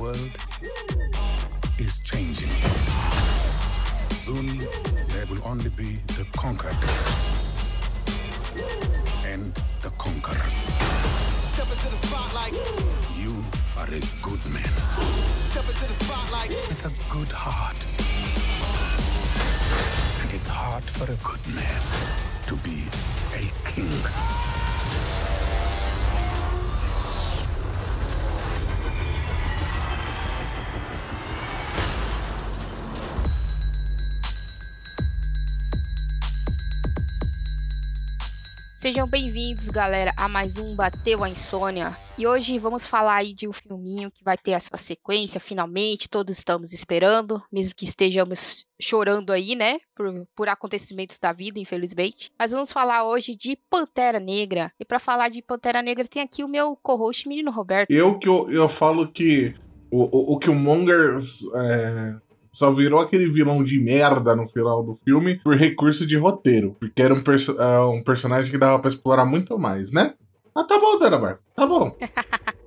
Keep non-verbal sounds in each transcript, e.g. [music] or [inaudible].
world is changing. Soon, there will only be the conquered and the conquerors. Step into the spotlight. You are a good man Step into the spotlight. with a good heart. And it's hard for a good man to be a king. Sejam bem-vindos, galera, a mais um Bateu a Insônia. E hoje vamos falar aí de um filminho que vai ter a sua sequência, finalmente, todos estamos esperando, mesmo que estejamos chorando aí, né, por, por acontecimentos da vida, infelizmente. Mas vamos falar hoje de Pantera Negra. E para falar de Pantera Negra tem aqui o meu co-host, menino Roberto. Eu que eu, eu falo que o, o, o Killmonger é, só virou aquele vilão de merda no final do filme por recurso de roteiro. Porque era um, perso é, um personagem que dava pra explorar muito mais, né? Ah, tá bom, Dana Bar. Tá bom. [laughs]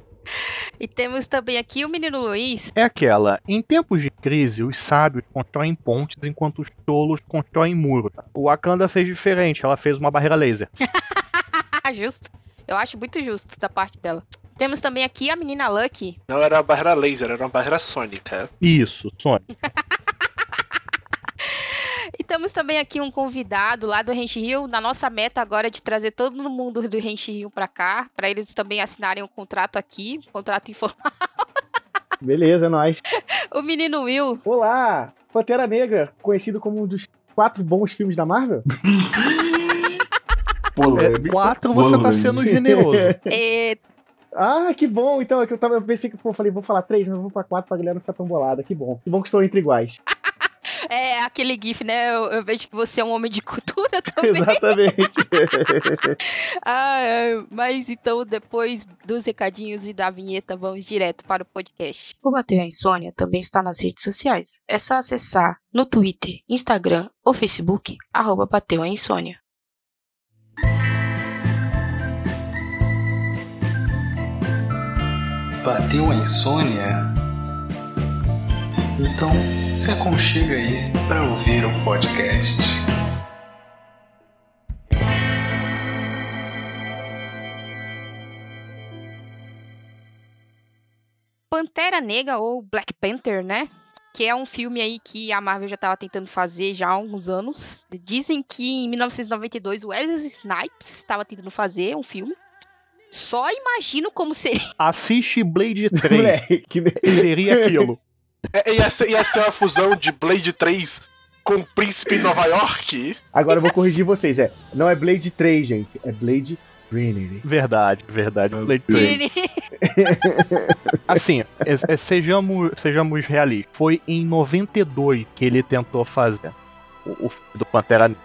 E temos também aqui o menino Luiz. É aquela, em tempos de crise, os sábios constroem pontes enquanto os tolos constroem muros. O Wakanda fez diferente, ela fez uma barreira laser. [laughs] justo. Eu acho muito justo da parte dela. Temos também aqui a menina Lucky. Não era uma barreira laser, era uma barreira sônica. Isso, Sônia. [laughs] E temos também aqui um convidado lá do Rente Rio. Na nossa meta agora é de trazer todo mundo do Rente Rio pra cá, pra eles também assinarem um contrato aqui, um contrato informal. [laughs] Beleza, é nóis. O menino Will. Olá! Pantera Negra, conhecido como um dos quatro bons filmes da Marvel? [laughs] É, Polêmico. quatro você tá polêmico. sendo generoso. É, Ah, que bom! Então, é que eu, tava, eu pensei que eu falei, vou falar três, mas vou pra quatro pra galera não ficar tão bolada. Que bom. Que bom que estou entre iguais. [laughs] é aquele gif, né? Eu, eu vejo que você é um homem de cultura [laughs] também. Exatamente. [laughs] Ah, mas então, depois dos recadinhos e da vinheta, vamos direto para o podcast. O Bateu a Insônia também está nas redes sociais. É só acessar no Twitter, Instagram ou Facebook, arroba Bateu a Insônia. Bateu a insônia? Então se aconchega aí para ouvir o podcast. Pantera Negra ou Black Panther, né? Que é um filme aí que a Marvel já estava tentando fazer já há alguns anos. Dizem que em 1992 o Wesley Snipes estava tentando fazer um filme. Só imagino como seria. [laughs] Assiste Blade [laughs] 3. Moleque, né? Seria aquilo. É, ia, ser, ia ser uma fusão de Blade 3 com Príncipe em Nova York. Agora eu vou corrigir vocês. É, não é Blade 3, gente. É Blade Trinity. Verdade, verdade. Blade 3. [laughs] Assim, é- é- sejamos, sejamos realistas. Foi em 92 que ele tentou fazer o, o filme do Pantera Negra.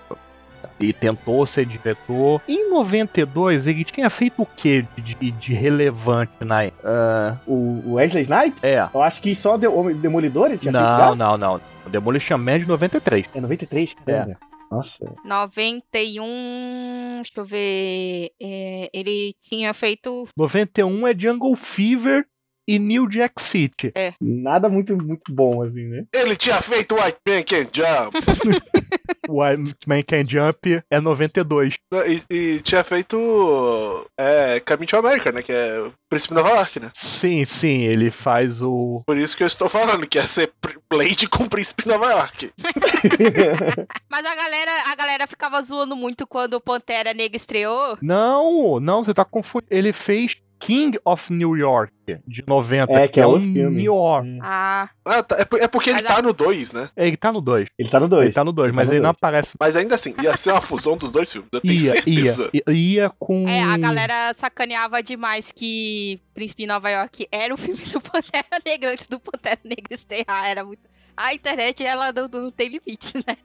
Ele tentou ser diretor. Em 92, ele tinha feito o que de, de relevante na época? Ah, O Wesley Snipes? é. Eu acho que só de- o Demolidor ele tinha feito Não, já. não, não. O Demolition Man é de 93. É 93, caramba. Nossa. 91. Deixa eu ver. é, ele tinha feito. 91 é Jungle Fever e New Jack City. Nada muito, muito bom, assim, né? Ele tinha feito White Man Can Jump. [laughs] O White Man Can Jump é 92. e, e tinha feito é, Caminho to America, né? Que é o Príncipe de Nova York, né? Sim, sim, ele faz o. Por isso que eu estou falando que ia ser Blade com Príncipe de Nova York. [laughs] Mas a galera, a galera ficava zoando muito quando o Pantera Negra estreou. Não, não, você tá confundindo. Ele fez King of New York, de 90, É, que é um outro filme. New York. Hum. Ah, Ah, tá, é, é porque ele Mas a- tá no 2, né? Ele tá no 2. Ele tá no Ele 2. tá no 2, Ele mas tá no ele não dois. aparece. Mas ainda assim, ia ser uma fusão dos dois filmes, eu tenho Ia, certeza. ia, ia com. é, a galera sacaneava demais que Príncipe em Nova York era o filme do [laughs] Pantera Negra antes do Pantera Negra estrear. Era muito. A internet, ela não, não tem limites, né?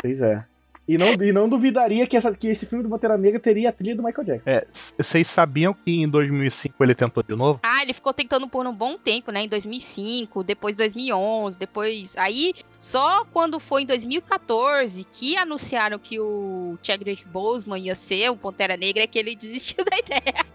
Pois é. E não, e não duvidaria que, essa, que esse filme do Pantera Negra teria a trilha do Michael Jackson. É, vocês sabiam que em 2005 ele tentou de novo? Ah, ele ficou tentando por um bom tempo, né? Em 2005, depois 2011, depois. Aí, só quando foi em 2014 que anunciaram que o Chadwick Boseman ia ser o Pantera Negra é que ele desistiu [laughs] da ideia.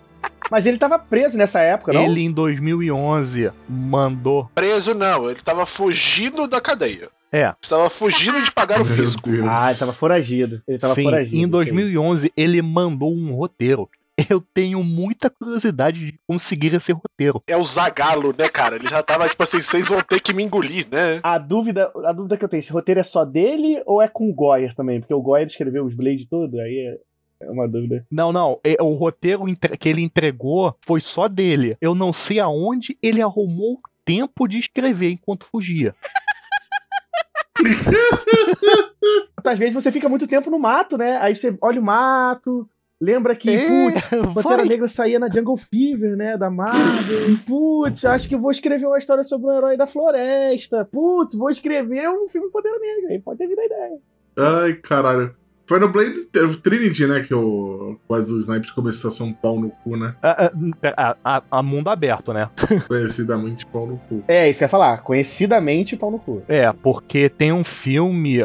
Mas ele tava preso nessa época, não? Ele, em 2011, mandou. Preso não, ele tava fugindo da cadeia. É. Estava fugindo de pagar o fisco. Ah, ele tava foragido. Ele tava Sim, foragido. em 2011, ele mandou um roteiro. Eu tenho muita curiosidade de conseguir esse roteiro. É o Zagalo, né, cara? Ele já tava tipo assim, vocês vão ter que me engolir, né? A dúvida, a dúvida que eu tenho, esse roteiro é só dele ou é com o Goyer também? Porque o Goyer escreveu os Blade tudo, aí é, é uma dúvida. Não, não. é- O roteiro que ele entregou foi só dele. Eu não sei aonde ele arrumou tempo de escrever enquanto fugia. Às vezes você fica muito tempo no mato, né? Aí você olha o mato, lembra que, É, putz, Pantera. Negra saía na Jungle Fever, né? Da Marvel. Putz, acho que vou escrever uma história sobre um herói da floresta. Putz, vou escrever um filme Pantera Negra. Aí pode ter vindo a ideia. Ai, caralho. Foi no Blade Trinity, né, que o Wesley Snipes começou a ser um pau no cu, né? A, a- a- a mundo aberto, né? [laughs] Conhecidamente pau no cu. É, isso que eu ia falar. Conhecidamente, pau no cu. É, porque tem um filme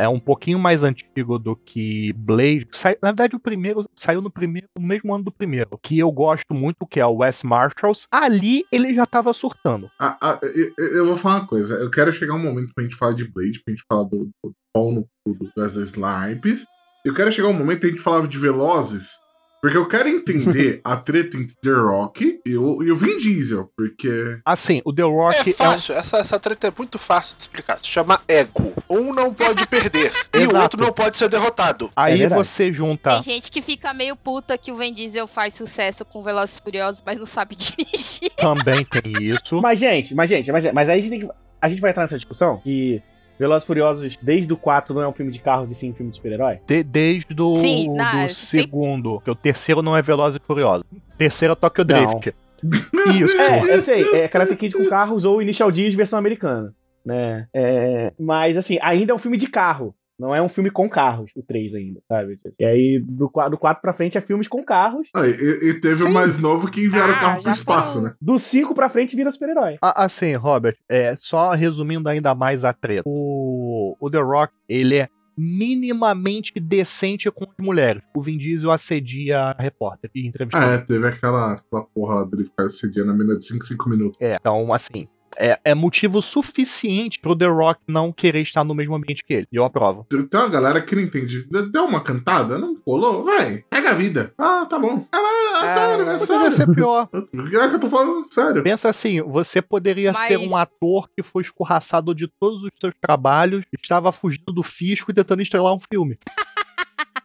é um pouquinho mais antigo do que Blade. Sai- na verdade, o primeiro saiu no primeiro, no mesmo ano do primeiro, que eu gosto muito, que é o Wes Marshalls. Ali ele já tava surtando. Ah, ah, eu, eu vou falar uma coisa. Eu quero chegar um momento pra gente falar de Blade, pra gente falar do, do pau no cu do Wesley Snipes. Eu quero chegar um momento que a gente falava de Velozes, porque eu quero entender [laughs] a treta entre The Rock e o, e o Vin Diesel, porque... Assim, o The Rock É é, um fácil, essa, essa treta é muito fácil de explicar. Se chama ego. Um não pode perder [laughs] e o outro não pode ser derrotado. Aí verdade. você junta. Tem gente que fica meio puta que o Vin Diesel faz sucesso com Velozes e Furiosos, mas não sabe [laughs] dirigir. Também tem isso. Mas, gente, mas, gente, mas, mas aí a gente tem que. A gente vai entrar nessa discussão que Velozes e Furiosos, desde o 4, não é um filme de carros e sim um filme de super-herói? De- desde do, Sim, do segundo, que o terceiro não é Veloz e Furioso. Terceiro é Tokyo Não. Drift. [laughs] Isso. É, eu sei, é Karate Kid com carros ou Initial D's versão americana, né? É, mas, assim, ainda é um filme de carro. Não é um filme com carros, o 3 ainda, sabe? E aí, do 4, do 4 pra frente é filmes com carros. Ah, e, e teve o Sim. mais novo que enviaram Ah, o carro pro espaço, foram. né? Do 5 pra frente vira super-herói. A- Assim, Robert, é, só resumindo ainda mais a treta. O, o The Rock, ele é minimamente decente com as mulheres. O Vin Diesel assedia a repórter e entrevistador. Ah, é, teve aquela, aquela porra lá dele ficar sediando a mina de 5 5 minutos. É, então, assim, é, é motivo suficiente pro The Rock não querer estar no mesmo ambiente que ele. E eu aprovo. Tem uma galera que não entende. Deu uma cantada? Não colou? Vai, pega a vida. Ah, tá bom. Ah, mas, é sério, é sério. ser pior. [laughs] É que eu tô falando sério. Pensa assim, você poderia Mas- ser um ator que foi escorraçado de todos os seus trabalhos, estava fugindo do fisco e tentando estrelar um filme.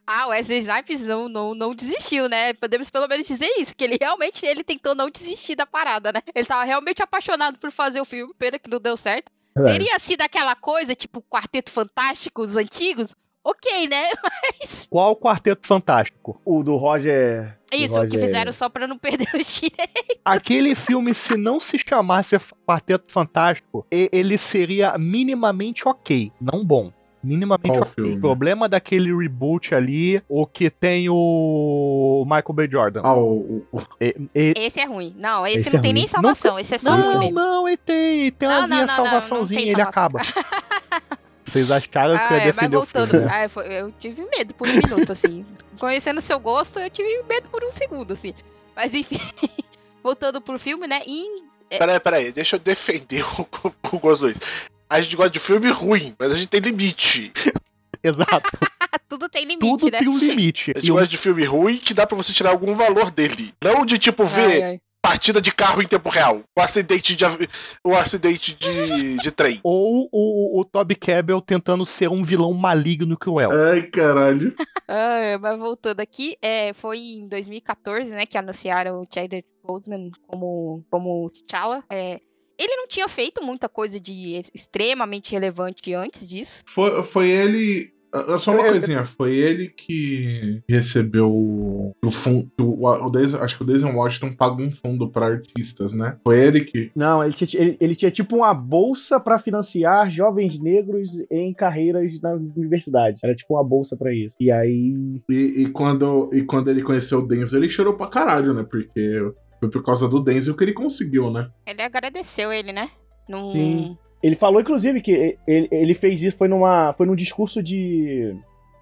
Ah, o Wesley Snipes não, não, não desistiu, né? Podemos pelo menos dizer isso, que ele realmente ele tentou não desistir da parada, né? Ele tava realmente apaixonado por fazer o filme, pena que não deu certo. Verdade. Teria sido aquela coisa, tipo, Quarteto Fantástico, os antigos, ok, né? [laughs] Qual o Quarteto Fantástico? O do Roger. do Isso, o que fizeram só pra não perder os [laughs] direitos. Aquele filme, se não se chamasse Quarteto Fantástico, ele seria minimamente ok, não bom. Minimamente Qual ok. filme? O problema daquele reboot ali, o que tem o Michael B. Jordan. Ah, o, o- E- e- Esse é ruim. Não, esse, Esse não é tem ruim. nem salvação, esse é só ruim Não, mesmo. não, ele tem, tem Não, uma não, não, não, salvaçãozinha, não tem ele salvação. acaba. [laughs] Vocês acharam que eu Ah, ia é, mas defender o filme. voltando, ah, foi- eu tive medo por um minuto, assim. [laughs] Conhecendo seu gosto, eu tive medo por um segundo, assim. Mas enfim, [laughs] voltando pro filme, né? Em Peraí, peraí, deixa eu defender o, o Gosto 2. A gente gosta de filme ruim, mas a gente tem limite. [laughs] Exato. [laughs] tudo tem limite, Tudo né? tem um limite. A gente E o- gosta de filme ruim que dá pra você tirar algum valor dele. Não de tipo ver Ai, ai. partida de carro em tempo real. O acidente de, o acidente de, de trem. Ou o, o Toby Cabell tentando ser um vilão maligno cruel. Ai, caralho. [laughs] Ah, mas voltando aqui, é, foi em 2014, né, que anunciaram o Chadwick Boseman como, como T'Challa. É, ele não tinha feito muita coisa de extremamente relevante antes disso. Foi, foi ele. ah, Só uma coisinha, foi ele que recebeu o fundo. O, o Denzel- acho que o Denzel Washington paga um fundo pra artistas, né? Foi ele que. Não, ele tinha, ele, ele tinha tipo uma bolsa pra financiar jovens negros em carreiras na universidade. Era tipo uma bolsa pra isso. E aí. E, e quando, e quando ele conheceu o Denzel, ele chorou pra caralho, né? Porque foi por causa do Denzel que ele conseguiu, né? Ele agradeceu ele, né? Num... Sim. Ele falou, inclusive, que ele, ele fez isso, foi numa. Foi num discurso de.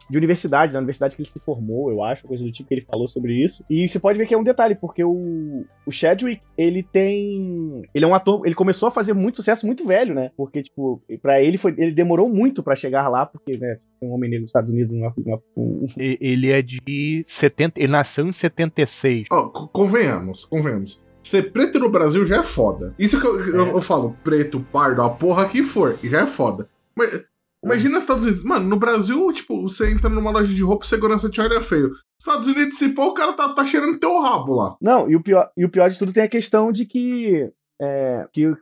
De universidade, na universidade que ele se formou, eu acho, coisa do tipo que ele falou sobre isso. E você pode ver que é um detalhe, porque o, o Chadwick, ele tem. Ele é um ator. Ele começou a fazer muito sucesso muito velho, né? Porque, tipo, pra ele foi. Ele demorou muito pra chegar lá, porque, né? Um homem negro nos Estados Unidos. Uma, uma, um... E- Ele é de 70. Ele nasceu em 76. Ó, co- convenhamos, convenhamos. Ser preto no Brasil já é foda. Isso que eu, eu, eu falo, preto, pardo, a porra que for, já é foda. Mas, imagina os Estados Unidos. Mano, no Brasil, tipo, você entra numa loja de roupa, segurança te olha feio. Estados Unidos, se pô, o cara tá, tá cheirando teu rabo lá. Não, e o, pior, e o pior de tudo tem a questão de que. É, que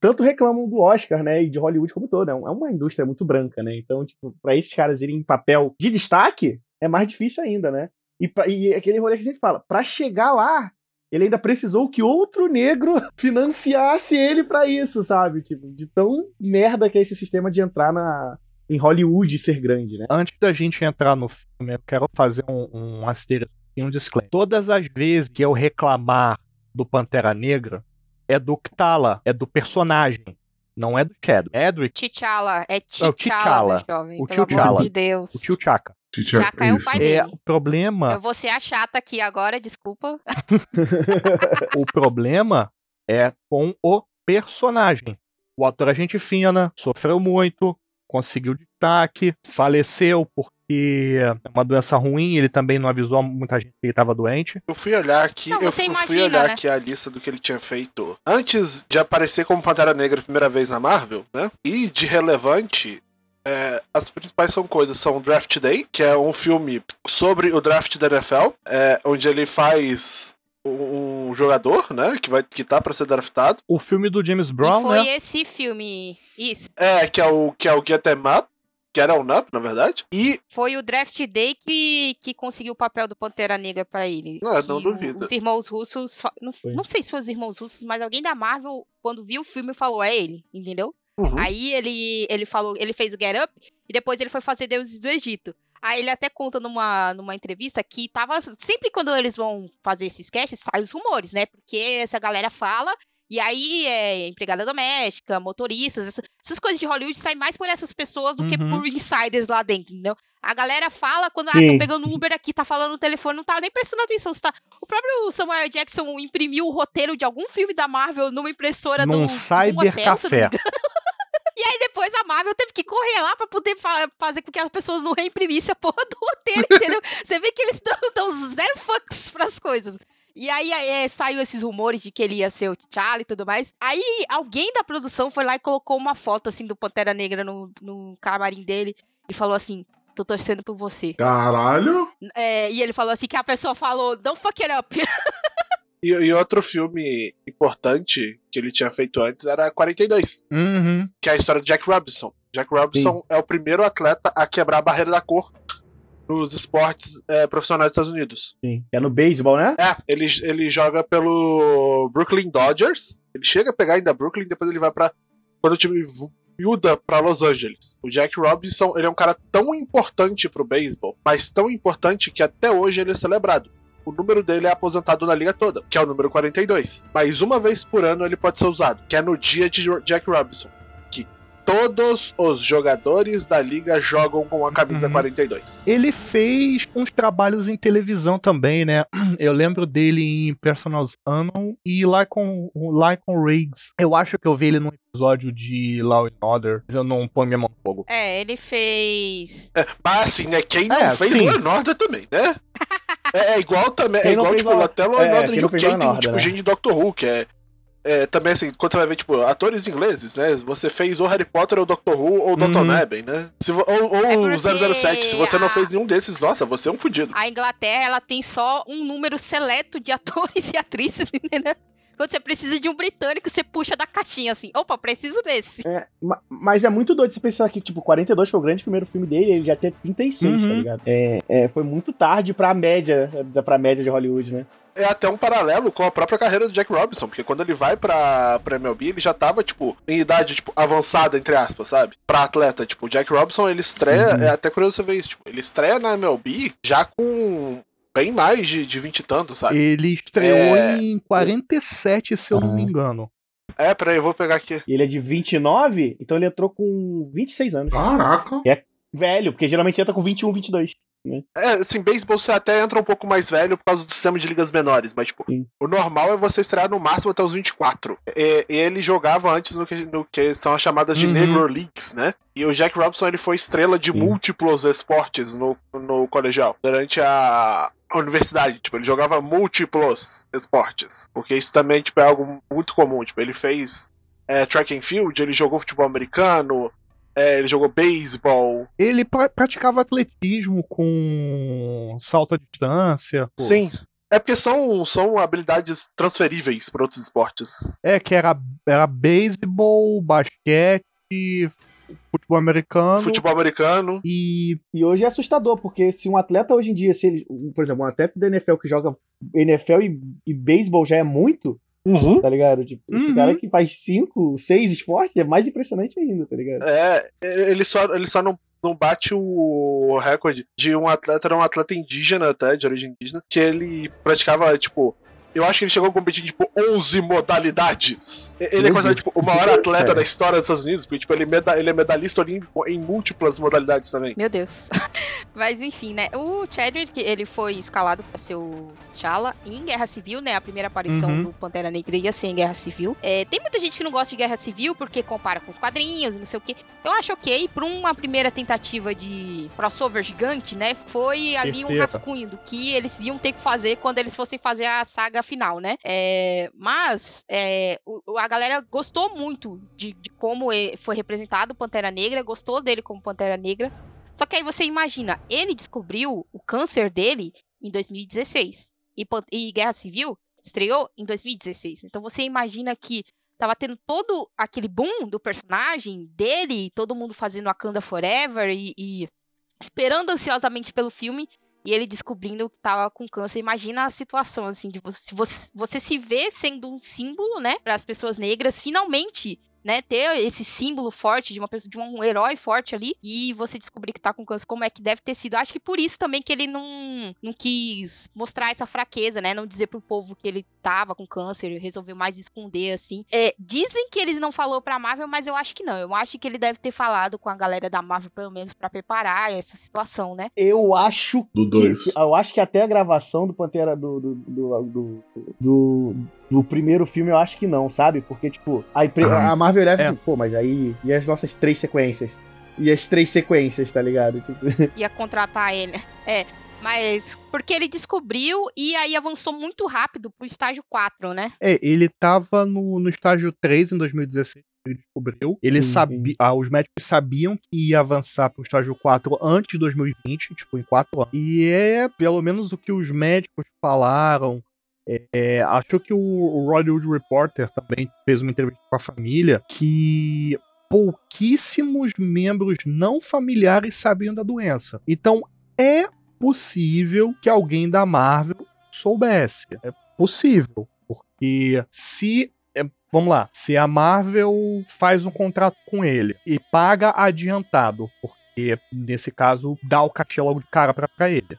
tanto reclamam do Oscar, né, e de Hollywood como todo, é um- é uma indústria muito branca, né, então, tipo, pra esses caras irem em papel de destaque, é mais difícil ainda, né, e, pra, e aquele rolê que a gente fala, pra chegar lá, ele ainda precisou que outro negro [laughs] financiasse ele pra isso, sabe, tipo, de tão merda que é esse sistema de entrar na, em Hollywood ser grande, né. Antes da gente entrar no filme, eu quero fazer um, um asterisco e um disclaimer. Todas as vezes que eu reclamar do Pantera Negra, é do Ktala, é do personagem, não é do Shadow. Edric, T'Challa, é É o T'Challa, jovem. O pelo amor T'Challa. de Deus. o tio Chaka. Chaka é o pai É, dele. o problema, Eu vou ser a chata aqui agora, desculpa. [laughs] o problema é com o personagem. O ator é gente fina, sofreu muito, conseguiu destaque, faleceu porque é uma doença ruim, ele também não avisou muita gente que ele estava doente. Eu fui olhar aqui, Não, eu fui imagina, olhar né? aqui a lista do que ele tinha feito antes de aparecer como Pantera Negra a primeira vez na Marvel, né? E de relevante, é, as principais são coisas, são Draft Day, que é um filme sobre o draft da NFL, é, onde ele faz um, jogador, né, que vai que tá para ser draftado. O filme do James e Brown, foi né? esse filme. Isso. É, que é o que é o Get 'em Up, que era o Up, na verdade. E Foi o Draft Day que, que conseguiu o papel do Pantera Negra pra ele. Ah, Que não duvido. Os irmãos russos. Não, não sei se foi os irmãos russos, mas alguém da Marvel, quando viu o filme, falou: é ele, entendeu? Uhum. Aí ele, ele falou, ele fez o Get Up e depois ele foi fazer Deuses do Egito. Aí ele até conta numa, numa entrevista que tava. Sempre quando eles vão fazer esses casts, saem os rumores, né? Porque essa galera fala. E aí é empregada doméstica, motoristas, essa- essas coisas de Hollywood saem mais por essas pessoas do que Uhum. por insiders lá dentro, entendeu? A galera fala quando, ah, Sim. tô pegando Uber aqui, tá falando no telefone, não tá nem prestando atenção. tá... O próprio Samuel Jackson imprimiu o roteiro de algum filme da Marvel numa impressora Num do, um hotel, se [laughs] E aí depois a Marvel teve que correr lá pra poder fa- fazer com que as pessoas não reimprimissem a porra do roteiro, [laughs] entendeu? Você vê que eles dão, zero fucks pras coisas. E aí é, saiu esses rumores de que ele ia ser o T'Challa e tudo mais. Aí alguém da produção foi lá e colocou uma foto assim do Pantera Negra no, no camarim dele e falou assim: tô torcendo por você. Caralho. É, e ele falou assim que a pessoa falou, don't fuck it up. [laughs] E, e outro filme importante que ele tinha feito antes era 42, Uhum. que é a história de Jack Robinson. Jack Robinson é o primeiro atleta a quebrar a barreira da cor nos esportes é, profissionais dos Estados Unidos. Sim. É no beisebol, né? É, ele, ele joga pelo Brooklyn Dodgers. Ele chega a pegar ainda Brooklyn, depois ele vai pra. Quando o time muda pra Los Angeles. O Jack Robinson, ele é um cara tão importante pro beisebol, mas tão importante que até hoje ele é celebrado. O número dele é aposentado na liga toda, que é o número 42. Mas uma vez por ano ele pode ser usado, que é no dia de Jack Robinson. Todos os jogadores da liga jogam com a camisa Uhum. 42. Ele fez uns trabalhos em televisão também, né? [clears throat] Eu lembro dele em Personals Unknown e lá com, lá com Riggs. Eu acho que eu vi ele num episódio de Law and Order, mas eu não ponho minha mão no fogo. É, ele fez. Mas assim, né? Quem não É, fez sim. Law and Order também, né? [laughs] É, é igual também, é igual, tipo, até Law é, and Order quem não UK tem, Order, tipo, né? gente de Doctor Who, que é, é, também assim, quando você vai ver, tipo, atores ingleses, né? Você fez ou Harry Potter, ou Doctor Who, ou Dr. Uhum. Neben, né? Se, ou ou É o porque 007, se você não a- fez nenhum desses, nossa, você é um fudido. A Inglaterra, ela tem só um número seleto de [laughs] atores e atrizes, entendeu? Quando você precisa de um britânico, você puxa da caixinha assim. Opa, preciso desse. É, ma- mas é muito doido você pensar que, tipo, 42 foi o grande primeiro filme dele, ele já tinha 36, tá Uhum. ligado? É, é, foi muito tarde pra média, pra média de Hollywood, né? É até um paralelo com a própria carreira do Jack Robinson, porque quando ele vai pra, pra MLB, ele já tava, tipo, em idade, tipo, avançada, entre aspas, sabe? Pra atleta, tipo, o Jack Robinson, ele estreia, Uhum. é até curioso você ver isso, tipo, ele estreia na MLB já com bem mais de, de 20 e tantos, sabe? Ele estreou É. em 47, se eu não me engano. É, peraí, eu vou pegar aqui. E ele é de 29, então ele entrou com 26 anos. Caraca. Velho, porque geralmente você entra com 21, 22. É, assim, beisebol você até entra um pouco mais velho por causa do sistema de ligas menores, mas, tipo, Sim. o normal é você estrear no máximo até os 24. E, ele jogava antes no que, no que são as chamadas de Uhum. Negro Leagues, né? E o Jack Robinson, ele foi estrela de Sim. múltiplos esportes no, no colegial, durante a universidade, tipo, ele jogava múltiplos esportes, porque isso também, tipo, é algo muito comum, tipo, ele fez é, track and field, ele jogou futebol americano, é, ele jogou beisebol, Ele pra- praticava atletismo com salto à distância. pô. Sim. É porque são, são habilidades transferíveis para outros esportes. É, que era, era beisebol, basquete, futebol americano Futebol americano. e E hoje é assustador, porque se um atleta hoje em dia, se ele, por exemplo, um atleta da NFL que joga NFL e, e beisebol já é muito, Uhum. tá ligado? Tipo, esse Uhum. cara que faz cinco, seis esportes é mais impressionante ainda, tá ligado? É, ele só, ele só não, não bate o recorde de um atleta, era um atleta indígena até, de origem indígena, que ele praticava, tipo. Eu acho que ele chegou a competir em, tipo, 11 modalidades. Ele é considerado, tipo, o maior atleta É. da história dos Estados Unidos, porque, tipo, ele, é meda- ele é medalhista olímpico em múltiplas modalidades também. Meu Deus. [laughs] Mas enfim, né? O Chadwick, ele foi escalado pra ser o T'Challa em Guerra Civil, né? A primeira aparição Uhum. do Pantera Negra ia ser em Guerra Civil. É, tem muita gente que não gosta de Guerra Civil porque compara com os quadrinhos não sei o quê. Eu acho ok. Pra uma primeira tentativa de crossover gigante, né? Foi ali um Perfeita. rascunho do que eles iam ter que fazer quando eles fossem fazer a saga final, né? É, mas é, o- a galera gostou muito de, de como foi representado o Pantera Negra, gostou dele como Pantera Negra. Só que aí você imagina, ele descobriu o câncer dele em 2016. E, e Guerra Civil estreou em 2016. Então você imagina que tava tendo todo aquele boom do personagem dele, todo mundo fazendo Wakanda Forever e, e esperando ansiosamente pelo filme. E ele descobrindo que tava com câncer. Imagina a situação, assim, de você, você se vê sendo um símbolo, né, para as pessoas negras, finalmente né, ter esse símbolo forte de uma pessoa, de um herói forte ali, e você descobrir que tá com câncer, como é que deve ter sido. Acho que por isso também que ele não, não quis mostrar essa fraqueza, né, não dizer pro povo que ele tava com câncer, resolveu mais esconder, assim. É, dizem que eles não falou pra Marvel, mas eu acho que não. Eu acho que ele deve ter falado com a galera da Marvel, pelo menos, pra preparar essa situação, né. Eu acho Do que, 2. eu acho que até a gravação do Pantera do do, do, do, do- do primeiro filme, eu acho que não, sabe? Porque, tipo, a, Aham. a Marvel leva É. assim, pô, mas aí. E as nossas três sequências? E as três sequências, tá ligado? Tipo, [laughs] ia contratar ele. É, mas porque ele descobriu e aí avançou muito rápido pro estágio 4, né? É, ele tava no, no estágio 3 em 2016, que ele descobriu. Ele Sim, sabia, ah, os médicos sabiam que ia avançar pro estágio 4 antes de 2020, tipo, em 4 anos. E é, pelo menos o que os médicos falaram. É, acho que o, o Hollywood Reporter também fez uma entrevista com a família que pouquíssimos membros não familiares sabiam da doença. Então é possível que alguém da Marvel soubesse. É possível. Porque se. é, vamos lá. Se a Marvel faz um contrato com ele e paga adiantado, porque nesse caso dá o cachê logo de cara pra ele.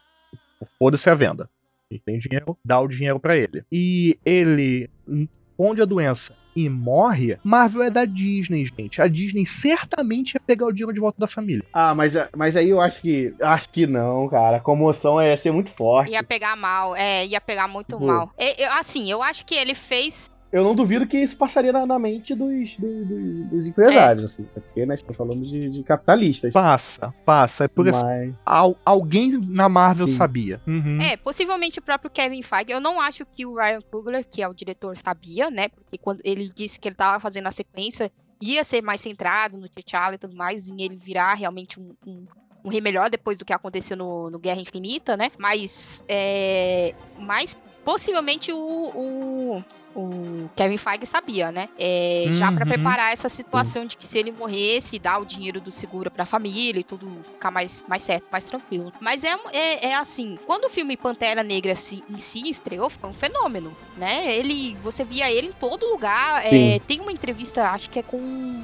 Foda-se a venda. Ele tem dinheiro, dá o dinheiro pra ele. E ele esconde a doença e morre, Marvel é da Disney, gente. A Disney certamente ia pegar o dinheiro de volta da família. ah, mas, mas aí eu acho que. Acho que não, cara. A comoção ia ser muito forte. Ia pegar mal, é, ia pegar muito Pô. mal. É, eu- assim, eu acho que ele fez. Eu não duvido que isso passaria na, na mente dos, do- do- dos empresários, assim. Porque, né, estamos falando de, de capitalistas. Passa, passa. É por isso Mas. al- alguém na Marvel Sim. sabia. Uhum. É, possivelmente o próprio Kevin Feige. Eu não acho que o Ryan Coogler, que é o diretor, sabia, né? Porque quando ele disse que ele tava fazendo a sequência, ia ser mais centrado no T'Challa e tudo mais, em ele virar realmente um, um, um rei melhor depois do que aconteceu no, no Guerra Infinita, né? Mas, é, mas possivelmente o, o, o Kevin Feige sabia, né? É, Já pra Uhum. preparar essa situação de que se ele morresse, dar o dinheiro do seguro pra família e tudo ficar mais, mais certo, mais tranquilo. Mas é, é, é assim, quando o filme Pantera Negra se- em si estreou, foi um fenômeno, né? Ele, você via ele em todo lugar. É, tem uma entrevista, acho que é com.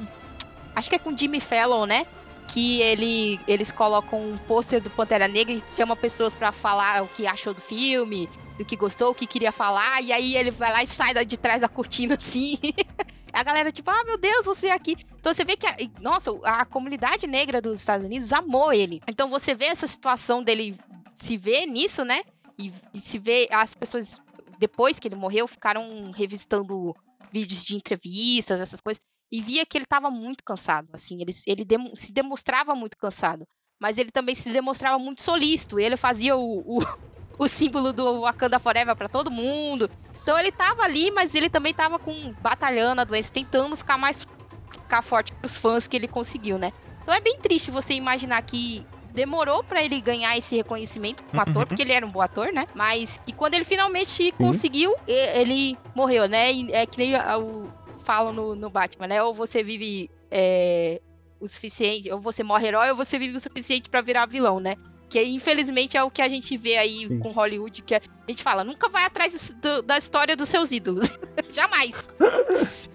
Acho que é com Jimmy Fallon, né? Que ele, eles colocam um pôster do Pantera Negra e chama pessoas pra falar o que achou do filme, do que gostou, o que queria falar, e aí ele vai lá e sai de trás da cortina [laughs] assim. A galera, tipo, ah, meu Deus, você aqui. Então você vê que, a, nossa, a comunidade negra dos Estados Unidos amou ele. Então você vê essa situação dele se ver nisso, né? E, e se vê as pessoas, depois que ele morreu, ficaram revistando vídeos de entrevistas, essas coisas. E via que ele tava muito cansado, assim. Ele, ele se demonstrava muito cansado. Mas ele também se demonstrava muito solícito. Ele fazia o, o, o símbolo do Wakanda Forever para todo mundo. Então ele tava ali, mas ele também tava com batalhando a doença, tentando ficar mais ficar forte pros fãs que ele conseguiu, né? Então é bem triste você imaginar que demorou para ele ganhar esse reconhecimento como ator, Uhum. porque ele era um bom ator, né? Mas que quando ele finalmente conseguiu, ele morreu, né? E é que nem o falam no, no Batman, né? Ou você vive é, o suficiente, ou você morre herói, ou você vive o suficiente para virar vilão, né? Que infelizmente é o que a gente vê aí Sim. com Hollywood, que a gente fala, nunca vai atrás do- da história dos seus ídolos. [laughs] Jamais.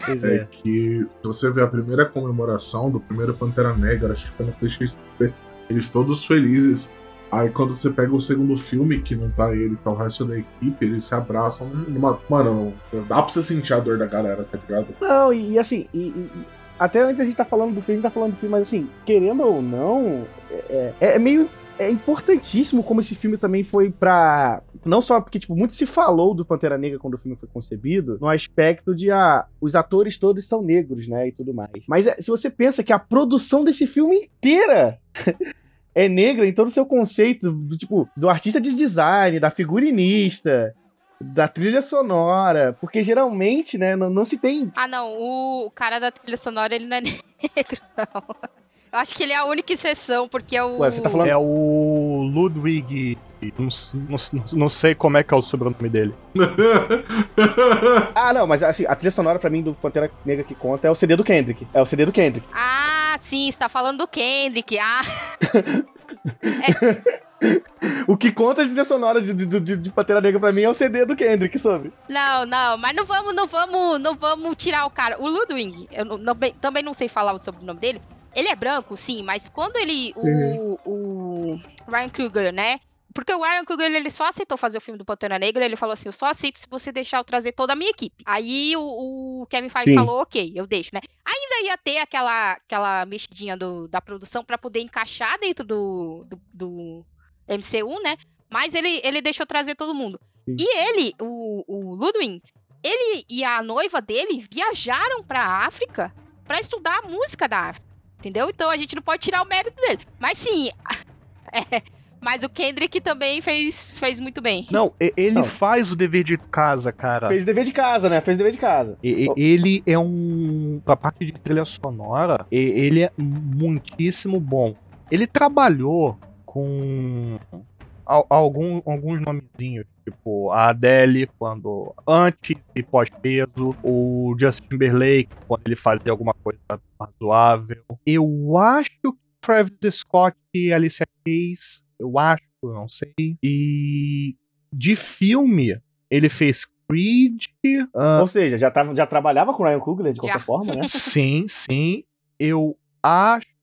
Pois É é. que se você vê a primeira comemoração do primeiro Pantera Negra, acho que foi no CXP, eles todos felizes. Aí quando você pega o segundo filme, que não tá ele, tá o resto da equipe, eles se abraçam numa. Mano, dá pra você sentir a dor da galera, tá ligado? Não, e, e assim, e- e- e até antes a gente tá falando do filme, a gente tá falando do filme, mas assim, querendo ou não, é, é- é meio. É importantíssimo como esse filme também foi pra. Não só porque, tipo, muito se falou do Pantera Negra quando o filme foi concebido, no aspecto de, ah, os atores todos são negros, né, e tudo mais. Mas é, se você pensa que a produção desse filme inteira [laughs] é negra, então no seu conceito do, tipo, do artista de design, da figurinista, da trilha sonora, porque geralmente, né, não, não se tem Ah, não, o, o cara da trilha sonora, ele não é [laughs] negro, não. Eu acho que ele é a única exceção, porque é o... Ué, você tá falando- É o Ludwig. Não, não, não sei como é que é o sobrenome dele. [laughs] Ah, não, mas assim, a trilha sonora pra mim do Pantera Negra que conta é o CD do Kendrick. É o CD do Kendrick. Ah, sim, você tá falando do Kendrick. Ah, [laughs] O que conta de trilha sonora de, de, de, de Pantera Negra pra mim é o CD do Kendrick, sobre. não, não, mas não vamos, não vamos, não vamos tirar o cara. O Ludwig, eu não- não- também não sei falar o sobrenome dele. Ele é branco, sim, mas quando ele, o, o Ryan Coogler, né? Porque o Ryan Coogler, ele só aceitou fazer o filme do Pantera Negra, ele falou assim, eu só aceito se você deixar eu trazer toda a minha equipe. Aí o, o Kevin Feige Sim. falou, ok, eu deixo, né? Ainda ia ter aquela, aquela mexidinha do, da produção pra poder encaixar dentro do, do, do MCU, né? Mas ele, ele deixou trazer todo mundo. Sim. E ele, o, o Ludwig, ele e a noiva dele viajaram pra África pra estudar a música da África. Entendeu? Então a gente não pode tirar o mérito dele. Mas sim. [laughs] é, mas o Kendrick também fez, fez muito bem. Não, ele Não. faz o dever de casa, cara. Fez dever de casa, né? Fez dever de casa. E- Ele é um. A parte de trilha sonora, e- ele é muitíssimo bom. Ele trabalhou com algum, alguns nomezinhos, tipo a Adele, quando antes e pós-peso, o Justin Timberlake, quando ele fazia alguma coisa razoável. Eu acho que Travis Scott e Alicia Keys, eu acho, eu não sei. E de filme, ele fez Creed, ah, Ou seja, já, tava, já trabalhava com o Ryan Coogler de qualquer Já. forma, né? [laughs] Sim, sim. Eu acho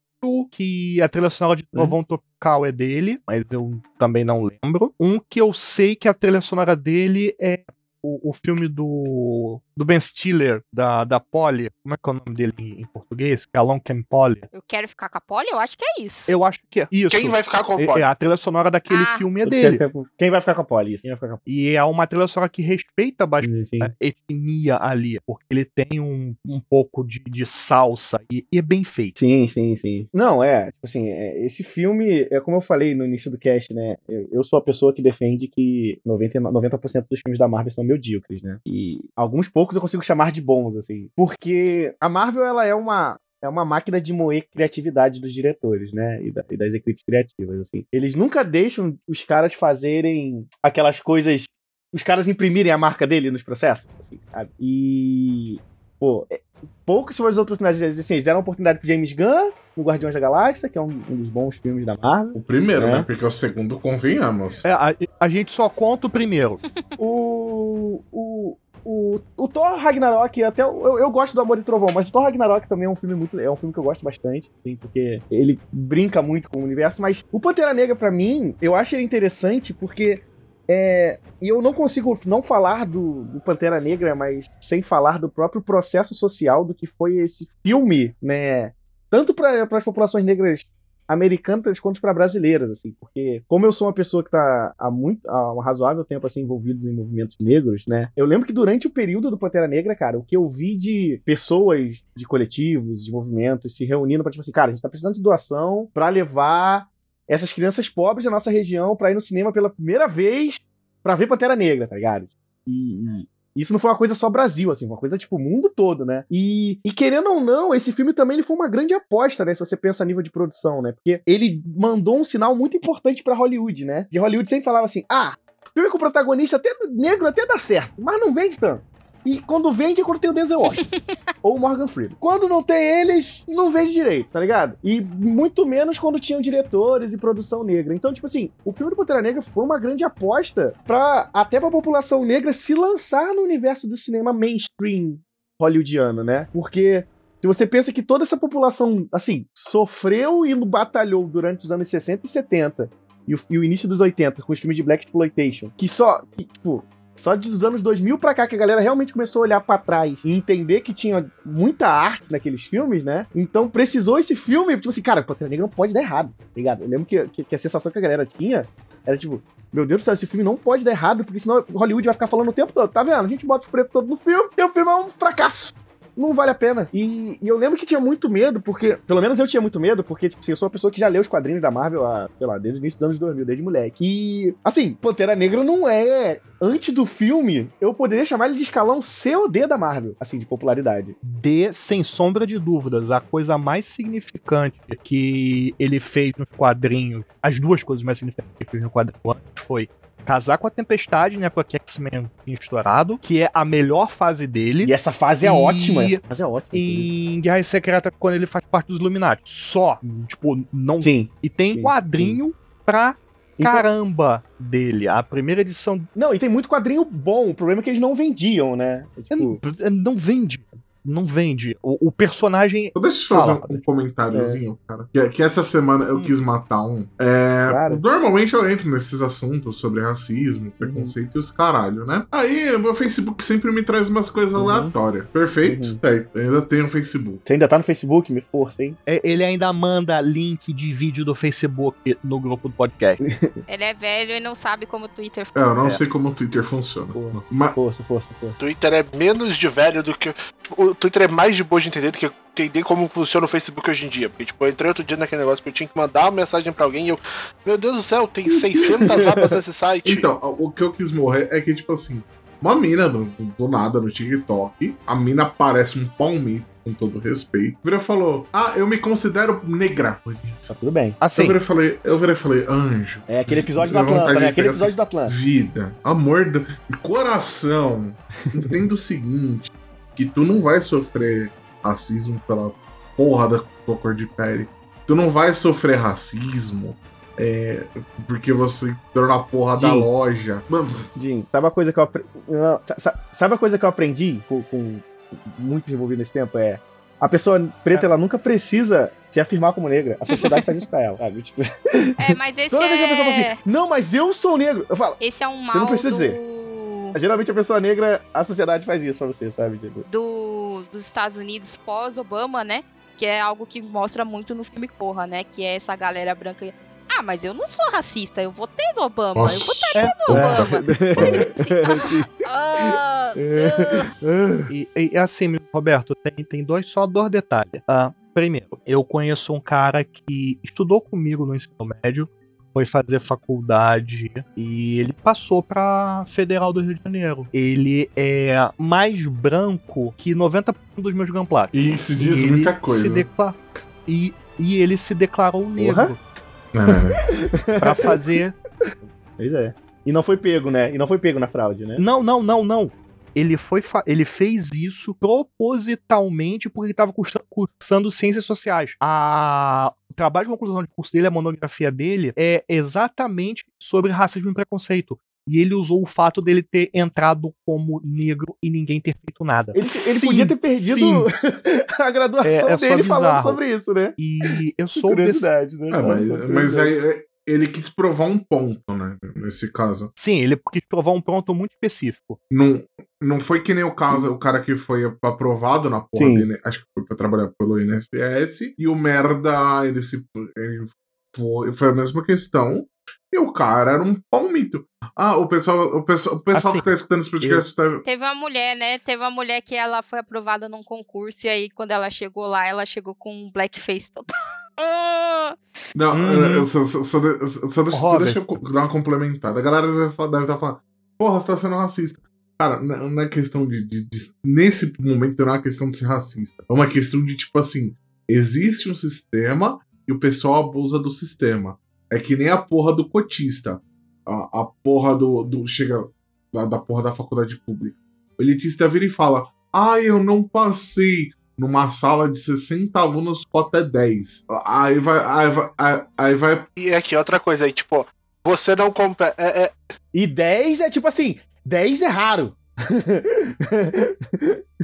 que a trilha sonora de Trovão Tropical é dele, mas eu também não lembro. Um que eu sei que a trilha sonora dele é o, o filme do, do Ben Stiller, da, da Polly. Como é que é o nome dele em, em português? Que é Along Came Polly. Eu quero ficar com a Polly? Eu acho que é isso. Eu acho que é isso. Quem vai ficar com o É- Polly? é, a trilha sonora daquele Ah. filme é dele. Quem vai ficar com a Polly? Isso, Quem vai ficar com a E é uma trilha sonora que respeita bastante Polly? Sim. a etnia ali, porque ele tem um, um pouco de, de salsa e, e é bem feito. Sim, sim, sim. Não, é, tipo assim, é, esse filme, é como eu falei no início do cast, né? Eu, eu sou a pessoa que defende que 90, 90% dos filmes da Marvel são medíocres, né? E alguns poucos eu consigo chamar de bons, assim. Porque a Marvel, ela é uma. É uma máquina de moer criatividade dos diretores, né? E, da- e das equipes criativas, assim. Eles nunca deixam os caras fazerem aquelas coisas. Os caras imprimirem a marca dele nos processos, assim, sabe? E. Pô, é- poucas foram as oportunidades. Assim, eles deram oportunidade pro James Gunn no Guardiões da Galáxia, que é um, um dos bons filmes da Marvel. O primeiro, É. né? Porque o segundo, convenhamos. É, a, a gente só conta o primeiro. [laughs] O. O. O, o Thor Ragnarok, até eu, eu gosto do Amor e Trovão, mas o Thor Ragnarok também é um filme muito. É um filme que eu gosto bastante, assim, porque ele brinca muito com o universo. Mas o Pantera Negra, pra mim, eu acho ele interessante porque É, e eu não consigo não falar do, do, Pantera Negra, mas sem falar do próprio processo social do que foi esse filme, né? Tanto para as populações negras americanas quanto para brasileiras, assim, porque como eu sou uma pessoa que está há muito, há um razoável tempo assim envolvido em movimentos negros, né? Eu lembro que durante o período do Pantera Negra, cara, o que eu vi de pessoas, de coletivos, de movimentos se reunindo para tipo assim, cara, a gente tá precisando de doação para levar essas crianças pobres da nossa região para ir no cinema pela primeira vez para ver Pantera Negra, tá ligado? E, isso não foi uma coisa só Brasil, assim, uma coisa tipo mundo todo, né? E, e querendo ou não, esse filme também ele foi uma grande aposta, né? Se você pensa a nível de produção, né? Porque ele mandou um sinal muito importante para Hollywood, né? De Hollywood sempre falava assim: ah, filme com protagonista até negro até dá certo, mas não vende tanto. E quando vende é quando tem o Denzel Washington. [laughs] ou o Morgan Freeman. Quando não tem eles, não vende direito, tá ligado? E muito menos quando tinham diretores e produção negra. Então, tipo assim, o filme do Pantera Negra foi uma grande aposta para até pra população negra se lançar no universo do cinema mainstream hollywoodiano, né? Porque se você pensa que toda essa população, assim, sofreu e batalhou durante os anos 60 e 70 e o, e o início dos 80 com os filmes de Black Exploitation, que só, que, tipo, só dos anos 2000 pra cá que a galera realmente começou a olhar para trás e entender que tinha muita arte naqueles filmes, né? Então precisou esse filme, tipo assim, cara, Pantera Negra não pode dar errado, tá ligado? Eu lembro que, que, que, a sensação que a galera tinha era tipo, meu Deus do céu, esse filme não pode dar errado, porque senão Hollywood vai ficar falando o tempo todo, tá vendo? A gente bota os pretos todos no filme e o filme é um fracasso não vale a pena. E, e, eu lembro que tinha muito medo, porque, pelo menos eu tinha muito medo, porque, tipo assim, eu sou uma pessoa que já leu os quadrinhos da Marvel, há, sei lá, desde o início dos anos 2000, desde moleque. E, assim, Pantera Negra não é. Antes do filme, eu poderia chamar ele de escalão C ou D da Marvel, assim, de popularidade. D, sem sombra de dúvidas, a coisa mais significante que ele fez nos quadrinhos, as duas coisas mais significantes que ele fez no quadrinho foi casar com a Tempestade, né? Porque X-Men tinha estourado, que é a melhor fase dele. E essa fase é e... ótima. Essa fase é ótima. Em Guerra Secreta, quando ele faz parte dos Illuminati. Só. Tipo, não. Sim. E tem sim, quadrinho sim. pra então- caramba dele. A primeira edição. Não, e tem muito quadrinho bom. O problema é que eles não vendiam, né? É, tipo... Não vende não vende. O, o personagem. Deixa eu fazer Fala. um comentáriozinho, é. cara. Que, que, essa semana eu hum. quis matar um. É. Normalmente eu entro nesses assuntos sobre racismo, preconceito uhum. e os caralho, né? Aí o meu Facebook sempre me traz umas coisas uhum. aleatórias. Perfeito? Uhum. É, ainda tenho Facebook. Você ainda tá no Facebook? Me força, hein? É, ele ainda manda link de vídeo do Facebook no grupo do podcast. [laughs] ele é velho e não sabe como o Twitter funciona. É, eu não é. sei como o Twitter funciona. Força, Mas... força, força, força. Twitter é menos de velho do que. O Twitter é mais de boa de entender do que entender como funciona o Facebook hoje em dia. Porque, tipo, eu entrei outro dia naquele negócio que eu tinha que mandar uma mensagem pra alguém e eu. Meu Deus do céu, tem 600 [laughs] abas nesse site. Então, o que eu quis morrer é que, tipo assim, uma mina do, do nada no TikTok, a mina parece um palmito com todo respeito, vira falou: Ah, eu me considero negra. Tá tudo bem. Assim. Eu virei falei, eu virei falei, anjo. É aquele episódio da Atlanta, né? Aquele episódio assim, da Atlanta. Vida, amor do coração. Entenda o seguinte: que tu não vai sofrer racismo pela porra da tua cor de pele. Tu não vai sofrer racismo é, porque você entrou na porra Jim, da loja. Mano. Jim, sabe a coisa que eu aprendi. Sabe a coisa que eu aprendi com, com muito desenvolvido nesse tempo? É. A pessoa preta, é. ela nunca precisa se afirmar como negra. A sociedade faz isso pra ela, sabe? Tipo... É, mas [laughs] esse Toda vez que a pessoa fala assim, não, mas eu sou negro. Eu falo. Esse é um mal. Você não precisa do... dizer. Geralmente a pessoa negra, a sociedade faz isso pra você, sabe? Tipo. Do, dos Estados Unidos pós-Obama, né? Que é algo que mostra muito no filme Corra, né? Que é essa galera branca. Ah, mas eu não sou racista, eu votei no Obama, Nossa. eu votaria no Obama. [laughs] ah, ah. E, e, assim, Roberto, tem, tem dois, só dois detalhes. Uh, primeiro, eu conheço um cara que estudou comigo no ensino médio, foi fazer faculdade e ele passou para Federal do Rio de Janeiro. Ele é mais branco que 90% dos meus Gunpla. Isso diz e muita coisa. Declar... E, e ele se declarou negro. Uhum. para fazer. Pois é. E não foi pego, né? E não foi pego na fraude, né? Não, não, não, não ele foi ele fez isso propositalmente porque ele estava cursando ciências sociais. A o trabalho de conclusão de curso dele, a monografia dele, é exatamente sobre racismo e preconceito. E ele usou o fato dele ter entrado como negro e ninguém ter feito nada. Ele, ele sim, podia ter perdido [laughs] a graduação é, é dele falando sobre isso, né? E eu soube. Curiosidade, né? Ah, mas, mas aí, é, ele quis provar um ponto, né? Nesse caso. Sim, ele quis provar um ponto muito específico. Não, não foi que nem o caso, o cara que foi aprovado na porra dele, acho que foi pra trabalhar pelo INSS, e o merda, ele, se, ele foi, foi a mesma questão. E o cara era um palmito. Ah, o pessoal, o pessoal, o pessoal Assim, que tá escutando esse podcast tá. Teve uma mulher, né? Teve uma mulher que ela foi aprovada num concurso e aí quando ela chegou lá, ela chegou com um blackface total. [laughs] Ah! Não, Uhum. só, só, só, só, deixa, só deixa eu dar uma complementada. A galera deve estar falando, porra, você tá sendo racista. Cara, não não é questão de, de- de- Nesse momento não é uma questão de ser racista. É uma questão de, tipo assim, existe um sistema e o pessoal abusa do sistema. É que nem a porra do cotista. A, a porra do. do chega da, da porra da faculdade pública. O elitista vira e fala: Ah, eu não passei numa sala de 60 alunos, cota é 10. Aí vai. Aí vai. Aí, aí vai E aqui, outra coisa aí, tipo, você não compete. É, é- E 10 é tipo assim, 10 é raro.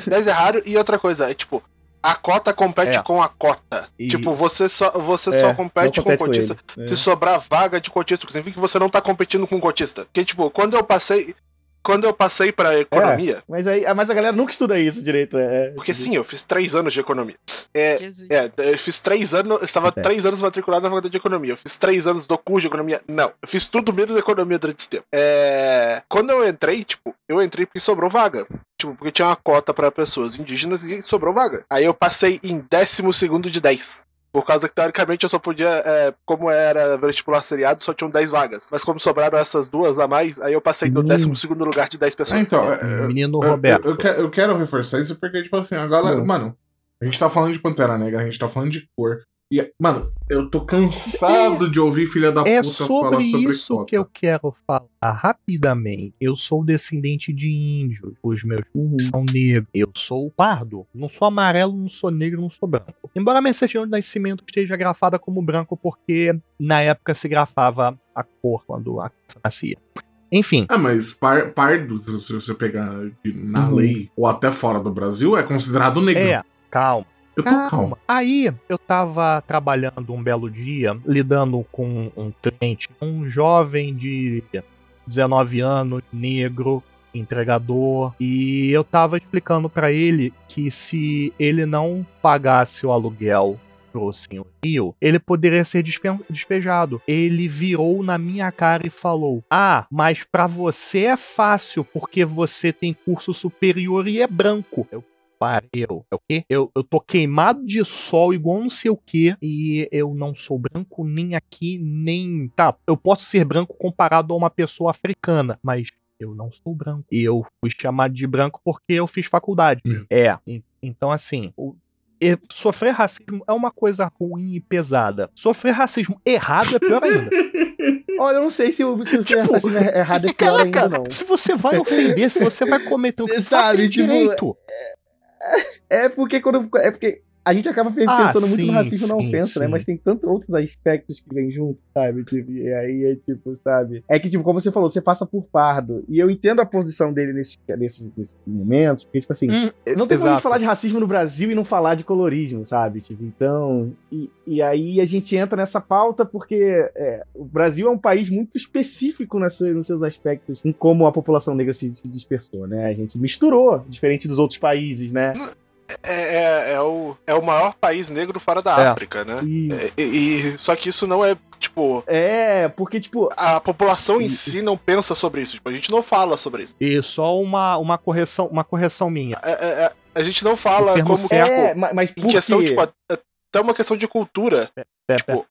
10 é raro, e outra coisa, é tipo, a cota compete É. com a cota. E- Tipo, você só, você É, só não compete com compete o cotista. ele. É. Se sobrar vaga de cotista, significa que você não tá competindo com o cotista. Porque, tipo, quando eu passei. Quando eu passei pra economia, Mas, aí, mas a galera nunca estuda isso direito. É, porque sim, eu fiz três anos de economia. É, Jesus. É, eu fiz três anos, eu estava É. três anos matriculado na faculdade de economia. Eu fiz três anos do curso de economia. Não, eu fiz tudo menos economia durante esse tempo. É, quando eu entrei, tipo, eu entrei porque sobrou vaga. Tipo, porque tinha uma cota para pessoas indígenas e sobrou vaga. Aí eu passei em décimo segundo de 10. Por causa que, teoricamente, eu só podia. é, como era vestibular seriado, só tinham 10 vagas. Mas como sobraram essas duas a mais, aí eu passei no Hum. décimo segundo lugar de 10 pessoas. Ah, então, é- Menino Eu- Roberto. Eu, eu, eu quero reforçar isso porque, tipo assim, a galera. Não. Mano, a gente tá falando de Pantera Negra, a gente tá falando de cor. E, mano, eu tô cansado de ouvir filha da É puta sobre falar sobre isso cota. que eu quero falar rapidamente. Eu sou descendente de índios. Os meus Uhum. são negros. Eu sou pardo. Não sou amarelo, não sou negro, não sou branco. Embora minha certidão de nascimento esteja grafada como branco, porque na época se grafava a cor quando a criança nascia. Enfim, Ah, mas par, pardo, se- você pegar na Uhum. lei ou até fora do Brasil, é considerado negro. é, calma. Eu tô Calma. Aí eu tava trabalhando um belo dia, lidando com um cliente, um jovem de 19 anos, negro, entregador, e eu tava explicando pra ele que se ele não pagasse o aluguel pro senhorio, ele poderia ser despejado. Ele virou na minha cara e falou: Ah, mas pra você é fácil, porque você tem curso superior e é branco. Eu pariu. É o quê? Eu, eu tô queimado de sol igual não sei o quê. E eu não sou branco nem aqui, nem. Tá, eu posso ser branco comparado a uma pessoa africana, mas eu não sou branco. E eu fui chamado de branco porque eu fiz faculdade. Hum. É. en- Então, assim. o- e- Sofrer racismo é uma coisa ruim e pesada. Sofrer racismo errado é pior ainda. [laughs] Olha, eu não sei se o, se o Tipo, assassino é errado é pior ainda, Caraca, não. se você vai ofender, se você vai cometer um [laughs] Sabe, faça tipo, direito. É porque quando. É porque a gente acaba Ah, pensando muito sim, no racismo na sim, ofensa, né? sim. Mas tem tantos outros aspectos que vêm junto, sabe? Tipo, e aí é tipo, sabe? É que, tipo, como você falou, você passa por pardo. E eu entendo a posição dele nesse, nesse, nesse momento, porque, tipo assim. Hum, Não tem como a exato. gente falar de racismo no Brasil e não falar de colorismo, sabe? Tipo, então. E, e aí a gente entra nessa pauta porque é, o Brasil é um país muito específico nas suas- nos seus aspectos, em como a população negra se, se dispersou, né? A gente misturou, diferente dos outros países, né? É, é, é o, é o maior país negro fora da É. África, né? E, E, e- só que isso não é, tipo. é, porque, tipo. A população em Isso. si não pensa sobre isso. Tipo, a gente não fala sobre isso. E só uma, uma, correção, uma correção minha. É- a gente não fala como que, certo- tipo, mas em por questão, quê? tipo, até uma questão de cultura. É, Tipo,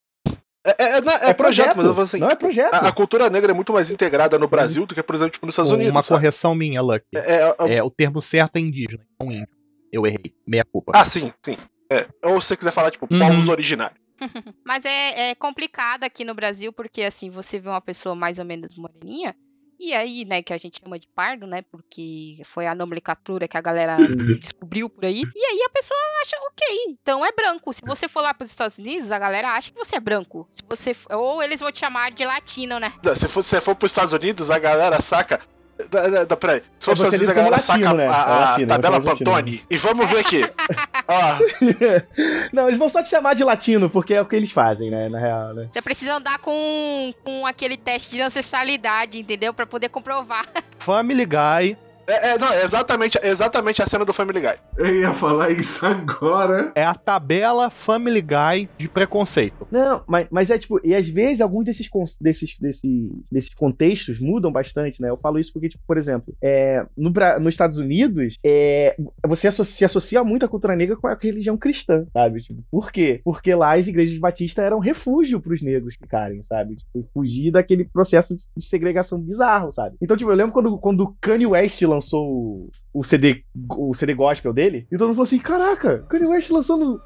É, é- é- não, é projeto, mas eu falo assim. Não é tipo, projeto. a, a cultura negra é muito mais integrada no Brasil do que, por exemplo, tipo, nos Estados Unidos. uma sabe? correção minha, Lucky. É, é- é- É, o termo certo é indígena, não índio. Eu errei. Meia culpa. Ah, sim, sim. É. Ou se você quiser falar, tipo, Uhum. povos originários. [laughs] Mas é, é complicado aqui no Brasil, porque assim, você vê uma pessoa mais ou menos moreninha, e aí, né, que a gente chama de pardo, né, porque foi a nomenclatura que a galera [laughs] descobriu por aí, e aí a pessoa acha, ok, então é branco. Se você for lá pros Estados Unidos, a galera acha que você é branco. Se você, ou eles vão te chamar de latino, né? Se for, se for pros Estados Unidos, a galera saca. Da, da, da, peraí. For É, pros você Estados Unidos, a galera latino, saca né? a, a latino, tabela é latino. Pantone. E vamos ver aqui. [laughs] Ah, Não, eles vão só te chamar de latino, porque é o que eles fazem, né? Na real, né? Você precisa andar com, com aquele teste de ancestralidade, entendeu? Pra poder comprovar. Family Guy é, é, não, é exatamente, exatamente a cena do Family Guy. Eu ia falar isso agora. é a tabela Family Guy de preconceito. Não, mas, mas é tipo, e às vezes alguns desses, desses, desses, desses contextos mudam bastante, né? Eu falo isso porque, tipo, por exemplo, é, no, nos Estados Unidos, é, você associa, se associa muito a cultura negra com a religião cristã, sabe? Tipo, por quê? Porque lá as igrejas batistas eram refúgio pros negros ficarem, sabe? Tipo, fugir daquele processo de segregação bizarro, sabe? Então, tipo, eu lembro quando, quando o Kanye West lançou o, o CD, o CD gospel dele, e todo mundo falou assim: caraca, Kanye West lançando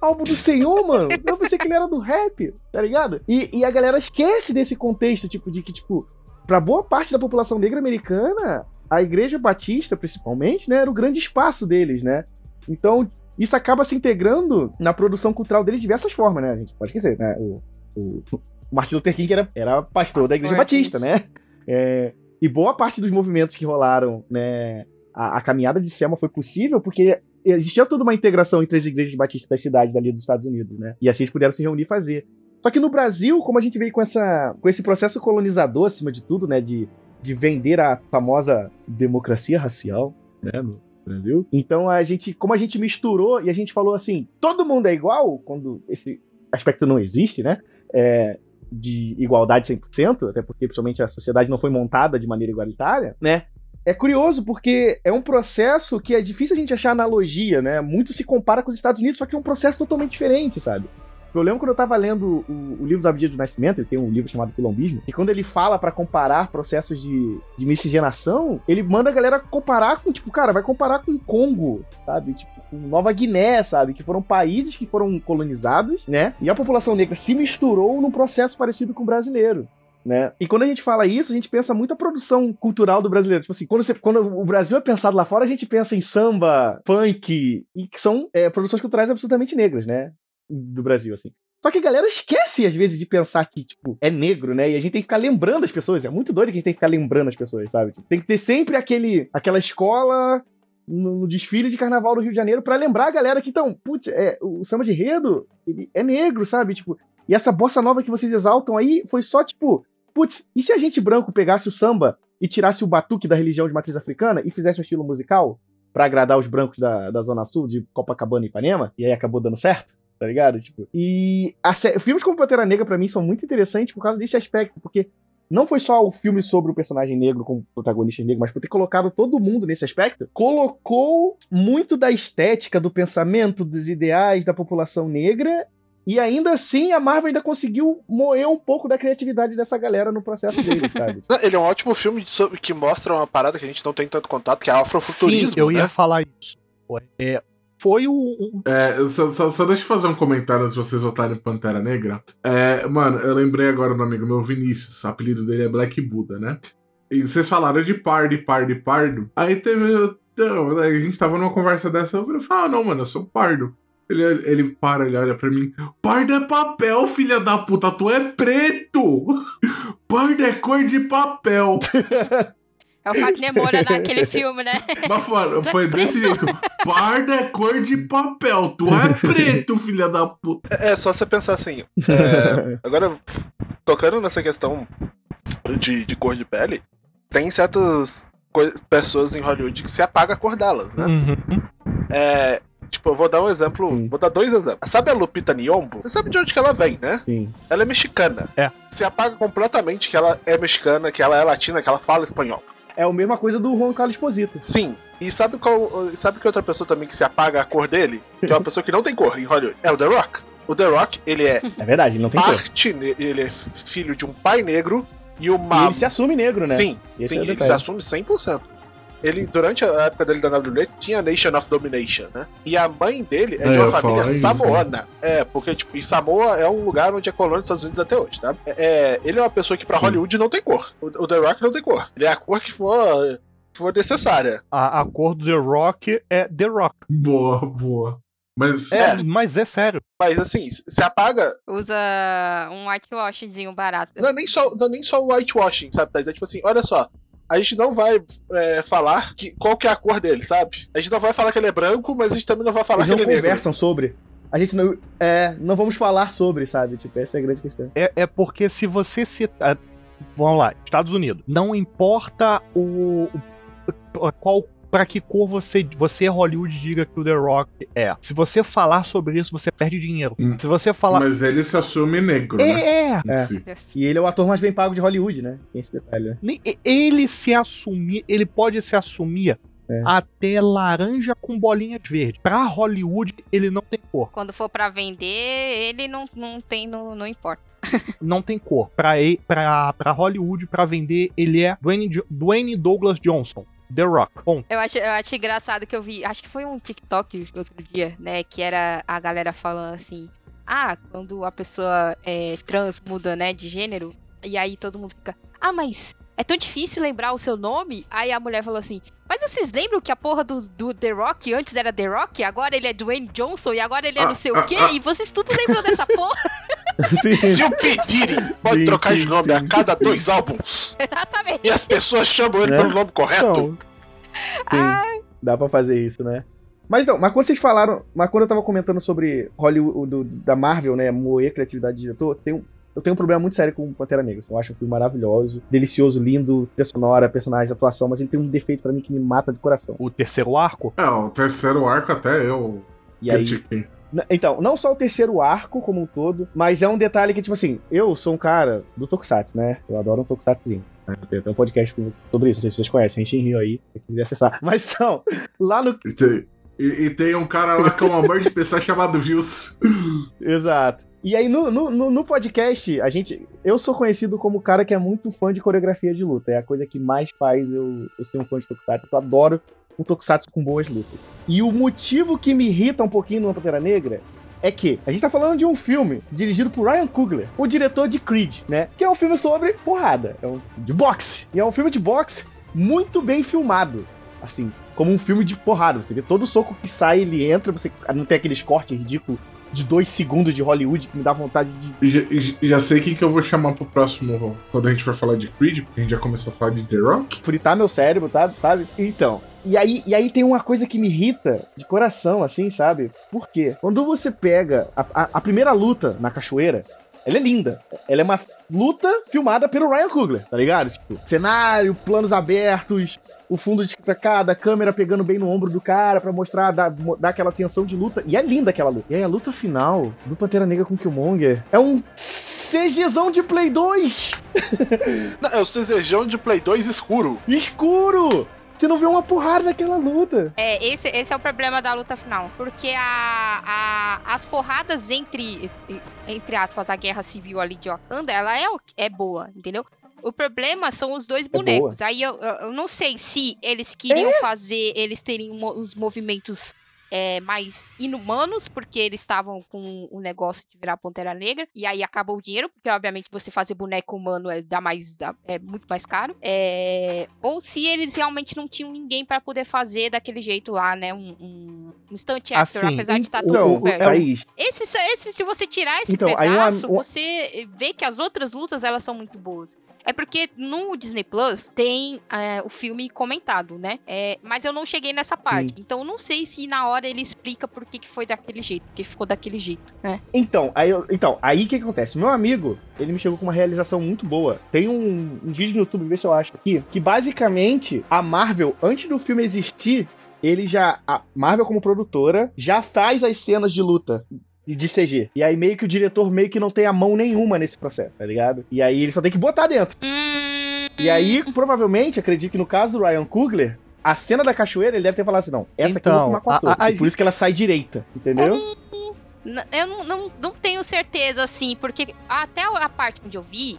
álbum do Senhor, mano. Eu pensei que ele era do rap, tá ligado? E, e a galera esquece desse contexto, tipo, de que, tipo, pra boa parte da população negra americana, a igreja batista, principalmente, né, era o grande espaço deles, né? Então, isso acaba se integrando na produção cultural deles de diversas formas, né? A gente pode esquecer, né? O, o, o Martin Luther King era, era pastor da igreja batista, né? É, e boa parte dos movimentos que rolaram, né? A, a caminhada de Selma foi possível porque existia toda uma integração entre as igrejas batistas das cidades ali dos Estados Unidos, né? E assim eles puderam se reunir e fazer. Só que no Brasil, como a gente veio com, essa, com esse processo colonizador, acima de tudo, né? De, de vender a famosa democracia racial, né? No Brasil. Então a gente, como a gente misturou e a gente falou assim, todo mundo é igual, quando esse aspecto não existe, né? É, de igualdade 100%, até porque principalmente a sociedade não foi montada de maneira igualitária, né? É curioso porque é um processo que é difícil a gente achar analogia, né? Muito se compara com os Estados Unidos, só que é um processo totalmente diferente, sabe? Eu lembro quando eu tava lendo o, o livro da Vida do Nascimento, ele tem um livro chamado Quilombismo, e quando ele fala pra comparar processos de, de miscigenação, ele manda a galera comparar com, tipo, cara, vai comparar com Congo, sabe? Tipo, Nova Guiné, sabe? Que foram países que foram colonizados, né? E a população negra se misturou num processo parecido com o brasileiro. Né? E quando a gente fala isso, a gente pensa muito a produção cultural do brasileiro. Tipo assim, quando, você- quando o Brasil é pensado lá fora, a gente pensa em samba, funk, e que são é, produções culturais absolutamente negras, né? Do Brasil, assim. Só que a galera esquece, às vezes, de pensar que, tipo, é negro, né? E a gente tem que ficar lembrando as pessoas. É muito doido que a gente tem que ficar lembrando as pessoas, sabe? Tem que ter sempre aquele, aquela escola no, desfile de carnaval do Rio de Janeiro pra lembrar a galera que, então, putz, é, o samba de enredo, é negro, sabe? Tipo, e essa bossa nova que vocês exaltam aí foi só, tipo, putz, e se a gente branco pegasse o samba e tirasse o batuque da religião de matriz africana e fizesse um estilo musical pra agradar os brancos da, da Zona Sul, de Copacabana e Ipanema, e aí acabou dando certo? Tá ligado? Tipo, e a filmes como Pantera Negra pra mim são muito interessantes por causa desse aspecto, porque não foi só o filme sobre o personagem negro como protagonista negro, mas por ter colocado todo mundo nesse aspecto, colocou muito da estética, do pensamento, dos ideais da população negra e ainda assim, a Marvel ainda conseguiu moer um pouco da criatividade dessa galera no processo deles, [laughs] sabe? Ele é um ótimo filme de- sobre- que mostra uma parada que a gente não tem tanto contato, que é afrofuturismo, Sim, eu ia né? falar isso. É, foi o, o- É, só, só, só deixa eu fazer um comentário antes de vocês votarem Pantera Negra. É, mano, eu lembrei agora do amigo meu Vinícius, o apelido dele é Black Buddha, né? E vocês falaram de pardo, pardo, pardo. Aí teve. então, A gente tava numa conversa dessa, eu falei, ah, não, mano, eu sou pardo. Ele, ele para, ele olha pra mim. Pardo é papel, filha da puta, tu é preto! [laughs] Pardo é cor de papel. [laughs] É o Fagner Moura naquele [laughs] filme, né? Mas, mano, foi desse jeito. Pardo é cor de papel, tu é preto, filha da puta. É é só você pensar assim. é, [laughs] agora, tocando nessa questão de, de cor de pele, tem certas pessoas em Hollywood que se apaga a cor delas, né? Uhum. É, tipo, eu vou dar um exemplo, Sim. vou dar dois exemplos. Sabe a Lupita Nyong'o? Você sabe de onde que ela vem, né? Sim. Ela é mexicana. É. Se apaga completamente que ela é mexicana, que ela é latina, que ela fala espanhol. É a mesma coisa do Juan Carlos Esposito. Sim. E sabe qual, sabe que outra pessoa também que se apaga a cor dele? Que é uma pessoa que não tem cor em Hollywood. É o The Rock. O The Rock, ele é É verdade, ele não tem cor. parte, ne- ele é filho de um pai negro e o E ele se assume negro, né? Sim, Esse sim, é ele se assume 100%. Ele, durante a época dele da WWE, tinha Nation of Domination, né? E a mãe dele é É, de uma ia família falar isso, samoana. É, porque, tipo, e Samoa é um lugar onde é colônia dos Estados Unidos até hoje, tá? É, é, ele é uma pessoa que pra Hollywood não tem cor. O, o The Rock não tem cor. Ele é a cor que for, que for necessária. a, a cor do The Rock é The Rock. Boa, boa. Mas. É. Mas é sério. Mas, assim, se apaga... Usa um whitewashzinho barato. Não é nem só, não é nem só o whitewashing, sabe? Tá? É tipo assim, olha só. A gente não vai é, falar que, qual que é a cor dele, sabe? A gente não vai falar que ele é branco, mas a gente também não vai falar Eles que não ele é negro. conversam sobre. A gente não. É, não vamos falar sobre, sabe? Tipo, essa é a grande questão. É, é porque se você citar. Vamos lá, Estados Unidos. Não importa o. o- qual. Pra que cor você, você, Hollywood, diga que o The Rock é. Se você falar sobre isso, você perde dinheiro. Hum. Se você falar. Mas ele se assume negro, né? É, é. Em É. si. E ele é o ator mais bem pago de Hollywood, né? Tem esse detalhe, né? Ele se assumir, ele pode se assumir É. até laranja com bolinhas verdes. Pra Hollywood, ele não tem cor. Quando for pra vender, ele não, não tem, não, não importa. [laughs] Não tem cor. Pra, pra, pra Hollywood, pra vender, ele é Dwayne, Dwayne Douglas Johnson. The Rock. Bom, Eu acho, eu acho engraçado que eu vi, acho que foi um TikTok outro dia, né? Que era a galera falando assim: ah, quando a pessoa é trans muda, né, de gênero, e aí todo mundo fica, ah, mas é tão difícil lembrar o seu nome? Aí a mulher falou assim: mas vocês lembram que a porra do, do The Rock antes era The Rock, agora ele é Dwayne Johnson e agora ele é não sei o quê? E vocês tudo lembram dessa [laughs] porra? [laughs] Sim. Se o pedirem, pode Sim, trocar de sim, nome sim. a cada dois álbuns. [laughs] Exatamente. E as pessoas chamam ele Né? pelo nome correto. Então, sim, dá pra fazer isso, né? Mas não, mas quando vocês falaram, mas quando eu tava comentando sobre Hollywood, do- da Marvel, né, moer criatividade de diretor, tem um, eu tenho um problema muito sério com Pantera Negra. Eu acho um filme maravilhoso, delicioso, lindo, trilha sonora, personagem, atuação, mas ele tem um defeito pra mim que me mata de coração. o terceiro arco. É, o terceiro arco até eu E aí, critiquei. N- Então, não só o terceiro arco como um todo, mas é um detalhe que, tipo assim, eu sou um cara do Tokusatsu, né? Eu adoro um Tokusatsuzinho. né? Tem até um podcast sobre isso, não sei se vocês conhecem, a gente Rio aí, se quiser acessar. [laughs] Mas então, lá no. E tem, e- tem um cara lá com um amor de pessoa [laughs] chamado Views. [laughs] Exato. E aí, no, no, no- no podcast, a gente. Eu sou conhecido como o cara que é muito fã de coreografia de luta. É a coisa que mais faz eu, eu ser um fã de Tokusatsu. Eu adoro um Tokusatsu com boas lutas. E o motivo que me irrita um pouquinho no Pantera Negra é que a gente tá falando de um filme dirigido por Ryan Coogler, o diretor de Creed, né? Que é um filme sobre porrada, é um de boxe. E é um filme de boxe muito bem filmado. Assim, como um filme de porrada. Você vê todo soco que sai, ele entra, você não tem aqueles cortes ridículos de dois segundos de Hollywood que me dá vontade de. Já, já sei quem que eu vou chamar pro próximo, quando a gente for falar de Creed, porque a gente já começou a falar de The Rock. fritar meu cérebro, tá? Sabe? Então. E aí, e aí tem uma coisa que me irrita de coração, assim, sabe? Por quê? Quando você pega a, a- a primeira luta na cachoeira, ela é linda. Ela é uma luta filmada pelo Ryan Coogler, tá ligado? Tipo, cenário, planos abertos, o fundo destacado, a câmera pegando bem no ombro do cara pra mostrar, dar, dar aquela tensão de luta. E é linda aquela luta. E aí a luta final do Pantera Negra com Killmonger é um CGzão de Play 2 Não, é o Cezejão de Play 2 escuro. escuro. Você não vê uma porrada naquela luta. É, esse, esse é o problema da luta final. Porque a, a- as porradas entre, entre aspas, a guerra civil ali de Wakanda, ela é, é boa, entendeu? O problema são os dois bonecos. Aí eu, eu, não sei se eles queriam fazer eles terem os movimentos é, mais inumanos, porque eles estavam com o negócio de virar Pantera Negra, e aí acabou o dinheiro, porque obviamente você fazer boneco humano é, dá mais, dá- é muito mais caro. É, ou se eles realmente não tinham ninguém pra poder fazer daquele jeito lá, né? Um, um, um stunt actor, Assim, apesar de estar tudo Então, coberto. Thaís, Esse, esse, se você tirar esse Então, aí uma- pedaço, uma- você vê que as outras lutas elas são muito boas. É porque no Disney Plus tem é, o filme comentado, né? É, mas eu não cheguei nessa parte. Então eu não sei se na hora ele explica por que, que foi daquele jeito, porque ficou daquele jeito, né? Então, aí, eu- então, aí o que acontece? Meu amigo, ele me chegou com uma realização muito boa. Tem um, um vídeo no YouTube, vê se eu acho aqui, que basicamente a Marvel, antes do filme existir, ele já. A Marvel, como produtora, já faz as cenas de luta. De- CG. E aí meio que o diretor meio que não tem a mão nenhuma nesse processo, tá ligado? E aí ele só tem que botar dentro. Hum, E aí, provavelmente, acredito que no caso do Ryan Coogler, a cena da cachoeira, ele deve ter falado assim, não, essa aqui eu vou Então, filmar com a a- a- E por isso que ela sai direita, entendeu? Eu não, não, não tenho certeza, assim, porque até a parte onde eu vi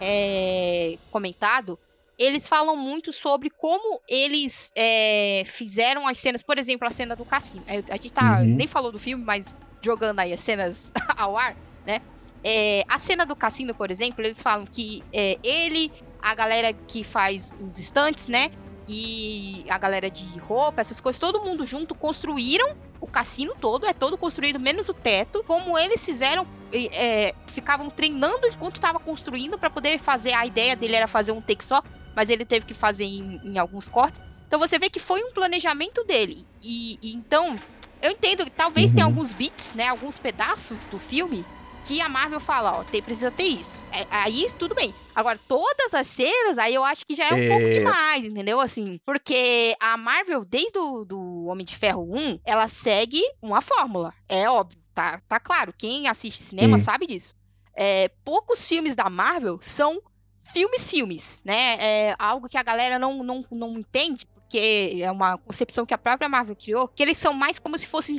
é, comentado, eles falam muito sobre como eles é, fizeram as cenas, por exemplo, a cena do cassino. É, A gente tá, Uhum. nem falou do filme, mas jogando aí as cenas [laughs] ao ar, né? É, a cena do cassino, por exemplo, eles falam que é, ele, a galera que faz os estantes, né? E a galera de roupa, essas coisas, todo mundo junto construíram o cassino todo, é todo construído, menos o teto. Como eles fizeram, é, ficavam treinando enquanto tava construindo pra poder fazer. A ideia dele era fazer um take só. mas ele teve que fazer em, em alguns cortes. Então você vê que foi um planejamento dele. E, e então, eu entendo que talvez Uhum. tenha alguns bits, né? Alguns pedaços do filme que a Marvel fala, ó, tem, precisa ter isso. É, aí tudo bem. Agora, todas as cenas, aí eu acho que já é um É. pouco demais, entendeu? Assim, porque a Marvel, desde o do Homem de Ferro 1, ela segue uma fórmula. É óbvio, tá, tá claro. Quem assiste cinema Sim. sabe disso. É, poucos filmes da Marvel são filmes-filmes, né? É algo que a galera não, não, não entende, porque é uma concepção que a própria Marvel criou, que eles são mais como se fossem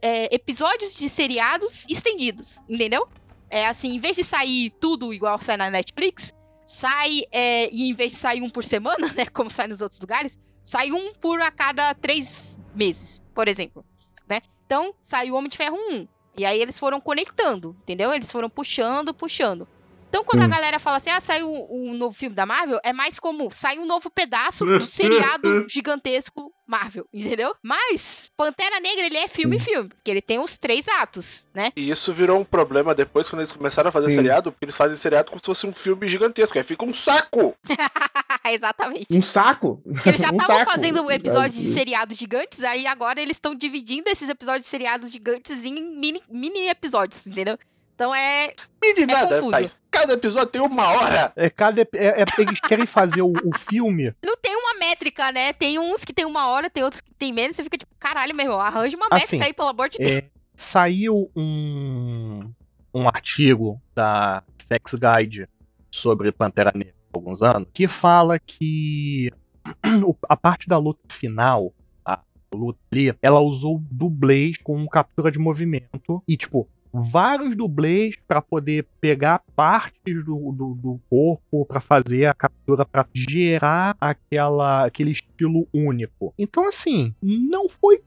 é, episódios de seriados estendidos, entendeu? É assim, em vez de sair tudo igual sai na Netflix, sai, é, e em vez de sair um por semana, [laughs] né, como sai nos outros lugares, sai um por a cada três meses, por exemplo, né? Então, saiu o Homem de Ferro 1, e aí eles foram conectando, entendeu? Eles foram puxando, puxando. Então, quando a Sim. galera fala assim, ah, saiu um novo filme da Marvel, é mais como sai um novo pedaço do [laughs] seriado gigantesco Marvel, entendeu? Mas, Pantera Negra, ele é filme filme, porque ele tem os três atos, né? E isso virou um problema depois quando eles começaram a fazer Sim. seriado, porque eles fazem seriado como se fosse um filme gigantesco. Aí fica um saco! [laughs] Exatamente. Um saco. Porque eles já [laughs] Um estavam saco. fazendo episódios de seriados gigantes, aí agora eles estão dividindo esses episódios de seriados gigantes em mini, mini episódios, entendeu? Então é. Mini nada, confuso. Thaís. Cada episódio tem uma hora! É, cada, é, é- eles querem fazer o, o filme. Não tem uma métrica, né? Tem uns que tem uma hora, tem outros que tem menos. Você fica tipo, caralho, meu irmão, arranja uma Assim, métrica aí, pelo amor de Deus. É, saiu um, um artigo da Sex Guide sobre Pantera Negra há alguns anos que fala que [clears throat] a parte da luta final, a luta ali, ela usou dublês com captura de movimento e, tipo, vários dublês para poder pegar partes do, do, do corpo para fazer a captura para gerar aquela aquele estilo único. Então assim, não foi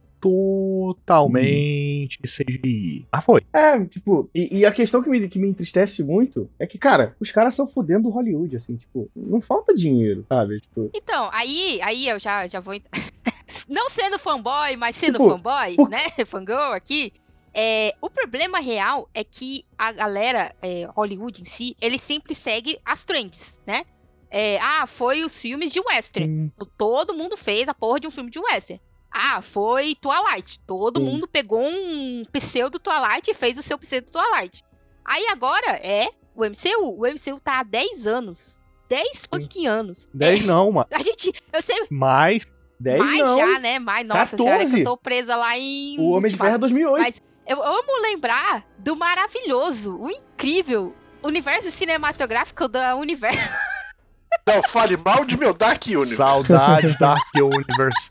totalmente CGI. Ah, foi. É, tipo, e, e a questão que me, que me entristece muito é que, cara, os caras estão fudendo Hollywood, assim, tipo, não falta dinheiro, sabe? Tipo, Então, aí, aí eu já, já vou. [laughs] Não sendo fanboy, mas sendo Tipo, fanboy, por- né? [laughs] Fangirl aqui. É, o problema real é que a galera, é, Hollywood em si, ele sempre segue as trends, né? É, ah, foi os filmes de western. hum, Todo mundo fez a porra de um filme de western. Ah, foi Twilight. Todo Sim. mundo pegou um pseudo Twilight e fez o seu pseudo Twilight. Aí agora é o MCU. O MCU tá há 10 anos. 10 fucking anos. 10 não, mano. [laughs] A gente, eu sei, Mas 10 mais não. já, né? Mais, nossa senhora, é que 14. eu tô presa lá em. O Homem de Ferro é 2008. Mas- Eu amo lembrar do maravilhoso, o incrível universo cinematográfico da Universo. [laughs] Não, fale mal de meu Dark Universe. saudades Dark Universe.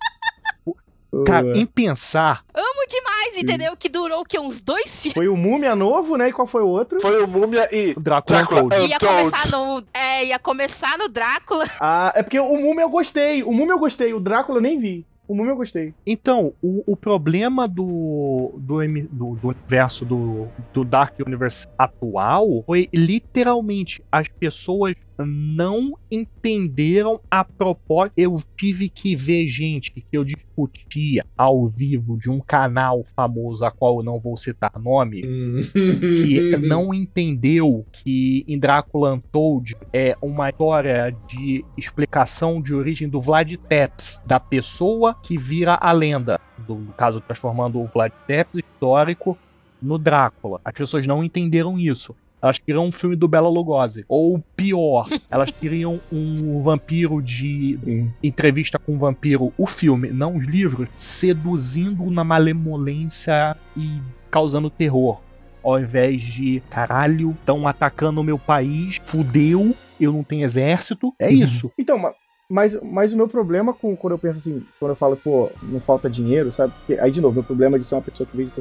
[laughs] Cara, em pensar, Amo demais, entendeu? Que durou o quê? Uns dois filmes. Foi o Múmia novo, né? E qual foi o outro? Foi o Múmia e o Drácula, Drácula. Ia Untold. começar no. É, ia começar no Drácula. Ah, é porque o Múmia eu gostei. O Múmia eu gostei. O Drácula eu nem vi. O Múmia eu gostei. Então, o, o problema do, do, do, do universo do, do Dark Universe atual foi literalmente as pessoas não entenderam a proposta. Eu tive que ver gente que eu discutia ao vivo de um canal famoso, a qual eu não vou citar nome, que [laughs] não entendeu que em Drácula Untold é uma história de explicação de origem do Vlad Tepes, da pessoa que vira a lenda, do, no caso transformando o Vlad Tepes histórico no Drácula. As pessoas não entenderam isso. Elas queriam um filme do Bela Lugosi. Ou pior, [laughs] elas queriam um vampiro de Sim. entrevista com um vampiro, o filme, não os livros, seduzindo na malemolência e causando terror. Ao invés de, caralho, estão atacando o meu país, fudeu, eu não tenho exército. É isso. Então, ma- mas, mas o meu problema com quando eu penso assim, quando eu falo, pô, não falta dinheiro, sabe? Porque, aí, de novo, meu problema é de ser uma pessoa que veio de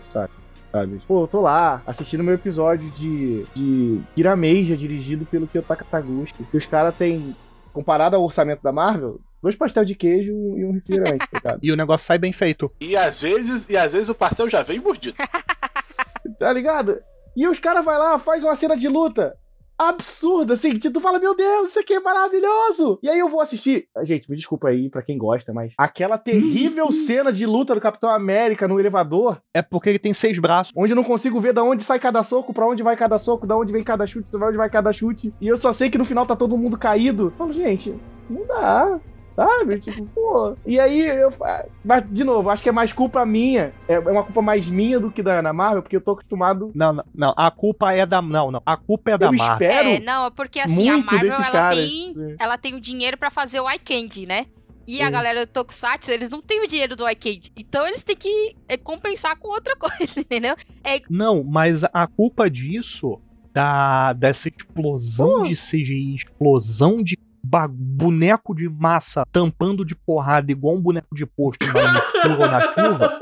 sabe? Pô, eu tô lá assistindo meu episódio de, de Kirameja, dirigido pelo Kiyotaka Taguchi, que os caras têm, comparado ao orçamento da Marvel, dois pastel de queijo e um refrigerante, tá? [laughs] E o negócio sai bem feito. E às vezes, e às vezes o pastel já vem mordido. [laughs] Tá ligado? E os caras vai lá, faz uma cena de luta. Absurda, assim, que tu fala, meu Deus, isso aqui é maravilhoso. E aí eu vou assistir. Ah, Gente, me desculpa aí pra quem gosta, mas aquela terrível cena de luta do Capitão América no elevador, É porque ele tem seis braços. onde eu não consigo ver da onde sai cada soco, pra onde vai cada soco, da onde vem cada chute, pra onde vai cada chute. E eu só sei que no final tá todo mundo caído. Eu falo, gente, não dá. Sabe? Tipo, pô. E aí eu. fa- Mas, de novo, acho que é mais culpa minha. É é uma culpa mais minha do que da Ana Marvel, porque eu tô acostumado. Não, não, não. A culpa é da. Não, não. A culpa é da eu Marvel. espero. É, não, é porque assim, a Marvel ela caras. tem, É. ela tem o dinheiro pra fazer o iCandy, né? E a É. galera do Tokusatsu, eles não têm o dinheiro do iCandy. Então eles têm que é, compensar com outra [laughs] coisa, entendeu? Não, mas a culpa disso, da, dessa explosão de CGI, explosão de boneco de massa tampando de porrada igual um boneco de posto na [laughs] na chuva,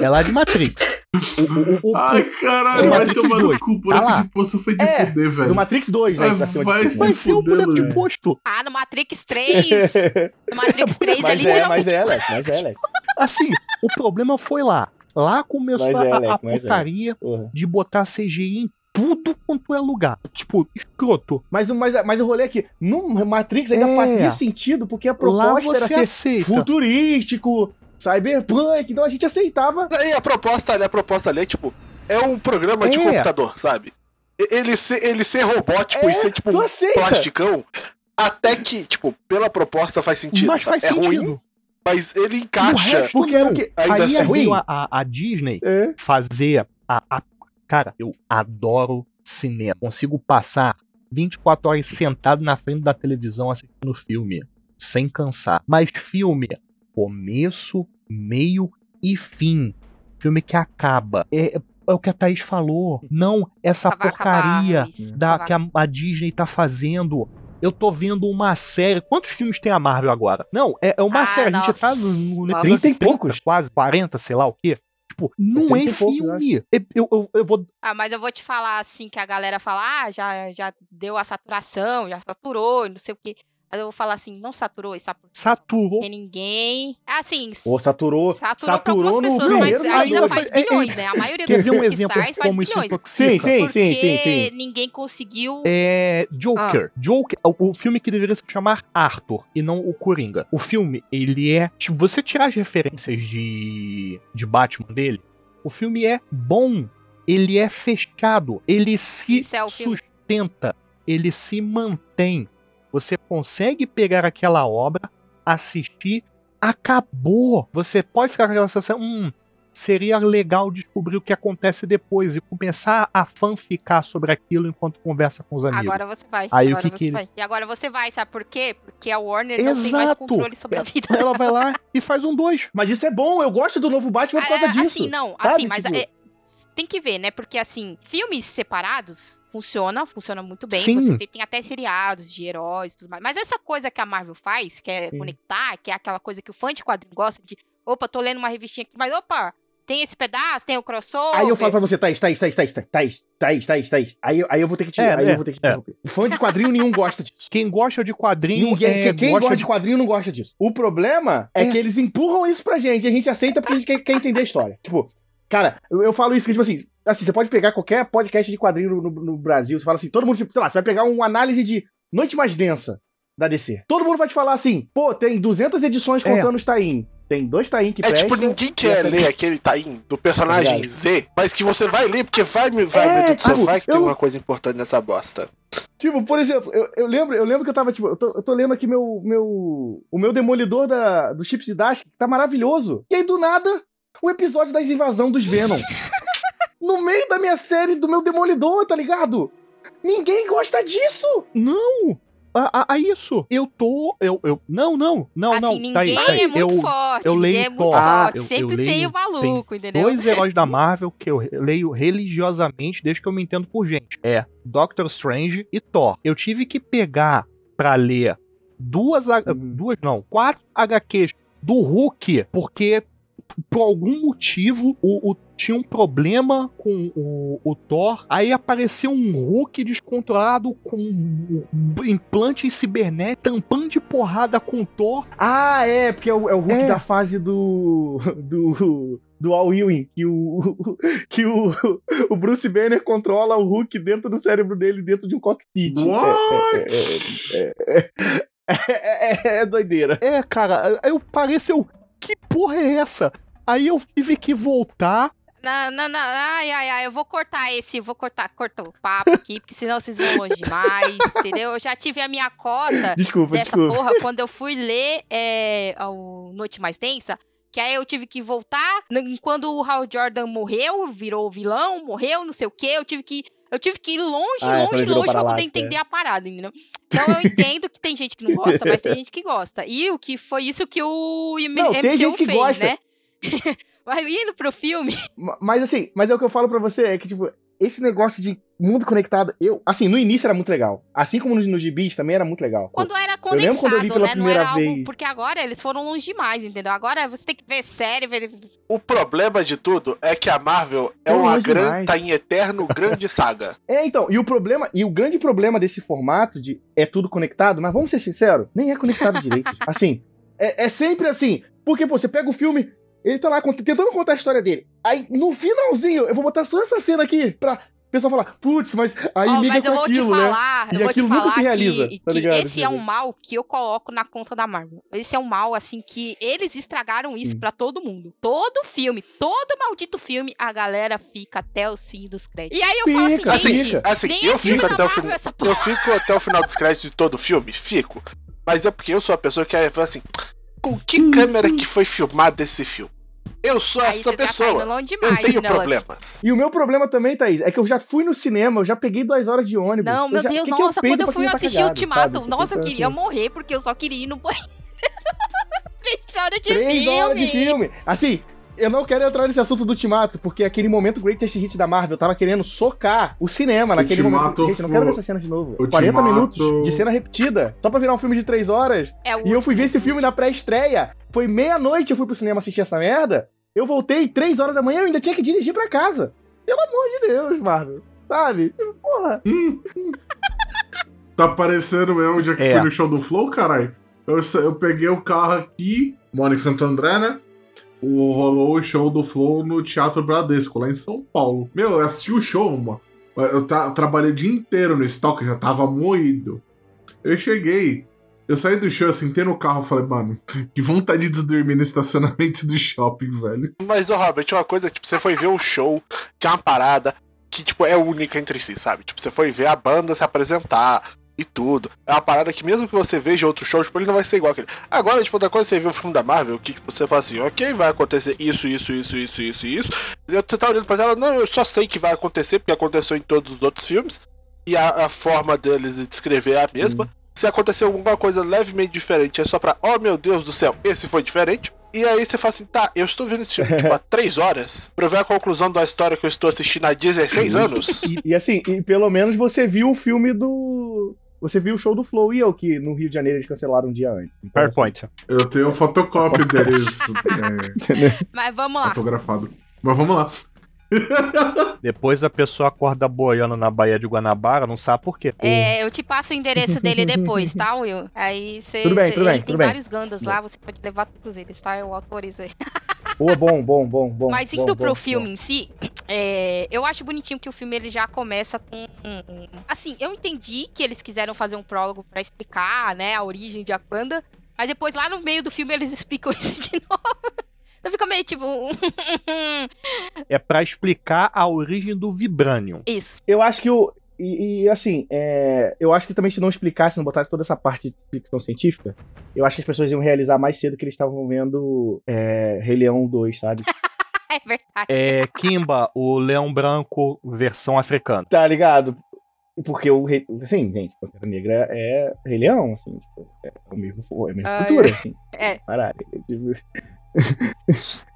é lá de Matrix. O, o- o- Ai, caralho, É vai tomar no 2. cu. O Tá boneco de poço foi de É, fuder, velho. Do Matrix 2, né? Vai- vai se vai ser o boneco de posto. Ah, no Matrix 3. no Matrix [laughs] 3 é Mas é, literalmente. mas é, Alex, mas é, Alex. Assim, o problema foi lá. Lá começou é, a, a é. putaria Porra. de botar CGI em tudo quanto é lugar. Tipo, escroto. Mas, o- mas, mas o rolê aqui, no Matrix ainda É. fazia sentido, porque a proposta era você ser aceita. futurístico, cyberpunk, então a gente aceitava. E a proposta ali, a proposta ali é tipo, é um programa de É. computador, sabe? Ele ser, ele ser robótico É, e ser tipo plasticão, até que, tipo, pela proposta faz sentido. Mas faz é sentido. ruim, mas ele encaixa. resto, porque era o? Ainda Aí assim. veio a, a- a Disney É. fazer a, a- Cara, eu adoro cinema. Consigo passar 24 horas sentado na frente da televisão assistindo filme, sem cansar. Mas filme, começo, meio e fim. Filme que acaba. É, é o que a Thaís falou. Não, essa Vai acabar, porcaria isso, da, que a, a Disney tá fazendo. Eu tô vendo uma série. Quantos filmes tem a Marvel agora? Não, é, é uma Ah, série. A gente nossa. tá no, no Nossa. episódio 30 e 30, poucos. quase 40, sei lá o quê. Tipo, não é 30 e poucos, eu filme. Eu, eu, eu, vou. Ah, mas eu vou te falar assim que a galera fala, ah, já, já deu a saturação, já saturou, e não sei o quê. Mas eu vou falar assim, não saturou, e por quê? Saturou. Porque ninguém. Assim, Pô, saturou. saturou, pra saturou algumas no pessoas, mas primeiro ainda faz É, é, bilhões, né? A maioria Quer dos ver um filmes que exemplo sai faz como isso bilhões. intoxica? Sim, sim, sim, sim, sim. ninguém conseguiu. É. Joker. Joker, o, o filme que deveria se chamar Arthur e não o Coringa. O filme, ele é. Tipo, você tirar as referências de. de Batman dele, o filme é bom. Ele é fechado. Ele se Isso é sustenta. Ele se mantém. Você consegue pegar aquela obra, assistir, acabou. Você pode ficar com aquela sensação. Hum, seria legal descobrir o que acontece depois e começar a fanficar sobre aquilo enquanto conversa com os amigos. Agora você vai. Aí o que você que ele- vai. E agora você vai, sabe por quê? Porque a Warner não tem mais Exato. controle sobre a vida. Ela vai lá e faz um dois. Mas isso é bom, eu gosto do novo Batman por causa Ah, disso. Assim, não, sabe? assim, mas Tipo- é, tem que ver, né? Porque assim, filmes separados funciona, funciona muito bem. Sim. Você vê, tem até seriados de heróis e tudo mais. Mas essa coisa que a Marvel faz, que é Sim. conectar, que é aquela coisa que o fã de quadrinho gosta de, opa, tô lendo uma revistinha aqui, mas opa, tem esse pedaço, tem o crossover. Aí eu falo pra você, Thaís, Thaís, Thaís, Thaís, Thaís, Thaís, Thaís, Thaís. Aí, eu- aí eu vou ter que te, É, aí é, eu vou ter que te é. interromper. Fã de quadrinho nenhum gosta disso. Quem gosta de quadrinho Ninguém, é, quem gosta de quadrinho não gosta disso. O problema é, É. que eles empurram isso pra gente, e a gente aceita porque a gente quer, quer entender a história. Tipo, cara, eu, eu falo isso que, tipo assim, assim, você pode pegar qualquer podcast de quadrinho no, no- Brasil, você fala assim, todo mundo, tipo, sei lá, você vai pegar uma análise de Noite Mais Densa da DC. Todo mundo vai te falar assim, pô, tem 200 edições É. contando os Tain. Tem dois Tain que É tipo, prestam, ninguém e quer essa- ler aquele Taim do personagem Obrigado. Z, mas que você vai ler, porque vai, vai, É, tipo, vai que tem eu- uma coisa importante nessa bosta. Tipo, por exemplo, eu, eu lembro, eu lembro que eu tava, tipo, eu tô, eu tô lendo aqui meu, meu. O meu demolidor da, do Chips e Dash, que tá maravilhoso. E aí, do nada, o episódio das invasão dos Venom. no meio da minha série do meu demolidor, tá ligado? Ninguém gosta disso! Não! A, a- a isso! Eu tô. Eu, eu, não, não, não, assim, não. ninguém tá aí, tá aí. é muito eu, forte, eu ninguém leio é muito forte. Ah, eu- Sempre eu tem leio- o maluco, entendeu? Dois heróis da Marvel que eu leio religiosamente desde que eu me entendo por gente. É Doctor Strange e Thor. Eu tive que pegar pra ler duas, H- Uhum. duas não, quatro HQs do Hulk, porque por algum motivo, o, o- tinha um problema com o, o Thor. Aí apareceu um Hulk descontrolado com um implante cibernético, tampando de porrada com o Thor. Ah, é, porque é o, é o Hulk É. da fase do. do. do All Ewing, que o. [laughs] que o, o Bruce Banner controla o Hulk dentro do cérebro dele, dentro de um cockpit. What? É, é, é, é, é, é doideira. É, cara, eu pareço eu. Que porra é essa? Aí eu tive que voltar. Não, não, não. Ai, ai, ai. Eu vou cortar esse. Vou cortar, cortar o papo aqui, porque senão vocês vão longe demais, [laughs] entendeu? Eu já tive a minha cota Desculpa, dessa desculpa. porra quando eu fui ler é, o Noite Mais Tensa. Que aí eu tive que voltar. Quando o Hal Jordan morreu, virou vilão, morreu, não sei o quê. Eu tive que. Eu tive que ir longe, Ah, é, longe, longe pra poder Parallax, entender é. a parada, entendeu? Então eu entendo que tem gente que não gosta, mas tem [laughs] gente que gosta. E o que foi isso que o M- Não, tem MCU gente que fez, gosta. né? [laughs] Mas indo pro filme, Ma- Mas assim, mas é o que eu falo pra você, é que, tipo, esse negócio de mundo conectado, eu, assim, no início era muito legal. Assim como nos, nos gibis também era muito legal. quando era lembro quando eu li condensado, pela né? Não primeira era algo. vez. Porque agora eles foram longe demais, entendeu? Agora você tem que ver série, ver. O problema de tudo é que a Marvel é uma grande. tá em eterno grande [laughs] saga. É, então, e o problema, e o grande problema desse formato de é tudo conectado, mas vamos ser sinceros, nem é conectado direito. [laughs] Assim, é, é sempre assim, porque pô, você pega o filme, ele tá lá tentando contar a história dele. Aí, no finalzinho, eu vou botar só essa cena aqui pra pessoal falar, putz, mas aí Ó, liga mas eu com vou aquilo, te né? falar, E eu vou te aquilo nunca falar se realiza, que, tá ligado, esse é um mal que eu coloco na conta da Marvel. Esse é um mal, assim, que eles estragaram isso Hum. pra todo mundo. Todo filme, todo maldito filme, a galera fica até os fins dos créditos. E aí eu falo Fica, assim, Assim, gente, assim nem eu é fico até o final. Eu fico até o final dos créditos de todo o filme? Fico. Mas é porque eu sou a pessoa que é assim. Com que câmera que foi filmado esse filme? Eu sou Aí essa você tá pessoa. caindo longe eu demais, tenho né, problemas. E o meu problema também, Thaís, é que eu já fui no cinema, eu já peguei duas horas de ônibus. Não, Eu meu já- Deus, que que nossa, peito quando eu fui tá assistir cagado, Ultimato, sabe? Tipo, nossa, eu queria assim, morrer porque eu só queria ir no banheiro. [laughs] Três horas de Três filme. horas de filme. Assim, eu não quero entrar nesse assunto do Ultimato, porque aquele momento Greatest Hit da Marvel tava querendo socar o cinema naquele Ultimato momento. Gente, eu não quero ver foi- essa cena de novo. Ultimato- 40 minutos de cena repetida, só pra virar um filme de três horas. É E eu fui ver esse filme na pré-estreia. Foi meia-noite eu fui pro cinema assistir essa merda. Eu voltei três horas da manhã, eu ainda tinha que dirigir pra casa. Pelo amor de Deus, Marvel. Sabe? Tipo, porra. [laughs] Tá parecendo eu, já que É. fui no show do Flow, caralho. Eu, eu peguei o carro aqui, moro em Santo André, né? O, rolou o show do Flow no Teatro Bradesco, lá em São Paulo. Meu, eu assisti o show, mano. Eu ta- trabalhei o dia inteiro no estoque, já tava moído. Eu cheguei, eu saí do show, assim, sentei no carro falei, mano, [laughs] que vontade de dormir no estacionamento do shopping, velho. Mas, ô Robert, uma coisa, tipo, você foi ver um show, que é uma parada que, tipo, é única entre si, sabe? Tipo, você foi ver a banda se apresentar e tudo. É uma parada que mesmo que você veja outro show, tipo, ele não vai ser igual aquele. Agora, tipo, outra coisa, você vê o filme da Marvel, que, tipo, você fala assim, ok, vai acontecer isso, isso, isso, isso, isso isso. E você tá olhando pra ela, não, eu só sei que vai acontecer, porque aconteceu em todos os outros filmes. E a, a forma deles de descrever é a mesma. Se acontecer alguma coisa levemente diferente, é só pra, oh meu Deus do céu, esse foi diferente. E aí você fala assim, tá, eu estou vendo esse filme tipo, há [laughs] três horas pra eu ver a conclusão da história que eu estou assistindo há 16 anos. E, e assim, e pelo menos você viu o filme do. Você viu o show do Flow e eu, que no Rio de Janeiro eles cancelaram um dia antes. Então, assim, PowerPoint. Eu tenho o fotocópio deles [laughs] é, Mas vamos lá. fotografado. Mas vamos lá. [laughs] Depois a pessoa acorda boiando na Baía de Guanabara, não sabe por quê. É, eu te passo o endereço dele depois, tá, Will? Aí você. Tudo bem, cê- tudo bem, ele tem tudo bem. vários gandas lá, você pode levar todos eles, tá? Eu autorizo aí. [laughs] Pô, bom, bom, bom, bom. Mas bom, indo bom, pro bom. filme em si, é, eu acho bonitinho que o filme ele já começa com. um- um- Assim, eu entendi que eles quiseram fazer um prólogo pra explicar, né, a origem de Wakanda. Mas depois lá no meio do filme eles [laughs] explicam isso de novo. Então fica meio tipo. É pra explicar a origem do Vibranium. isso. Eu acho que o. E, e, assim, é, eu acho que também se não explicasse, não botasse toda essa parte de ficção científica, eu acho que as pessoas iam realizar mais cedo que eles estavam vendo é, Rei Leão 2, sabe? [laughs] É verdade. É Kimba, o leão branco versão africana. Tá ligado? Porque o rei. Assim, gente, Pantera Negra é Rei Leão, assim, tipo, é o mesmo, é a mesma Ah, cultura, assim. É. Caralho. Tipo,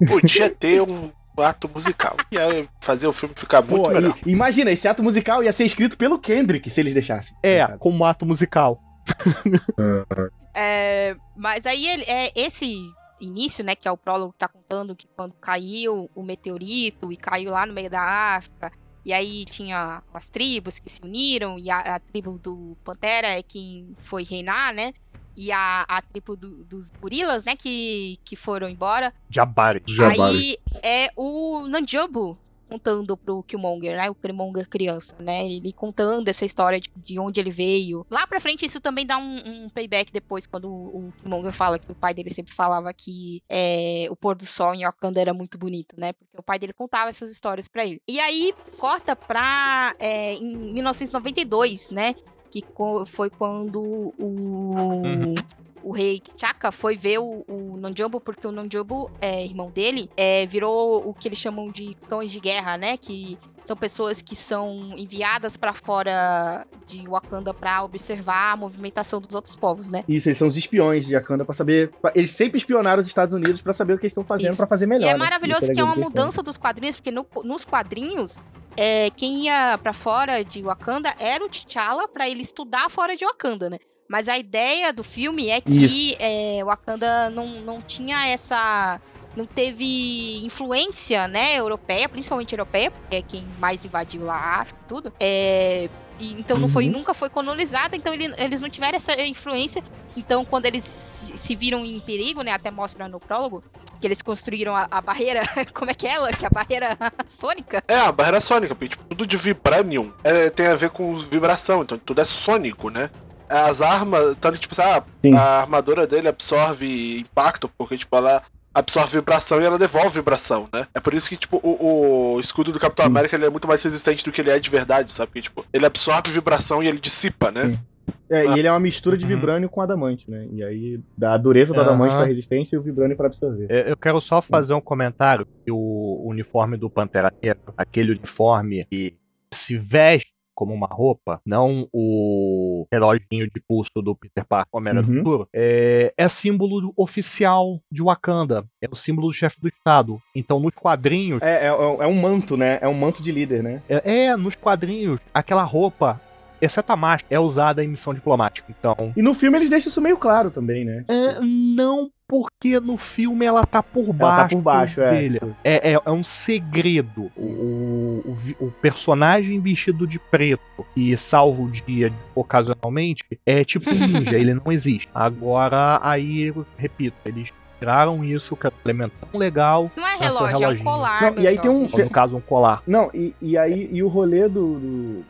Podia ter um ato musical. Ia fazer o filme ficar muito pô, melhor. e- imagina, esse ato musical ia ser escrito pelo Kendrick se eles deixassem. É, sabe? como ato musical. [laughs] É, mas aí ele, é, esse início, né, que é o prólogo que tá contando que quando caiu o meteorito e caiu lá no meio da África, e aí tinha as tribos que se uniram, e a, a tribo do Pantera é quem foi reinar, né? E a, a tribo do- dos gorilas, né, que, que foram embora. Jabari. Jabari. Aí é o Nanjobu contando pro Killmonger, né? O Killmonger criança, né? Ele contando essa história de, de onde ele veio. Lá pra frente, isso também dá um, um payback depois, quando o, o Killmonger fala que o pai dele sempre falava que é, o pôr do sol em Wakanda era muito bonito, né? Porque o pai dele contava essas histórias pra ele. E aí, corta pra é, em 1992, né? Que foi quando o Uhum. o rei T'Chaka foi ver o, o porque o Nanjobu, é, irmão dele, é, virou o que eles chamam de cães de guerra, né? Que são pessoas que são enviadas pra fora de Wakanda pra observar a movimentação dos outros povos, né? Isso, eles são os espiões de Wakanda pra saber. pra- Eles sempre espionaram os Estados Unidos pra saber o que eles estão fazendo pra fazer melhor. e é né? maravilhoso Isso que é uma mudança dos quadrinhos, porque no- nos quadrinhos, é, quem ia pra fora de Wakanda era o T'Challa pra ele estudar fora de Wakanda, né? Mas a ideia do filme é que é, Wakanda não, não tinha essa. Não teve influência, né, europeia, principalmente europeia, porque é quem mais invadiu lá tudo. É, e então não foi, Uhum. nunca foi colonizada, então ele- eles não tiveram essa influência. Então, quando eles se- viram em perigo, né, até mostra no prólogo, que eles construíram a, a barreira, [laughs] como é que é ela? Que é a barreira [laughs] sônica? É, a barreira sônica, porque tipo, tudo de vibranium é, tem a ver com vibração, então tudo é sônico, né? As armas, tanto tipo, ah, Sim. a armadura dele absorve impacto, porque tipo, ela absorve vibração e ela devolve vibração, né? É por isso que, tipo, o, o escudo do Capitão Sim. América ele é muito mais resistente do que ele é de verdade, sabe? Porque, tipo, ele absorve vibração e ele dissipa, né? Sim. É, e ele é uma mistura de Uhum. vibrânio com adamante, né? E aí dá a dureza do adamante pra resistência e o vibrânio pra absorver. É, Eu quero só fazer um comentário que o uniforme do Pantera Negra, aquele uniforme que se veste como uma roupa, não o reloginho de pulso do Peter Parker Homem-Aranha do Uhum. Futuro, é, é símbolo oficial de Wakanda. É o símbolo do chefe do Estado. Então, nos quadrinhos, É, é, é um manto, né? É um manto de líder, né? é, é, nos quadrinhos, aquela roupa, exceto a máscara, é usada em missão diplomática. Então, E no filme eles deixam isso meio claro também, né? é, não porque no filme ela tá por Ela baixo, tá por baixo, é. dele. É, é, é um segredo. O, o, o personagem vestido de preto e salva o dia ocasionalmente é tipo um ninja, [laughs] ele não existe. Agora, aí, eu repito, eles tiraram isso, que é um elemento tão legal, Não é relógio, é um colar. Não, meu e aí tem um- ou no caso, um colar. Não, e, e aí e o rolê do, do-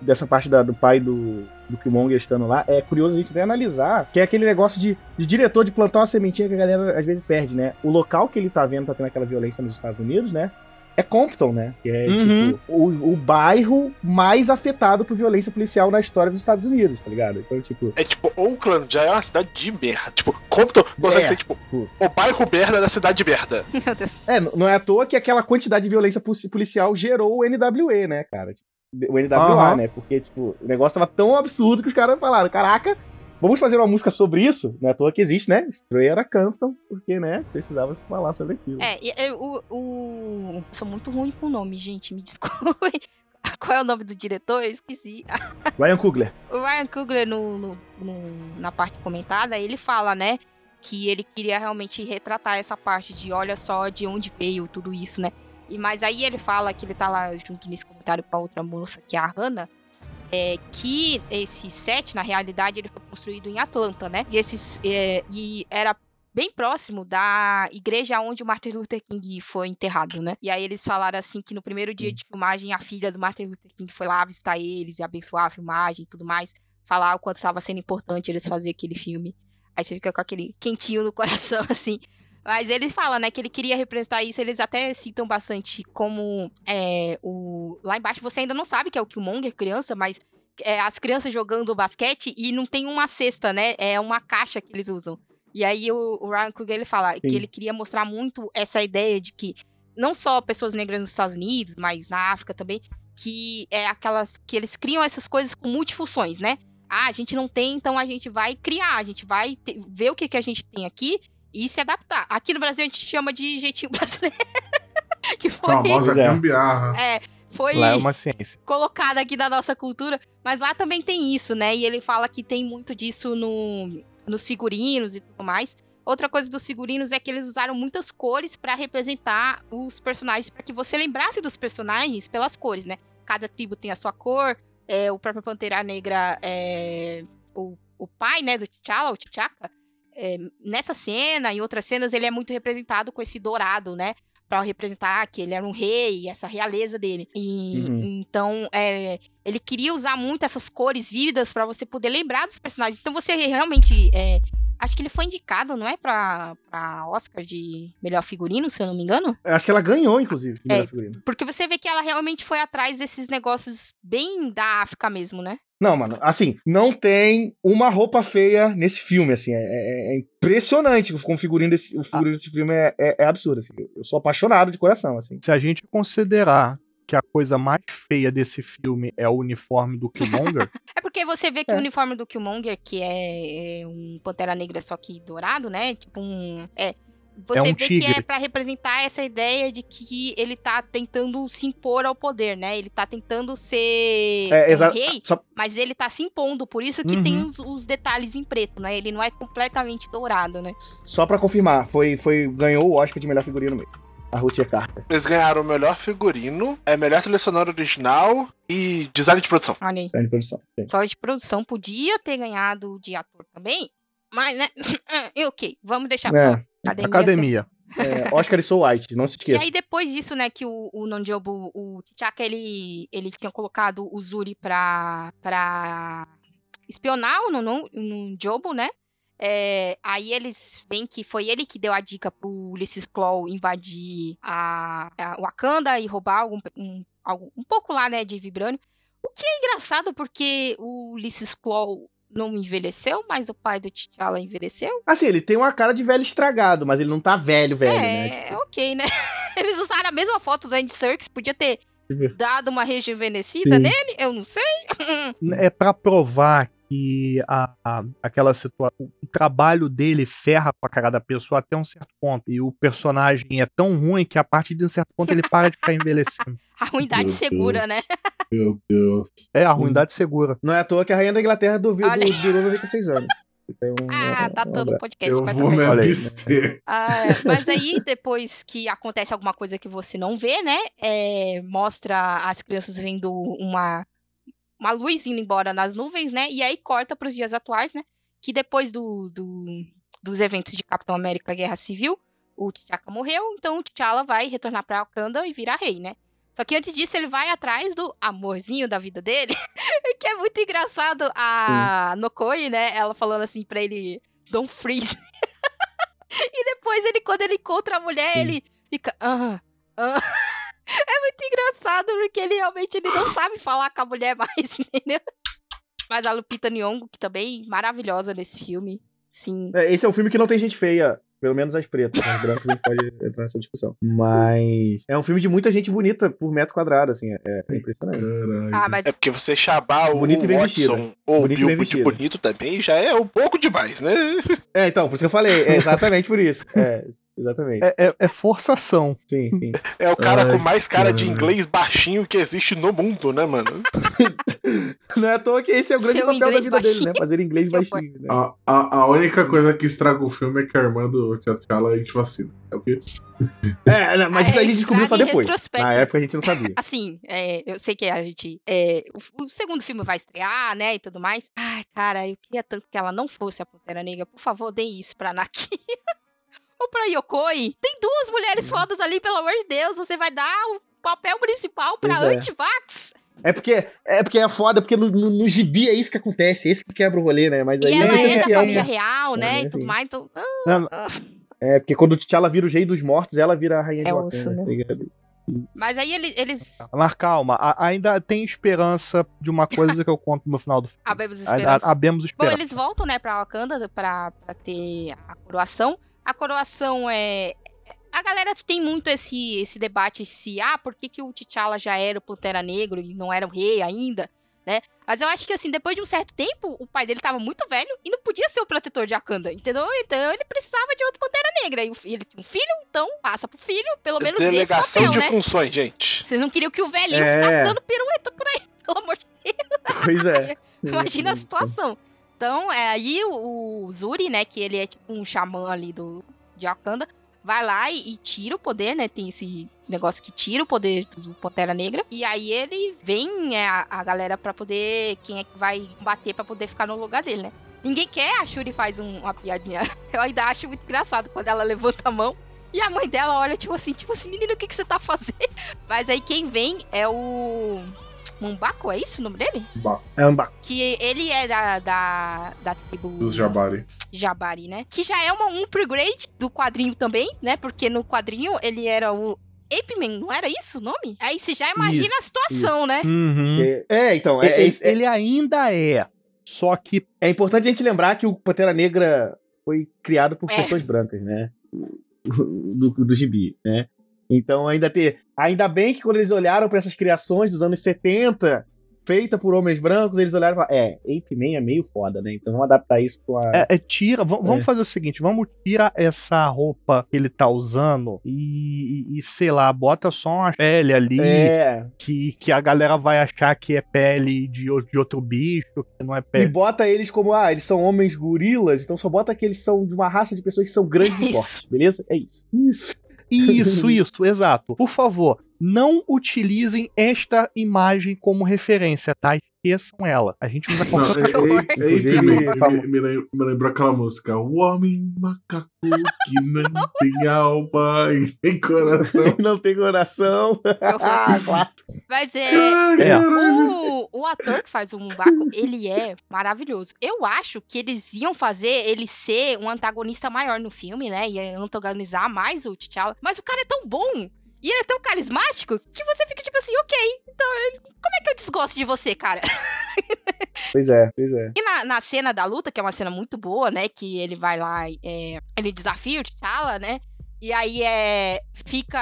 dessa parte da- do pai do, do Killmonger estando lá é curioso a gente até analisar, que é aquele negócio de, de diretor de plantar uma sementinha que a galera às vezes perde, né? O local que ele tá vendo tá tendo aquela violência nos Estados Unidos, né? É Compton, né? Que é Uhum. tipo, o, o bairro mais afetado por violência policial na história dos Estados Unidos, tá ligado? Então, tipo, É tipo, Oakland já é uma cidade de merda. Tipo, Compton consegue É. ser, tipo, Pô. o bairro merda da cidade de merda. [laughs] Meu Deus. É, não é à toa que aquela quantidade de violência policial gerou o NWA, né, cara? O NWA, Aham. né? Porque, tipo, o negócio tava tão absurdo que os caras falaram, caraca, vamos fazer uma música sobre isso? Não é à toa que existe, né? Stray era Compton, porque, né, precisava se falar sobre aquilo. É, e, e, o, o. eu Sou muito ruim com o nome, gente. Me [laughs] desculpe. Qual é o nome do diretor? Eu esqueci. [laughs] Ryan Coogler. O Ryan Coogler, no, no- no- na parte comentada, ele fala, né? Que ele queria realmente retratar essa parte de olha só de onde veio tudo isso, né? E, mas aí ele fala que ele tá lá junto nesse comentário com a outra moça, que é a Hannah, é, que esse set, na realidade, ele foi construído em Atlanta, né? E, esses, é, e era bem próximo da igreja onde o Martin Luther King foi enterrado, né? E aí eles falaram assim que no primeiro dia de filmagem a filha do Martin Luther King foi lá visitar eles e abençoar a filmagem e tudo mais, falar o quanto estava sendo importante eles fazerem aquele filme. Aí você fica com aquele quentinho no coração [laughs] assim. Mas ele fala, né, que ele queria representar isso. Eles até citam bastante como é, o lá embaixo você ainda não sabe que é o Killmonger criança, mas é, as crianças jogando basquete e não tem uma cesta, né? É uma caixa que eles usam. E aí o, o Ryan Coogler ele fala que Sim. ele queria mostrar muito essa ideia de que não só pessoas negras nos Estados Unidos, mas na África também, que é aquelas que eles criam essas coisas com multifunções, né? Ah, a gente não tem, então a gente vai criar, a gente vai te- ver o que, que a gente tem aqui e se adaptar. Aqui no Brasil a gente chama de jeitinho [laughs] brasileiro. que foi, Famosa é. gambiarra. é, foi Lá é uma ciência. colocado aqui da nossa cultura, mas lá também tem isso, né? E ele fala que tem muito disso no, nos figurinos e tudo mais. Outra coisa dos figurinos é que eles usaram muitas cores pra representar os personagens, pra que você lembrasse dos personagens pelas cores, né? Cada tribo tem a sua cor. é, o próprio Pantera Negra, é, o, o pai, né, do T'Challa, o T'Chaka, é, nessa cena e outras cenas ele é muito representado com esse dourado, né? Pra representar que ele era um rei, essa realeza dele. E Uhum. então, é, ele queria usar muito essas cores vívidas pra você poder lembrar dos personagens. Então você realmente. é, acho que ele foi indicado, não é? Pra, pra Oscar de melhor figurino, se eu não me engano. Eu Acho que ela ganhou, inclusive, melhor É. figurino. Porque você vê que ela realmente foi atrás desses negócios bem da África mesmo, né? Não, mano, assim, não tem uma roupa feia nesse filme, assim, é, é- é impressionante como o figurino desse, o figurino desse filme é, é- é absurdo, assim, eu sou apaixonado de coração, assim. Se a gente considerar que a coisa mais feia desse filme é o uniforme do Killmonger, [laughs] É porque você vê que É. o uniforme do Killmonger, que é, é um Pantera Negra só que dourado, né? Tipo um. É. Você um vê que tigre. é pra representar essa ideia de que ele tá tentando se impor ao poder, né? Ele tá tentando ser É, um rei, só- mas ele tá se impondo, por isso que tem Uhum. os, os detalhes em preto, né? Ele não é completamente dourado, né? Só pra confirmar, foi, foi, ganhou o Oscar de melhor figurino mesmo. A Ruth Carter. Eles ganharam o melhor figurino, é melhor sonora original e design de produção. Olha aí. Tá de produção. Sim. Só de produção podia ter ganhado de ator também, mas, né? E [clears throat] ok, vamos deixar pra É, academia. academia. é, Oscar e Soul White, não se E esqueça. aí, depois disso, né, que o, o Nonjobo, o T'Chaka, ele, ele tinha colocado o Zuri pra, pra espionar o Nonjobo, né? É, aí eles veem que foi ele que deu a dica pro Ulysses Claw invadir a, a Wakanda e roubar algum, um, algum- um pouco lá, né, de Vibranium. O que é engraçado, porque o Ulysses Claw não envelheceu, mas o pai do T'Challa envelheceu. Assim, ele tem uma cara de velho estragado, mas ele não tá velho, velho, né? É, ok, né? [laughs] Eles usaram a mesma foto do Andy Serkis, podia ter dado uma rejuvenescida Sim. nele, eu não sei. [laughs] É pra provar que a, a- aquela situação, o trabalho dele ferra pra cara da pessoa até um certo ponto. E o personagem é tão ruim que a partir de um certo ponto ele para de ficar envelhecendo. [laughs] A ruindade Meu segura, Deus. né? Meu Deus. É, a ruindade segura. Não é à toa que a rainha da Inglaterra Olha aí. durou 96 anos. Tem um- [laughs] Ah, tá um dando abraço. podcast. Eu vou me abster. [laughs] Ah, mas aí, depois que acontece alguma coisa que você não vê, né? é, mostra as crianças vendo uma, uma luz indo embora nas nuvens, né? E aí corta para os dias atuais, né? Que depois do, do- dos eventos de Capitão América Guerra Civil, o T'Chaka morreu, então o T'Challa vai retornar pra Wakanda e virar rei, né? Só que antes disso ele vai atrás do amorzinho da vida dele, [laughs] que é muito engraçado a Nokoi, né? Ela falando assim pra ele, don't freeze. [laughs] e depois ele, quando ele encontra a mulher, Sim. ele fica, ah, ah. É muito engraçado, porque ele realmente ele não sabe falar com a mulher mais, [laughs] entendeu? Mas a Lupita Nyong'o, que também maravilhosa nesse filme, sim. É, esse é um filme que não tem gente feia. Pelo menos as pretas. As brancas a gente pode [laughs] entrar nessa discussão. Mas. É um filme de muita gente bonita por metro quadrado, assim. É, é impressionante. Caralho. Ah, mas É porque você chamar o Bonito e bem Watson vestida. ou o Bilbo de bonito também já é um pouco demais, né? É, então, por isso que eu falei. É exatamente por isso. [laughs] É, exatamente. É, é- é forçação. Sim, sim. É o cara Ai, com mais cara de inglês baixinho que existe no mundo, né, mano? [laughs] Não é à toa que esse é o grande Seu papel da vida dele, baixinho. né? Fazer inglês [laughs] baixinho. Né? A, a, a única coisa que estraga o filme é que a irmã do T'Challa antivacina. É o quê? [laughs] É, não, mas Ah, isso aí a é, gente descobriu só estraga em depois. Na época a gente não sabia. Assim, é, eu sei que a gente. é, o, o segundo filme vai estrear, né? E tudo mais. Ai, cara, eu queria tanto que ela não fosse a Pantera Negra. Por favor, deem isso pra Naki. Ou pra Yokoi. Tem duas mulheres fodas ali, pelo amor de Deus. Você vai dar o papel principal pra é. Antivax. É porque é, porque é foda, porque no, no, no gibi é isso que acontece, esse que quebra o rolê, né? Mas E aí ela você é acha da é família real, né? É, E tudo mais. Então, ah, Não, É, porque quando o T'Challa vira o rei dos mortos, ela vira a rainha de É Wakanda, osso, né? tá mas aí eles. eles Mas calma, a- ainda tem esperança de uma coisa que eu conto no final do filme. [laughs] abemos A- a- esperança. Bom, esperança. eles voltam, né, pra Wakanda pra, pra ter a coroação. A coroação é. A galera tem muito esse, esse debate se, ah, por que, que o T'Challa já era o Pantera Negro e não era o rei ainda, né? Mas eu acho que, assim, depois de um certo tempo, o pai dele tava muito velho e não podia ser o protetor de Wakanda, entendeu? Então ele precisava de outro Pantera Negra. E ele tinha um filho, então passa pro filho, pelo menos Delegação esse de papel, né? funções, gente. Vocês não queriam que o velhinho É. ficasse dando pirueta por aí, [laughs] pelo amor de Pois é. Imagina a situação. Então, é aí o, o Zuri, né, que ele é tipo um xamã ali do de Wakanda, vai lá e, e tira o poder, né? Tem esse negócio que tira o poder do Pantera Negra. E aí ele vem é, a, a galera pra poder. Quem é que vai bater pra poder ficar no lugar dele, né? Ninguém quer, a Shuri faz um- uma piadinha. [laughs] Eu ainda acho muito engraçado quando ela levanta a mão. E a mãe dela olha, tipo assim, tipo assim, menino, o que, que você tá fazendo? [laughs] Mas aí quem vem é o. Mumbaco, é isso o nome dele? Ba- É um ba- Que ele é da, da, da tribo Dos Jabari. Jabari, né? Que já é uma, um upgrade do quadrinho também, né? Porque no quadrinho ele era o Ape Man, não era isso o nome? Aí você já imagina a situação, né? Uhum. É, é, então, é, ele, é- ele ainda é. Só que é importante a gente lembrar que o Pantera Negra foi criado por É. pessoas brancas, né? Do, do gibi, né? Então ainda ter. Ainda bem que quando eles olharam para essas criações dos anos 70, feita por homens brancos, eles olharam e falaram, é, Ape Man é meio foda, né? Então vamos adaptar isso com a. é, é, tira. va- Vamos É. fazer o seguinte: vamos tirar essa roupa que ele tá usando e, e- e, sei lá, bota só uma pele ali É, que, que a galera vai achar que é pele de, de outro bicho, que não é e pele. bota eles como, ah, eles são homens gorilas, então só bota que eles são de uma raça de pessoas que são grandes e [laughs] fortes, beleza? É isso. Isso. Isso, [laughs] isso, exato. Por favor, não utilizem esta imagem como referência, tá? Esqueçam ela. A gente usa qualquer é, é, é, me, me, me lembrou aquela música. O homem macaco que [laughs] não tem alma e tem coração. [laughs] Não tem coração. Claro. Mas é. É. O, o ator que faz o Mumbaco, ele é maravilhoso. Eu acho que eles iam fazer ele ser um antagonista maior no filme, né? Ia antagonizar mais o T'Challa. Mas o cara é tão bom e ele é tão carismático que você fica tipo assim, ok, então como é que eu desgosto de você, cara? [laughs] Pois é, pois é. E na, na cena da luta, que é uma cena muito boa, né? Que ele vai lá, e, é, ele desafia o T'Challa, né? E aí é, fica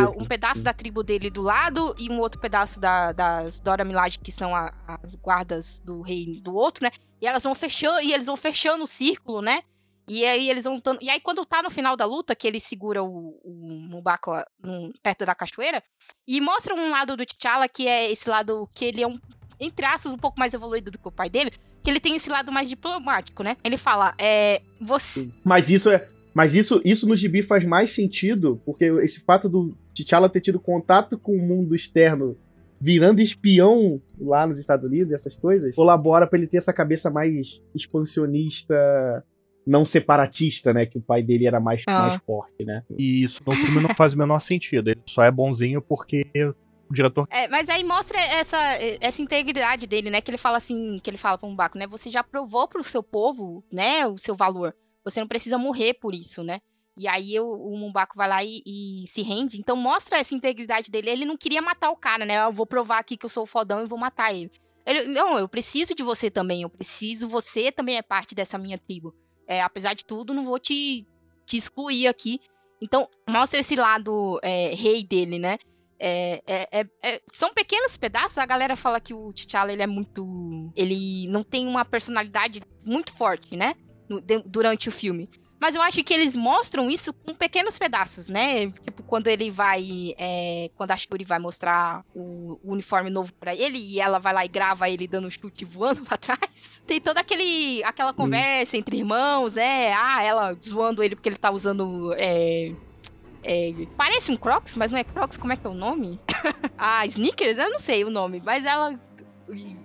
a- um pedaço da tribo dele do lado e um outro pedaço da- das Dora Milaje, que são a- as guardas do rei do outro, né? E elas vão fechando, e eles vão fechando o círculo, né? E aí eles vão. E aí, quando tá no final da luta, que ele segura o, o Mubako num- perto da cachoeira, e mostra um lado do T'Challa que é esse lado que ele é um, entre aspas, um pouco mais evoluído do que o pai dele, que ele tem esse lado mais diplomático, né? Ele fala, é. Você. Mas isso é. Mas isso, isso no gibi faz mais sentido, porque esse fato do T'Challa ter tido contato com o mundo externo, virando espião lá nos Estados Unidos, e essas coisas, colabora pra ele ter essa cabeça mais expansionista, não separatista, né? Que o pai dele era mais, Ah. mais forte, né? E isso no filme não faz o menor sentido. Ele só é bonzinho porque o diretor. É, mas aí mostra essa, essa integridade dele, né? Que ele fala assim, que ele fala pro Mbaco, né? Você já provou pro seu povo, né, o seu valor. Você não precisa morrer por isso, né? E aí o, Mumbaco vai lá e, e se rende. Então mostra essa integridade dele. Ele não queria matar o cara, né? Eu vou provar aqui que eu sou o fodão e vou matar ele. Ele, não, eu preciso de você também. Eu preciso, você também é parte dessa minha tribo. É, apesar de tudo, não vou te, te excluir aqui. Então, mostra esse lado é, rei dele, né? É, é- é- é- são pequenos pedaços. A galera fala que o T'Challa ele é muito. Ele não tem uma personalidade muito forte, né? No- de- durante o filme. Mas eu acho que eles mostram isso com pequenos pedaços, né? Tipo, quando ele vai. é, quando a Shuri vai mostrar o, o uniforme novo pra ele e ela vai lá e grava ele dando um chute voando [laughs] pra trás. Tem toda aquele, aquela conversa entre irmãos, né? Ah, ela zoando ele porque ele tá usando. é, é, parece um Crocs, mas não é Crocs, como é que é o nome? [laughs] ah, Sneakers? Eu não sei o nome, mas ela.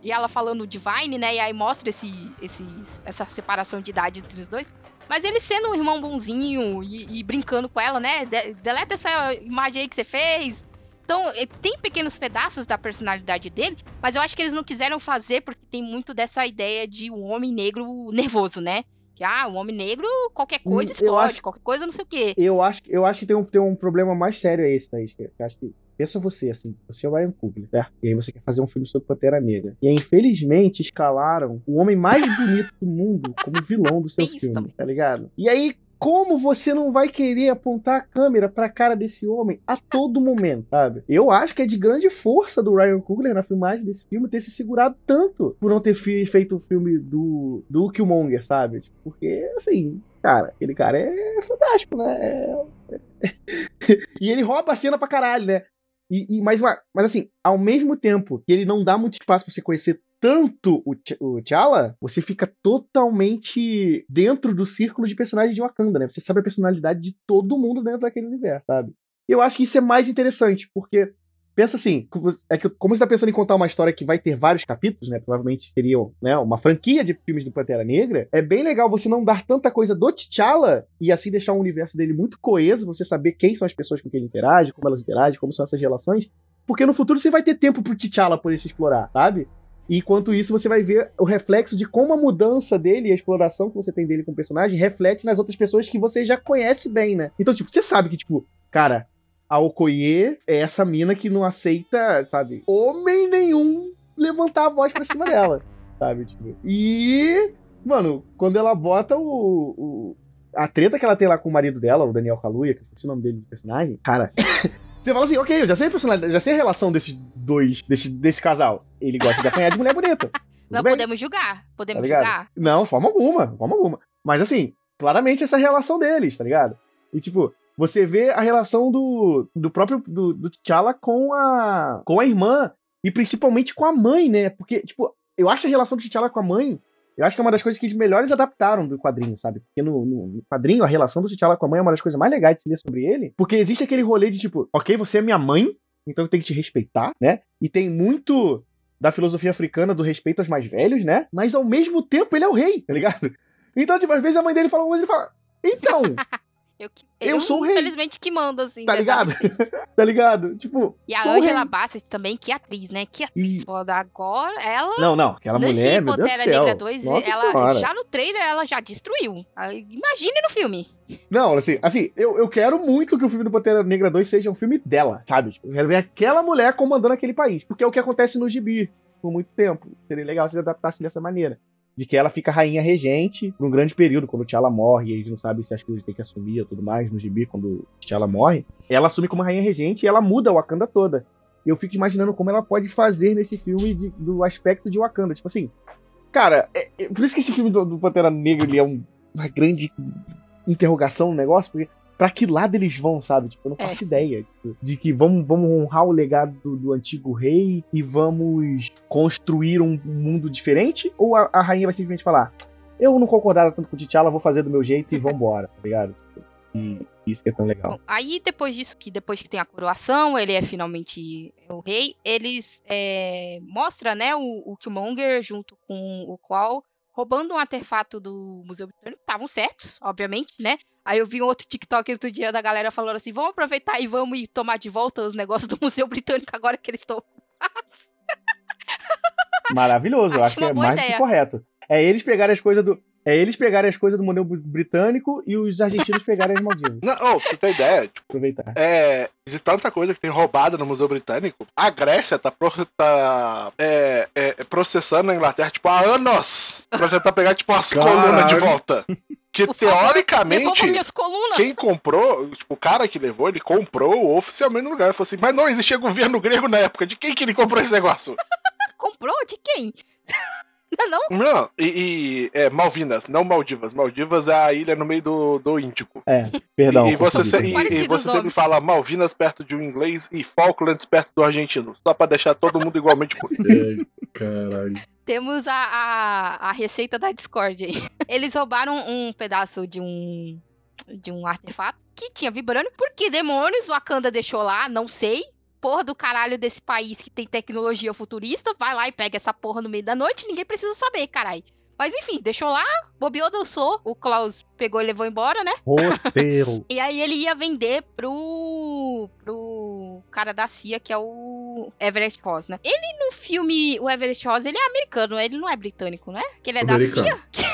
E ela falando Divine, né? E aí mostra esse, esse, essa separação de idade entre os dois. Mas ele sendo um irmão bonzinho e, e brincando com ela, né? De- deleta essa imagem aí que você fez. Então, eh, tem pequenos pedaços da personalidade dele, mas eu acho que eles não quiseram fazer porque tem muito dessa ideia de um homem negro nervoso, né? Que, ah, um homem negro, qualquer coisa Hum, explode, acho- qualquer coisa não sei o quê. Eu acho, eu acho que tem um, tem um problema mais sério a esse, Thaís. que eu acho que. Pensa você, assim, você é o Ryan Coogler, certo? E aí você quer fazer um filme sobre Pantera Negra. E aí, infelizmente, escalaram o homem mais bonito do mundo como vilão do seu isso filme, também. tá ligado? E aí, como você não vai querer apontar a câmera pra cara desse homem a todo momento, sabe? Eu acho que é de grande força do Ryan Coogler na filmagem desse filme ter se segurado tanto por não ter feito o filme do, do Killmonger, sabe? Tipo, Porque, assim, cara, aquele cara é fantástico, né? É- [laughs] e ele rouba a cena pra caralho, né? E, e- mas, uma- mas assim, ao mesmo tempo que ele não dá muito espaço pra você conhecer tanto o, o T'Challa, você fica totalmente dentro do círculo de personagens de Wakanda, né? Você sabe a personalidade de todo mundo dentro daquele universo, sabe? Eu acho que isso é mais interessante, porque pensa assim, é que como você tá pensando em contar uma história que vai ter vários capítulos, né? Provavelmente seriam, né, uma franquia de filmes do Pantera Negra. É bem legal você não dar tanta coisa do T'Challa e assim deixar o universo dele muito coeso, você saber quem são as pessoas com quem ele interage, como elas interagem, como são essas relações, porque no futuro você vai ter tempo pro T'Challa poder se explorar, sabe? E enquanto isso, você vai ver o reflexo de como a mudança dele e a exploração que você tem dele como personagem reflete nas outras pessoas que você já conhece bem, né? Então, tipo, você sabe que, tipo, cara, a Okoye é essa mina que não aceita, sabe, homem nenhum levantar a voz pra cima [laughs] dela, sabe? Tipo, e, mano, quando ela bota o, o- a treta que ela tem lá com o marido dela, o Daniel Kaluuya, que eu esqueci o nome dele de personagem, cara. [coughs] Você fala assim, ok, eu já sei a personalidade, já sei a relação desses dois, desse, desse casal. Ele gosta de apanhar de mulher bonita. [laughs] Não bem. podemos julgar. Podemos Tá julgar. Não, forma alguma, forma alguma. Mas assim, claramente essa relação deles, tá ligado? E tipo, você vê a relação do, do próprio do, do T'Challa com a com a irmã e principalmente com a mãe, né? Porque tipo, eu acho a relação do T'Challa com a mãe, eu acho que é uma das coisas que eles melhores adaptaram do quadrinho, sabe? Porque no, no- quadrinho a relação do T'Challa com a mãe é uma das coisas mais legais de se ler sobre ele, porque existe aquele rolê de tipo, OK, você é minha mãe, então eu tenho que te respeitar, né? E tem muito da filosofia africana do respeito aos mais velhos, né? Mas ao mesmo tempo ele é o rei, tá ligado? Então, tipo, às vezes a mãe dele fala uma coisa e ele fala. Então, [laughs] Eu, que- Eu sou o rei. Infelizmente que mando, assim. tá né, ligado? [laughs] Tá ligado? Tipo. E a Angela. Bassett também, que atriz, né? Que atriz E- foda. Agora, ela... Não, não, aquela mulher, meu Deus do céu. Negra 2, Nossa ela, senhora. já no trailer ela já destruiu. Imagine no filme. Não, assim, assim eu, eu quero muito que o filme do Pantera Negra 2 seja um filme dela, sabe? Tipo, eu quero ver aquela mulher comandando aquele país. Porque é o que acontece no gibi por muito tempo. Seria legal se eles adaptassem dessa maneira. De que ela fica rainha regente por um grande período, quando T'Challa morre, e eles não sabem se as coisas têm que assumir ou tudo mais no gibi, quando T'Challa morre. Ela assume como rainha regente e ela muda a Wakanda toda. Eu fico imaginando como ela pode fazer nesse filme de- do aspecto de Wakanda. Tipo assim, cara, é- é- por isso que esse filme do, do Pantera Negra ele é um- uma grande interrogação no negócio, porque pra que lado eles vão, sabe? Tipo, eu não É. faço ideia. tipo, de que vamos, vamos honrar o legado do, do antigo rei e vamos construir um mundo diferente? Ou a, a rainha vai simplesmente falar, eu não concordava tanto com o T'Challa, vou fazer do meu jeito e [laughs] vambora, tá ligado? E isso que é tão legal. Bom, aí depois disso, que depois que tem a coroação, ele é finalmente o rei, eles é, mostra, né, o, o Killmonger junto com o Claw roubando um artefato do Museu Britânico. Estavam certos, obviamente, né? Aí eu vi um outro TikTok outro dia da galera falando assim: vamos aproveitar e vamos ir tomar de volta os negócios do Museu Britânico agora que eles estão. [laughs] Maravilhoso, eu Acho acho que é mais do ideia. que correto. É eles pegarem as coisas do. É eles pegarem as coisas do Museu Britânico e os argentinos pegarem as Maldivas. Não, oh, pra você ter ideia, tipo, Aproveitar. é, de tanta coisa que tem roubado no Museu Britânico, a Grécia tá, pro- tá, é, é, processando a Inglaterra, tipo, há anos pra tentar pegar, tipo, as Caralho. colunas de volta. Que teoricamente. Quem comprou, tipo, o cara que levou, ele comprou oficialmente no lugar. Ele falou assim, mas não existia governo grego na época. De quem que ele comprou esse negócio? [laughs] Comprou? De quem? Não, não? Não, e, e- é Malvinas, não Maldivas. Maldivas é a ilha no meio do, do Índico. É, perdão. e, e você, se- e- e você sempre fala Malvinas perto de um inglês e Falklands perto do argentino. Só pra deixar todo mundo igualmente. [laughs] Caralho. Temos a, a, a receita da Discord aí. [laughs] Eles roubaram um pedaço de um de um artefato que tinha vibrando. Por que demônios o Wakanda deixou lá? Não sei. Porra do caralho desse país que tem tecnologia futurista. Vai lá e pega essa porra no meio da noite. Ninguém precisa saber, caralho. Mas enfim, deixou lá, bobeou, dançou. O Klaus pegou e levou embora, né? Roteiro. [laughs] E aí ele ia vender pro. pro cara da CIA, que é o Everett Ross, né? Ele no filme, o Everett Ross, ele é americano, ele não é britânico, né? Que ele é Americano. da CIA.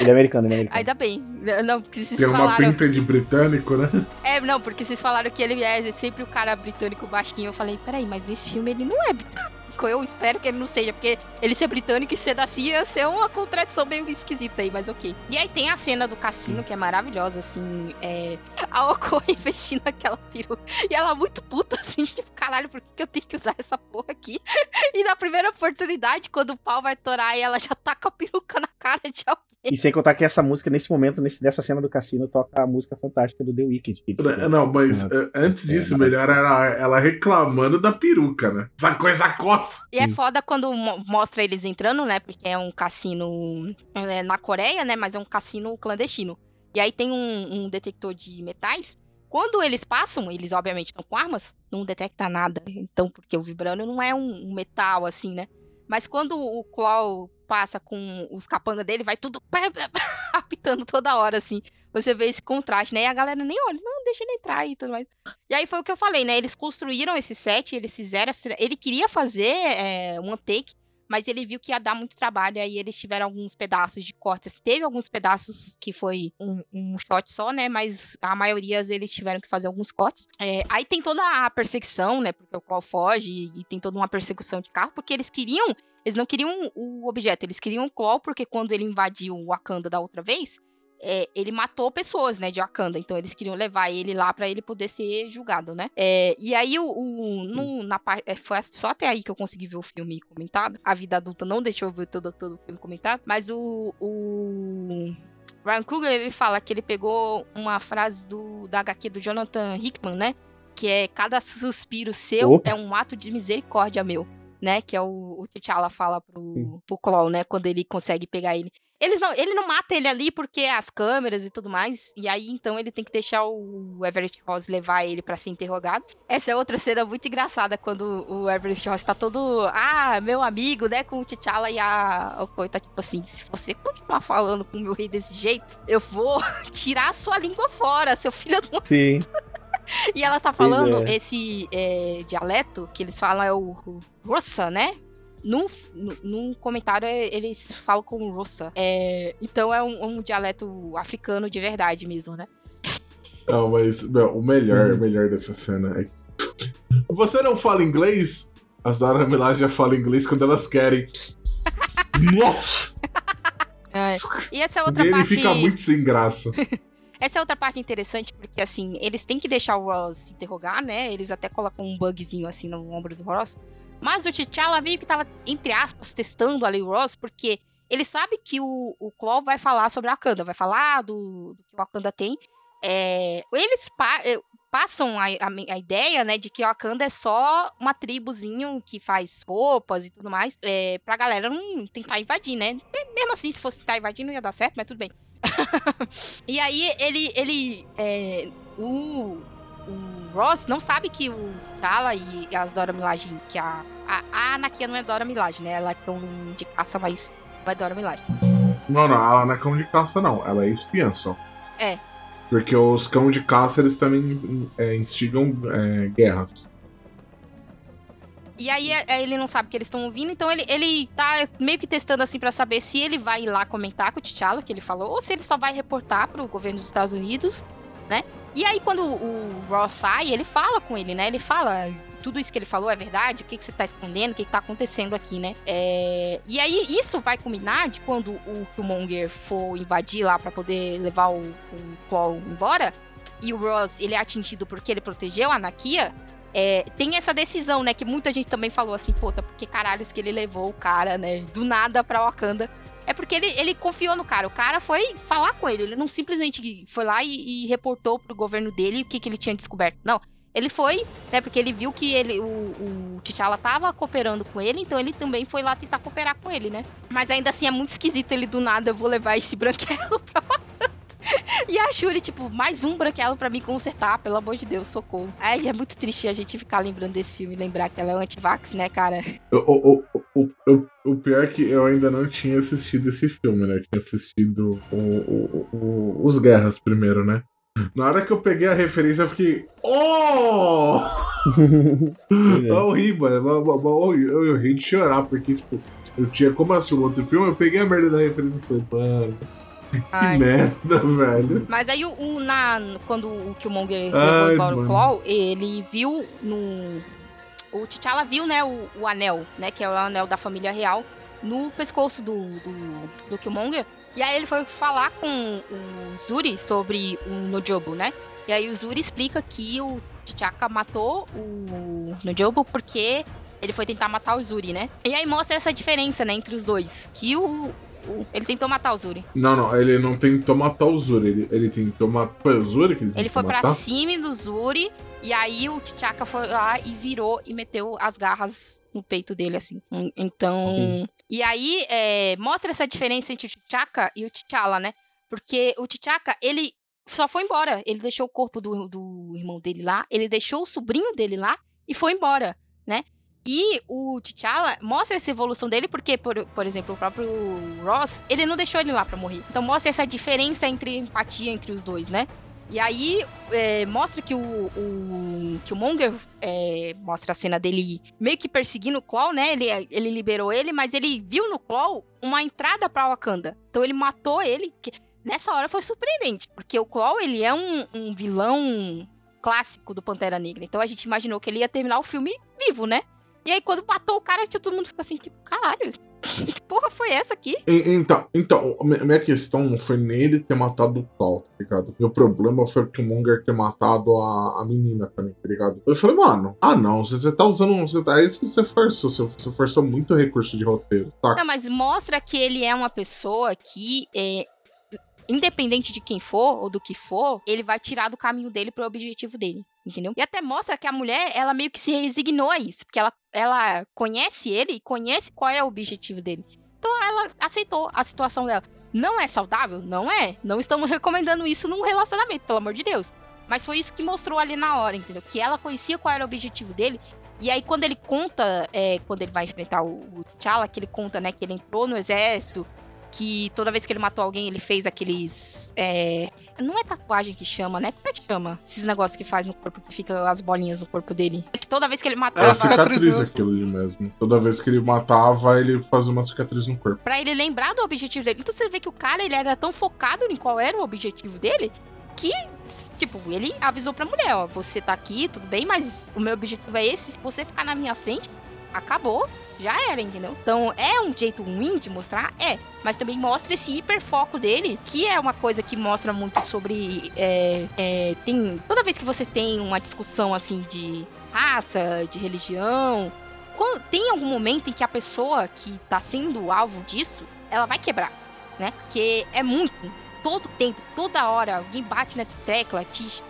Ele é americano, ele é americano. Ainda bem. Não, porque vocês Tem uma falaram. pinta de britânico, né? É, não, porque vocês falaram que ele é sempre o cara britânico baixinho. Eu falei, peraí, mas nesse filme ele não é britânico. Eu espero que ele não seja, porque ele ser britânico e ser da CIA ia ser uma contradição meio esquisita aí, mas ok. E aí tem a cena do cassino, que é maravilhosa, assim, é... A Oko [laughs] investindo aquela peruca. E ela muito puta, assim, tipo, caralho, por que, que eu tenho que usar essa porra aqui? E na primeira oportunidade, quando o pau vai torar, ela já tá com a peruca na cara de alguém. E sem contar que essa música, nesse momento, nesse, nessa cena do cassino, toca a música fantástica do The Wicked. que- Não, mas eh, antes disso, melhor era ela reclamando da peruca, né? Essa coisa coça Nossa! E é foda quando mo- mostra eles entrando, né? Porque é um cassino é, na Coreia, né? Mas é um cassino clandestino. E aí tem um, um detector de metais. Quando eles passam, eles obviamente estão com armas, não detecta nada. Então, porque o vibrânio não é um, um metal assim, né? Mas quando o Claw passa com os capangas dele, vai tudo [laughs] apitando toda hora, assim. Você vê esse contraste, né? E a galera nem olha, não, deixa ele entrar e tudo mais. E aí foi o que eu falei, né? Eles construíram esse set, eles fizeram. Ele queria fazer é, take, mas ele viu que ia dar muito trabalho, aí eles tiveram alguns pedaços de cortes. Teve alguns pedaços que foi um, um shot só, né? Mas a maioria eles tiveram que fazer alguns cortes. É, aí tem toda a perseguição, né? Porque o qual foge, e, e tem toda uma perseguição de carro, porque eles queriam. Eles não queriam o objeto, eles queriam o Claw, porque quando ele invadiu o Wakanda da outra vez, é, ele matou pessoas, né, de Wakanda. Então eles queriam levar ele lá pra ele poder ser julgado, né? É, e aí o, o- no, na par- é, foi só até aí que eu consegui ver o filme comentado. A vida adulta não deixou eu ver todo, todo o filme comentado, mas o, o Ryan Coogler ele fala que ele pegou uma frase do da HQ do Jonathan Hickman, né? Que é cada suspiro seu Opa. é um ato de misericórdia meu. Né, que é o, o T'Challa fala pro, pro Claw, né, quando ele consegue pegar ele. Eles não, ele não mata ele ali porque as câmeras e tudo mais. E aí, então, ele tem que deixar o Everett Ross levar ele pra ser interrogado. Essa é outra cena muito engraçada, quando o Everett Ross tá todo. Ah, meu amigo, né? Com o T'Challa e a Okoye tá tipo assim: se você continuar falando com o meu rei desse jeito, eu vou [laughs] tirar a sua língua fora, seu filho uma Sim. [laughs] e ela tá falando é. esse é, dialeto que eles falam é o russa, né? Num, num- comentário é, eles falam como russa. É, então é um, um dialeto africano de verdade mesmo, né? Não, mas meu, o melhor, o melhor dessa cena é que. Você não fala inglês? As Dora Milaje já falam inglês quando elas querem. Nossa! E essa é outra E ele parte. fica muito sem graça. [laughs] Essa é outra parte interessante, porque assim, eles têm que deixar o Ross se interrogar, né? Eles até colocam um bugzinho assim no ombro do Ross. Mas o T'Challa meio que tava, entre aspas, testando ali o Ross, porque ele sabe que o, o Claw vai falar sobre a Wakanda, vai falar do, do que o Wakanda tem. É, eles pa- eh, passam a, a, a ideia, né, de que o Wakanda é só uma tribuzinho que faz roupas e tudo mais, é, pra galera não tentar invadir, né? Mesmo assim, se fosse tentar invadir, não ia dar certo, mas tudo bem. [laughs] E aí ele. ele é, o, o Ross não sabe que o T'Challa e as Dora Milaje, que a, a, a Anakia não é Dora Milaje, né? Ela é cão de caça, mas não é Dora Milaje. Não, não, ela não é cão de caça, não. Ela é espiã só. É. Porque os cão de caça, eles também é, instigam é, guerras. E aí é, ele não sabe que eles estão ouvindo, então ele, ele tá meio que testando assim pra saber se ele vai ir lá comentar com o T'Challa, que ele falou, ou se ele só vai reportar pro governo dos Estados Unidos, né? E aí quando o, Ross sai, ele fala com ele, né? Ele fala, tudo isso que ele falou é verdade? O que, que você tá escondendo? O que, que tá acontecendo aqui, né? É, E aí isso vai culminar de quando o Killmonger for invadir lá pra poder levar o, o Claw embora, e o Ross, ele é atingido porque ele protegeu a Nakia, é, tem essa decisão, né? Que muita gente também falou assim, puta, porque caralhos que ele levou o cara, né? Do nada pra Wakanda. É porque ele, ele confiou no cara. O cara foi falar com ele. Ele não simplesmente foi lá e, e reportou pro governo dele o que, que ele tinha descoberto. Não. Ele foi, né? Porque ele viu que ele, o, o T'Challa tava cooperando com ele, então ele também foi lá tentar cooperar com ele, né? Mas ainda assim é muito esquisito ele do nada, eu vou levar esse branquelo [laughs] pra. [laughs] E a Shuri, tipo, mais um branquelo pra mim consertar, pelo amor de Deus, socorro. Aí é muito triste a gente ficar lembrando desse filme, lembrar que ela é anti-vax, né, cara? O, o, o, o, o pior é que eu ainda não tinha assistido esse filme, né? Eu tinha assistido o, o, o- os Guerras primeiro, né? Na hora que eu peguei a referência, eu fiquei. Oh! [laughs] Eu ri, mano. Eu, eu, ri de chorar, porque, tipo, eu tinha como assistir um outro filme, eu peguei a merda da referência e falei, mano, que Ai. merda, velho. Mas aí, o, o- na, quando o Killmonger levou embora o. Claw, ele viu no... O T'Challa viu, né, o, o anel, né, que é o anel da família real, no pescoço do, do, do Killmonger. E aí ele foi falar com o Zuri sobre o Nojobo, né? E aí o Zuri explica que o T'Chaka matou o Nojobo porque ele foi tentar matar o Zuri, né? E aí mostra essa diferença, né, entre os dois. Que o- ele tentou matar o Zuri. Não, não, ele não tentou matar o Zuri. Ele, ele tentou matar. Foi o Zuri que ele Ele foi pra matar? cima do Zuri, e aí o T'Chaka foi lá e virou e meteu as garras no peito dele, assim. Então. Ok. E aí, é, mostra essa diferença entre o T'Chaka e o T'Challa, né? Porque o T'Chaka, ele só foi embora. Ele deixou o corpo do, do irmão dele lá, ele deixou o sobrinho dele lá e foi embora, né? E o T'Challa mostra essa evolução dele, porque, por, por exemplo, o próprio Ross, ele não deixou ele lá pra morrer. Então mostra essa diferença entre empatia entre os dois, né? E aí é, mostra que o, o que o Monger é, mostra a cena dele meio que perseguindo o Claw, né? Ele, ele liberou ele, mas ele viu no Claw uma entrada pra Wakanda. Então ele matou ele. Que, nessa hora foi surpreendente, porque o Claw ele é um, um vilão clássico do Pantera Negra. Então a gente imaginou que ele ia terminar o filme vivo, né? E aí quando matou o cara, todo mundo ficou assim, tipo, caralho, que porra foi essa aqui? Então, então, minha questão não foi nele ter matado o Tal, tá ligado? Meu problema foi o Monger ter matado a, a menina também, tá ligado? Eu falei, mano, ah não, você, tá usando. Você, tá, é isso que você forçou. Você, você forçou muito recurso de roteiro, saca? Não, mas mostra que ele é uma pessoa que, é, independente de quem for ou do que for, ele vai tirar do caminho dele pro objetivo dele. Entendeu? E até mostra que a mulher, ela meio que se resignou a isso. Porque ela, ela conhece ele e conhece qual é o objetivo dele. Então ela aceitou a situação dela. Não é saudável? Não é. Não estamos [laughs] recomendando isso num relacionamento, pelo amor de Deus. Mas foi isso que mostrou ali na hora, entendeu? Que ela conhecia qual era o objetivo dele. E aí, quando ele conta, é, quando ele vai enfrentar o, T'Challa, que ele conta, né, que ele entrou no exército, que toda vez que ele matou alguém, ele fez aqueles. é, Não é tatuagem que chama, né? Como é que chama? Esses negócios que faz no corpo, que fica as bolinhas no corpo dele. É que toda vez que ele É, matava. Era cicatriz cicatriz mesmo. aquilo ali mesmo. Toda vez que ele matava, ele fazia uma cicatriz no corpo. Pra ele lembrar do objetivo dele. Então você vê que o cara, ele era tão focado em qual era o objetivo dele, que, tipo, ele avisou pra mulher, ó, você tá aqui, tudo bem, mas o meu objetivo é esse, se você ficar na minha frente, acabou, já era, entendeu? Então, é um jeito ruim de mostrar? É, mas também mostra esse hiperfoco dele, que é uma coisa que mostra muito sobre, é, é, tem, toda vez que você tem uma discussão, assim, de raça, de religião, tem algum momento em que a pessoa que tá sendo alvo disso, ela vai quebrar, né? Porque é muito, todo tempo, toda hora, alguém bate nessa tecla, te, te,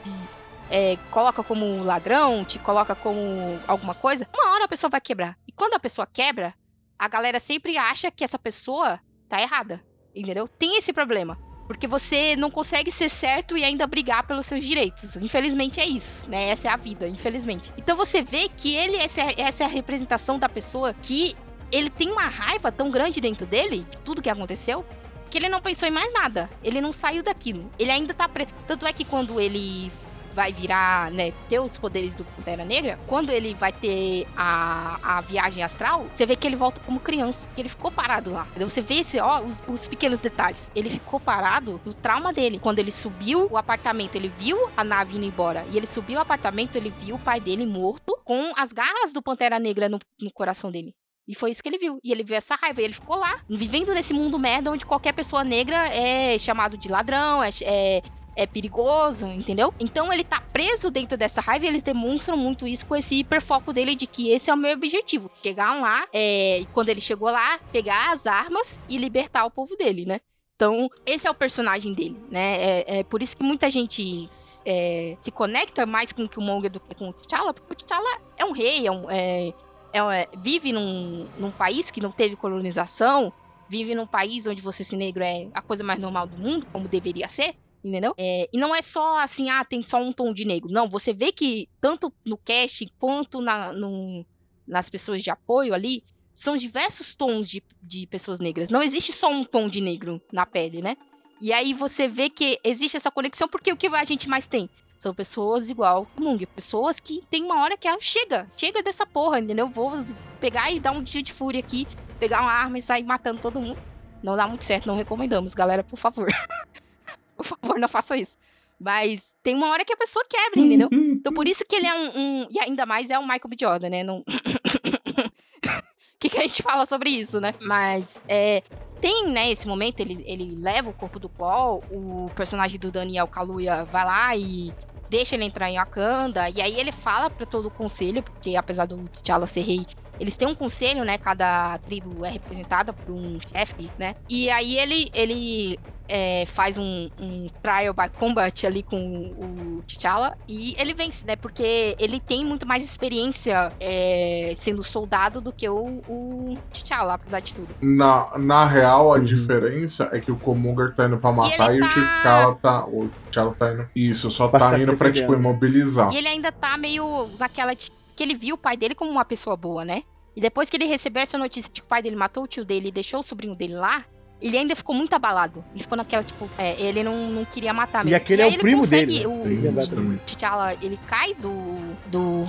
é, coloca como ladrão, te coloca como alguma coisa, uma hora a pessoa vai quebrar. E quando a pessoa quebra, a galera sempre acha que essa pessoa tá errada, entendeu? Tem esse problema. Porque você não consegue ser certo e ainda brigar pelos seus direitos. Infelizmente é isso, né? Essa é a vida, infelizmente. Então você vê que ele, essa é, essa é a representação da pessoa que ele tem uma raiva tão grande dentro dele, de tudo que aconteceu, que ele não pensou em mais nada. Ele não saiu daquilo. Ele ainda tá preso. Tanto é que quando ele vai virar, né, ter os poderes do Pantera Negra, quando ele vai ter a, a viagem astral, você vê que ele volta como criança, que ele ficou parado lá. Entendeu? Você vê esse, ó, os, os pequenos detalhes. Ele ficou parado no trauma dele. Quando ele subiu o apartamento, ele viu a nave indo embora. E ele subiu o apartamento, ele viu o pai dele morto com as garras do Pantera Negra no, no coração dele. E foi isso que ele viu. E ele viu essa raiva. E ele ficou lá, vivendo nesse mundo merda onde qualquer pessoa negra é chamado de ladrão, é, é, é perigoso, entendeu? Então ele tá preso dentro dessa raiva e eles demonstram muito isso com esse hiperfoco dele de que esse é o meu objetivo. Chegar lá, é, quando ele chegou lá, pegar as armas e libertar o povo dele, né? Então, esse é o personagem dele, né? É, é por isso que muita gente é, se conecta mais com o Killmonger do que com o T'Challa, porque o T'Challa é um rei, é um, é, é é- vive num, num país que não teve colonização, vive num país onde você ser negro é a coisa mais normal do mundo, como deveria ser, entendeu? É, e não é só assim, ah, tem só um tom de negro. Não, você vê que tanto no cast quanto na, no- nas pessoas de apoio ali, são diversos tons de, de pessoas negras. Não existe só um tom de negro na pele, né? E aí você vê que existe essa conexão, porque o que a gente mais tem? São pessoas igual Mung, pessoas que tem uma hora que ela chega, chega dessa porra, entendeu? Vou pegar e dar um dia de fúria aqui, pegar uma arma e sair matando todo mundo. Não dá muito certo, não recomendamos, galera, por favor. [laughs] por favor, não façam isso. Mas tem uma hora que a pessoa quebra, entendeu? Então por isso que ele é um. um- e ainda mais é um Michael B. Jordan, né? Não... O [laughs] que, que a gente fala sobre isso, né? Mas é, tem, né, esse momento, ele, ele leva o corpo do Claw, o personagem do Daniel Kaluuya vai lá e deixa ele entrar em Wakanda, e aí ele fala pra todo o conselho, porque apesar do T'Challa ser rei, eles têm um conselho, né? Cada tribo é representada por um chefe, né? E aí ele, ele é, faz um, um, trial by combat ali com o T'Challa e ele vence, né? Porque ele tem muito mais experiência é, sendo soldado do que o, o T'Challa, apesar de tudo. Na, na real, a diferença é que o Killmonger tá indo pra matar e, e tá... o T'Challa tá. O T'Challa tá indo. Isso, só tá indo pra, tipo, imobilizar. E ele ainda tá meio naquela. Tipo, que ele viu o pai dele como uma pessoa boa, né? E depois que ele recebeu essa notícia de que o pai dele matou o tio dele e deixou o sobrinho dele lá, ele ainda ficou muito abalado. Ele ficou naquela, tipo, é, ele não, não queria matar mesmo. E aquele e é o primo consegue, dele. Né? O T'Challa, ele cai do, do,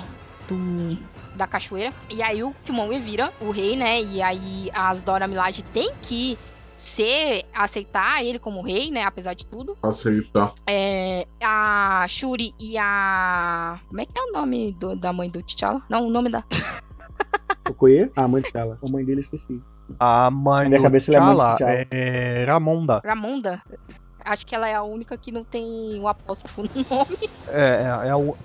do, da cachoeira. E aí o Killmonger vira o rei, né? E aí as Dora Milaje tem que ser, aceitar ele como rei, né? Apesar de tudo. Aceitar. É, a Shuri e a. Como é que é o nome do, da mãe do T'Challa? Não, o nome da. [laughs] Okoye? Ah, a mãe dela. A mãe dele eu esqueci. A mãe Na minha do cabeça ele é a mãe do T'Challa T'Challa. é Ramonda. Ramonda. Acho que ela é a única que não tem um apóstrofo no nome. É, é, é o,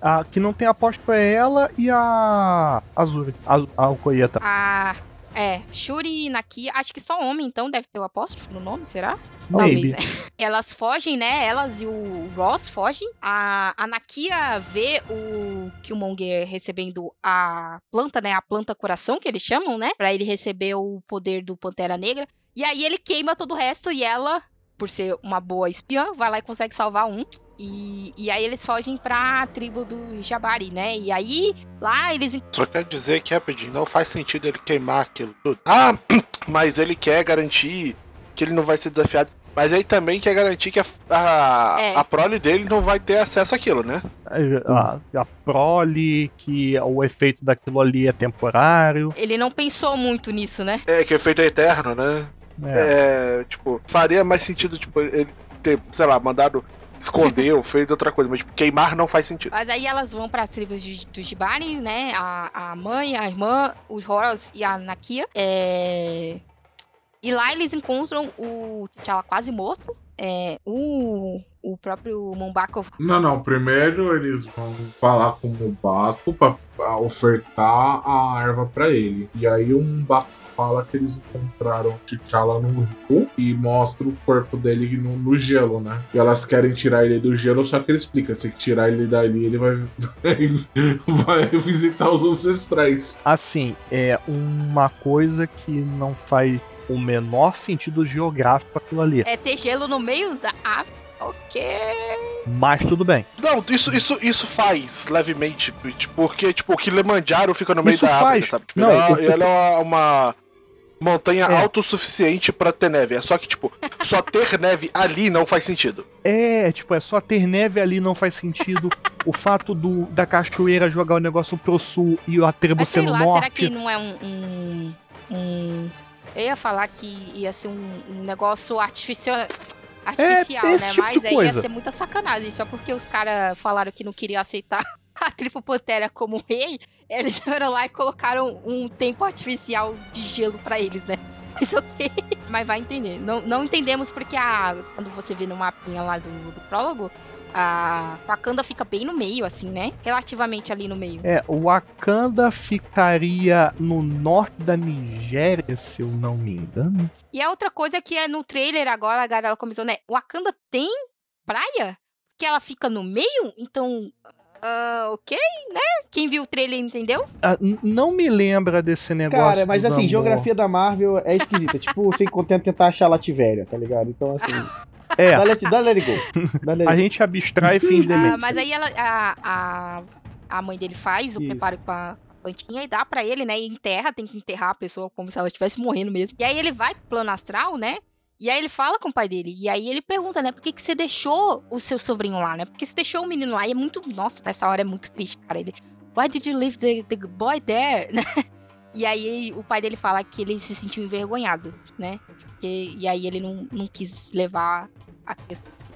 a que não tem apóstolo é ela e a Azuri. A, a Okoyeta. A. É, Shuri e Nakia, acho que só homem, então deve ter o apóstrofo no nome, será? Talvez, né? [laughs] Elas fogem, né? Elas e o Ross fogem. A, a Nakia vê o Killmonger recebendo a planta, né? A planta coração, que eles chamam, né? Pra ele receber o poder do Pantera Negra. E aí ele queima todo o resto e ela, por ser uma boa espiã, vai lá e consegue salvar um. E, e aí eles fogem pra tribo do Jabari, né? E aí, lá eles Só quer dizer que, rapidinho, não faz sentido ele queimar aquilo tudo. Ah, [clears throat] mas ele quer garantir que ele não vai ser desafiado. Mas aí também quer garantir que a, a, É. a prole dele não vai ter acesso àquilo, né? A, a prole, que o efeito daquilo ali é temporário. Ele não pensou muito nisso, né? É, que o efeito é eterno, né? É. É, tipo, faria mais sentido, tipo, ele ter, sei lá, mandado esconder ou feito outra coisa, mas tipo, queimar não faz sentido. Mas aí elas vão para tribos de- do Jibari, né? A, a mãe, a irmã, os Horus e a Nakia. É... E lá eles encontram o T'Challa quase morto. É, o, o próprio Mombako. Não, não. Primeiro eles vão falar com o Mbaku pra, pra ofertar a erva pra ele. E aí o Mbaku fala que eles encontraram o T'Challa no rio e mostra o corpo dele no, no gelo, né? E elas querem tirar ele do gelo, só que ele explica: se tirar ele dali, ele vai, [laughs] vai visitar os ancestrais. Assim, é uma coisa que não faz o menor sentido geográfico aquilo ali. É ter gelo no meio da África. Ok. Mas tudo bem. Não, isso, isso, isso faz levemente, porque tipo, o Kilimanjaro fica no meio Isso da África, faz. sabe? Tipo, Não, ela, o- ela é uma montanha É. autossuficiente pra ter neve. É só que, tipo, só ter [laughs] neve ali não faz sentido. É, tipo, é só ter neve ali não faz sentido. o fato do, da cachoeira jogar o negócio pro sul e a tribo ser no lá, será norte. que não é um. um, um- Eu ia falar que ia ser um, um negócio artificial. Artificial, esse né? tipo Mas de aí ia coisa. ser muita sacanagem. Só porque os caras falaram que não queriam aceitar [laughs] a tribo Pantera como rei, eles [laughs] foram lá e colocaram um tempo artificial de gelo pra eles, né? [laughs] Isso ok. Mas vai entender. Não, não entendemos porque a, quando você vê no mapinha lá do, do prólogo, a Wakanda fica bem no meio, assim, né? Relativamente ali no meio. É, o Wakanda ficaria no norte da Nigéria, se eu não me engano. E a outra coisa que é no trailer agora, a galera comentou, né? Wakanda tem praia? Que ela fica no meio? Então, ah, ok, né? Quem viu o trailer entendeu? Ah, não me lembra desse negócio. Cara, mas assim, Namor. geografia da Marvel é esquisita. [laughs] tipo, você contenta tentar achar Lativéria, tá ligado? Então, assim. É, Dá let, dá let it go. Dá let a gente abstrai fins Ah, dementes. mas aí ela, a, a, a mãe dele faz o Isso. preparo com a plantinha e dá pra ele, né? E enterra, tem que enterrar a pessoa como se ela estivesse morrendo mesmo. E aí ele vai pro plano astral, né? E aí ele fala com o pai dele. E aí ele pergunta, né? Por que, que você deixou o seu sobrinho lá, né? Porque você deixou o menino lá. E é muito. Nossa, nessa hora é muito triste, cara. Ele. Why did you leave the, the boy there? [laughs] E aí o pai dele fala que ele se sentiu envergonhado, né? Porque, e aí ele não, não quis levar a.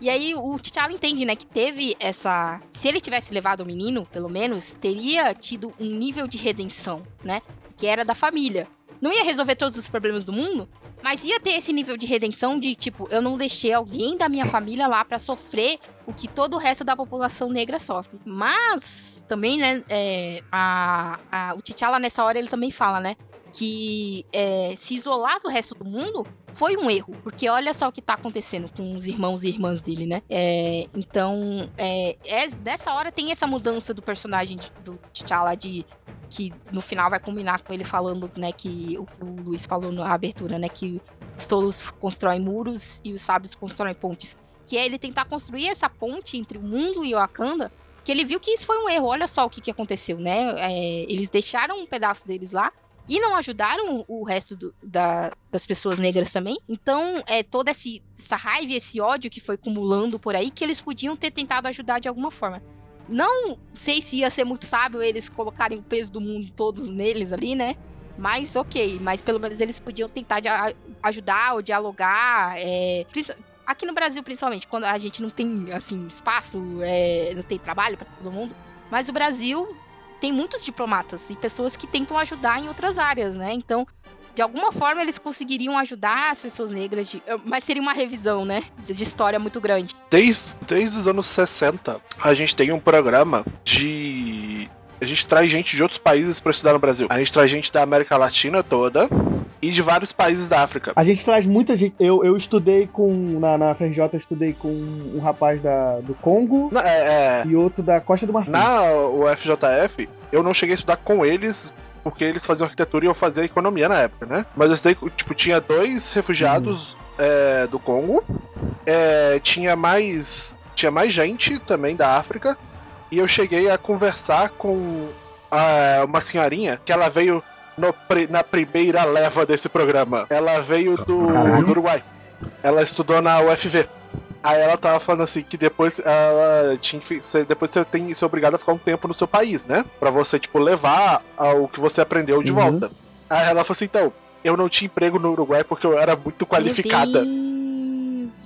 E aí o T'Challa entende, né, que teve essa... Se ele tivesse levado o menino, pelo menos, teria tido um nível de redenção, né? Que era da família. Não ia resolver todos os problemas do mundo, mas ia ter esse nível de redenção de, tipo, eu não deixei alguém da minha família lá pra sofrer o que todo o resto da população negra sofre. Mas, também, né, é, a, a, o T'Challa nessa hora ele também fala, né, que é, se isolar do resto do mundo foi um erro, porque olha só o que tá acontecendo com os irmãos e irmãs dele, né? É, então, é, é, nessa hora tem essa mudança do personagem de- do T'Challa de que no final vai combinar com ele falando, né, que o o Luiz falou na abertura, né, que os tolos constroem muros e os sábios constroem pontes, que é ele tentar construir essa ponte entre o mundo e o Wakanda, que ele viu que isso foi um erro. Olha só o que, que aconteceu, né? É, eles deixaram um pedaço deles lá e não ajudaram o resto do- da- das pessoas negras também. Então, é toda esse- essa raiva esse ódio que foi acumulando por aí que eles podiam ter tentado ajudar de alguma forma. Não sei se ia ser muito sábio eles colocarem o peso do mundo todos neles ali, né? Mas ok, mas pelo menos eles podiam tentar ajudar ou dialogar. é, aqui no Brasil, principalmente, quando a gente não tem assim espaço, é, não tem trabalho para todo mundo. Mas o Brasil tem muitos diplomatas e pessoas que tentam ajudar em outras áreas, né? Então, de alguma forma, eles conseguiriam ajudar as pessoas negras, de- mas seria uma revisão, né? De, de história muito grande. Desde, desde os anos 60, a gente tem um programa de. A gente traz gente de outros países pra estudar no Brasil. A gente traz gente da América Latina toda e de vários países da África. A gente traz muita gente. Eu, eu estudei com. Na, na FRJ, eu estudei com um rapaz da, do Congo Na, é, é, e outro da Costa do Marfim. na UFJF, eu não cheguei a estudar com eles. Porque eles faziam arquitetura e eu fazia economia na época, né? Mas eu sei que, tipo, tinha dois refugiados é, do Congo. é, tinha mais. Tinha mais gente também da África. E eu cheguei a conversar com ah, uma senhorinha que ela veio no na primeira leva desse programa. Ela veio do, do Uruguai. Ela estudou na UFV. Aí ela tava falando assim que depois ela tinha que, você- depois você tem ser obrigado a ficar um tempo no seu país, né? Pra você tipo levar ao que você aprendeu de Uhum. volta. Aí ela falou assim, então, eu não tinha emprego no Uruguai porque eu era muito qualificada.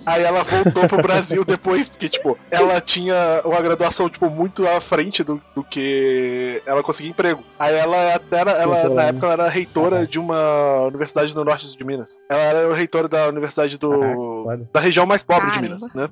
Aí ela voltou pro Brasil depois, porque, tipo, ela tinha uma graduação, tipo, muito à frente do, do que ela conseguia emprego. Aí ela até era, ela, Voltou na época, ela era reitora de uma universidade no norte de Minas. Ela era reitora da universidade Caraca, do. foda. da região mais pobre de. Minas, né?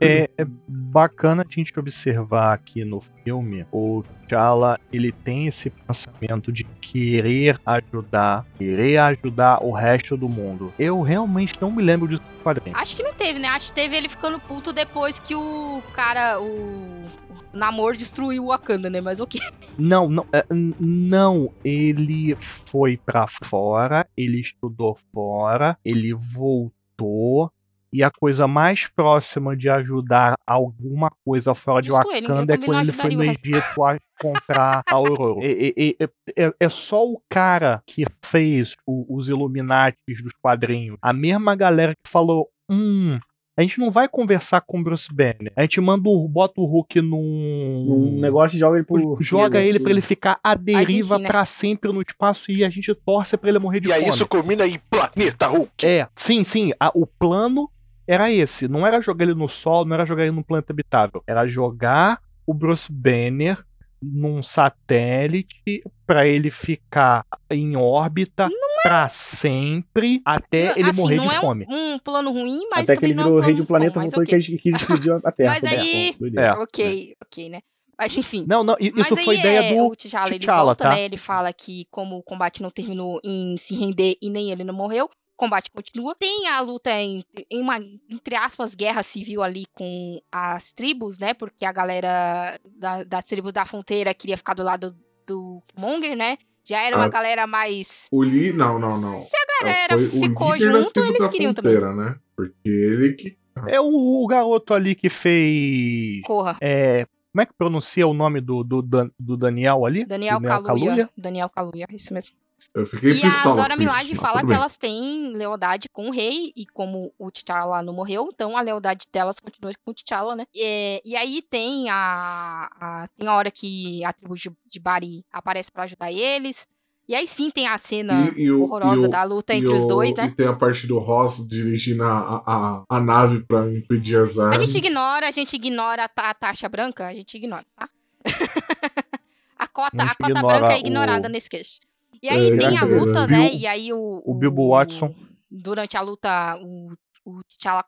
É, é bacana a gente observar aqui no filme o T'Challa, ele tem esse pensamento de querer ajudar, querer ajudar o resto do mundo. Eu realmente não me lembro disso quadrinho. Acho que não teve, né? Acho que teve ele ficando puto depois que o cara, o, o Namor destruiu o Wakanda, né? Mas ok. Não, não, é, não, ele foi pra fora, ele estudou fora, ele voltou. E a coisa mais próxima de ajudar alguma coisa fora de Wakanda é quando ele foi no. Egito a encontrar a Aurora. É, é- é- é- é só o cara que fez o- os Illuminatis dos quadrinhos. A mesma galera que falou: hum. A gente não vai conversar com o Bruce Banner. A gente manda o, bota o Hulk num. Um negócio e joga ele pro. Joga ele pra ele ficar à deriva enfim, né? pra sempre no espaço e a gente torce pra ele morrer de E aí fome. isso culmina em Planeta Hulk. É, sim, sim. a- o plano era esse. Não era jogar ele no sol, não era jogar ele num planeta habitável. Era jogar o Bruce Banner num satélite pra ele ficar em órbita pra sempre até ele Assim, morrer não de é fome. Um, um plano ruim, mas Até que ele não é virou um rei de um planeta, bom, mas voltou ok. e quis, explodir a [laughs] Terra. Mas também. aí-. É. Ok, ok, né? Mas enfim. Não, não, isso aí foi ideia é, do o T'Challa, ele volta, tá? né? Ele fala que como o combate não terminou em se render e nem ele não morreu, combate continua. Tem a luta em, em uma, entre aspas, guerra civil ali com as tribos, né? Porque a galera da, das tribos da fronteira queria ficar do lado do Monger, né? Já era uma Ah. galera mais... O Lee. Não, não, não. Se a galera Foi o ficou junto, tribo eles da queriam também. fronteira, né? Porque ele que. É o, o garoto ali que fez. Corra. É, como é que pronuncia o nome do, do, do Daniel ali? Daniel Do Kaluuya. Daniel Kaluuya, isso mesmo. Eu fiquei E a pistola. Dora com isso, Milaje fala que elas têm lealdade com o rei, e como o T'Challa não morreu, então a lealdade delas continua com o T'Challa, né? E, e aí tem a, a- tem a hora que a tribo de, de Bari aparece pra ajudar eles, e aí sim tem a cena E- e o- horrorosa e o- da luta E entre os dois, E né? tem a parte do Ross dirigindo a, a, a nave pra impedir as A armas. gente ignora, a gente ignora a, a taxa branca, a gente ignora, tá? [laughs] a cota, A a cota branca é o- ignorada nesse cast. E aí É, tem a luta, Deus. né? Bill- E aí o. o Bilbo Watson. Durante a luta, o, o T'Challa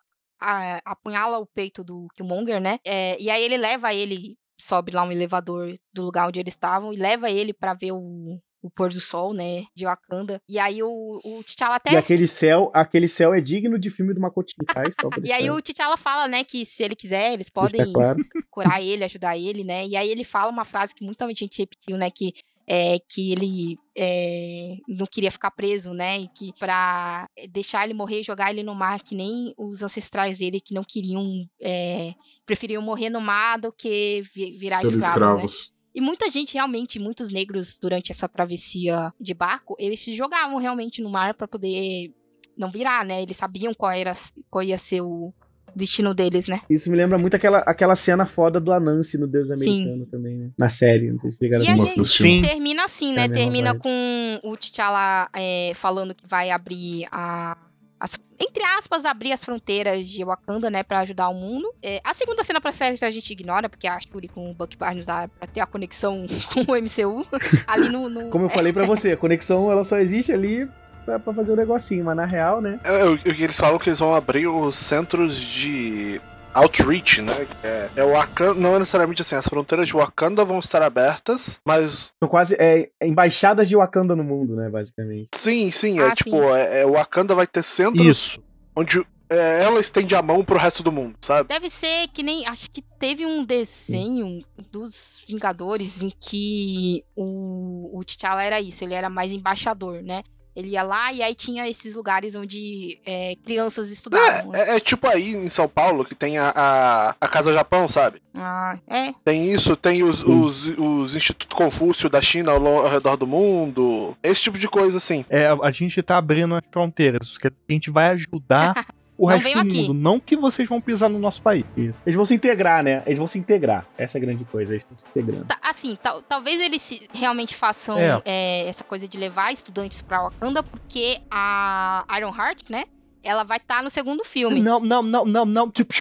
apunhala o peito do Killmonger, né? É, e aí ele leva ele, sobe lá um elevador do lugar onde eles estavam e leva ele pra ver o, o pôr do sol, né? De Wakanda. E aí o, o T'Challa até. E aquele céu, aquele céu é digno de filme do Makoto Shinkai. [laughs] E aí o T'Challa fala, né, que se ele quiser, eles podem claro. curar ele, ajudar ele, né? E aí ele fala uma frase que muita gente repetiu, né? Que é que ele é, não queria ficar preso, né? E que pra deixar ele morrer jogar ele no mar, que nem os ancestrais dele que não queriam, é, preferiam morrer no mar do que vi- virar escravo, né? escravos. E muita gente, realmente, muitos negros, durante essa travessia de barco, eles se jogavam realmente no mar pra poder não virar, né? Eles sabiam qual, era, qual ia ser o destino deles, né? Isso me lembra muito aquela, aquela cena foda do Anansi no Deus Americano também, né? Na série, não sei se chegaram a. Nossa, Sim. termina assim, É né? mesma termina com o T'Challa é, falando que vai abrir a. as- entre aspas, abrir as fronteiras de Wakanda, né, pra ajudar o mundo. É, a segunda cena pra série a gente ignora, porque a Shuri com o Buck Barnes dá pra ter a conexão [laughs] com o MCU. ali no. no- Como eu falei pra [laughs] você, a conexão ela só existe ali pra, pra fazer um negocinho, mas na real, né? É, o, o que eles falam que eles vão abrir os centros de outreach, né? É, é Wakanda, não necessariamente assim, as fronteiras de Wakanda vão estar abertas, mas São quase é, embaixadas de Wakanda no mundo, né, basicamente. sim, sim, é Ah, tipo, é, é, Wakanda vai ter centros Isso. onde é, ela estende a mão pro resto do mundo, sabe? Deve ser que nem. Acho que teve um desenho dos Vingadores em que o, o T'Challa era isso, ele era mais embaixador, né? Ele ia lá e aí tinha esses lugares onde é, crianças estudavam. né? É, é tipo aí em São Paulo que tem a, a, a Casa Japão, sabe? Ah, é. Tem isso, tem os, os, os Instituto Confúcio da China ao, ao redor do mundo. Esse tipo de coisa, assim. É, a gente tá abrindo as fronteiras. A gente vai ajudar [laughs] o Não resto do aqui. mundo. Não que vocês vão pisar no nosso país. Isso. Eles vão se integrar, né? Eles vão se integrar. Essa é a grande coisa, eles estão se integrando. Ta- Assim, tal- talvez eles realmente façam É. é, essa coisa de levar estudantes pra Wakanda, porque a Iron Heart, né? Ela vai estar no segundo filme. Não, não, não, não, não. Tipo,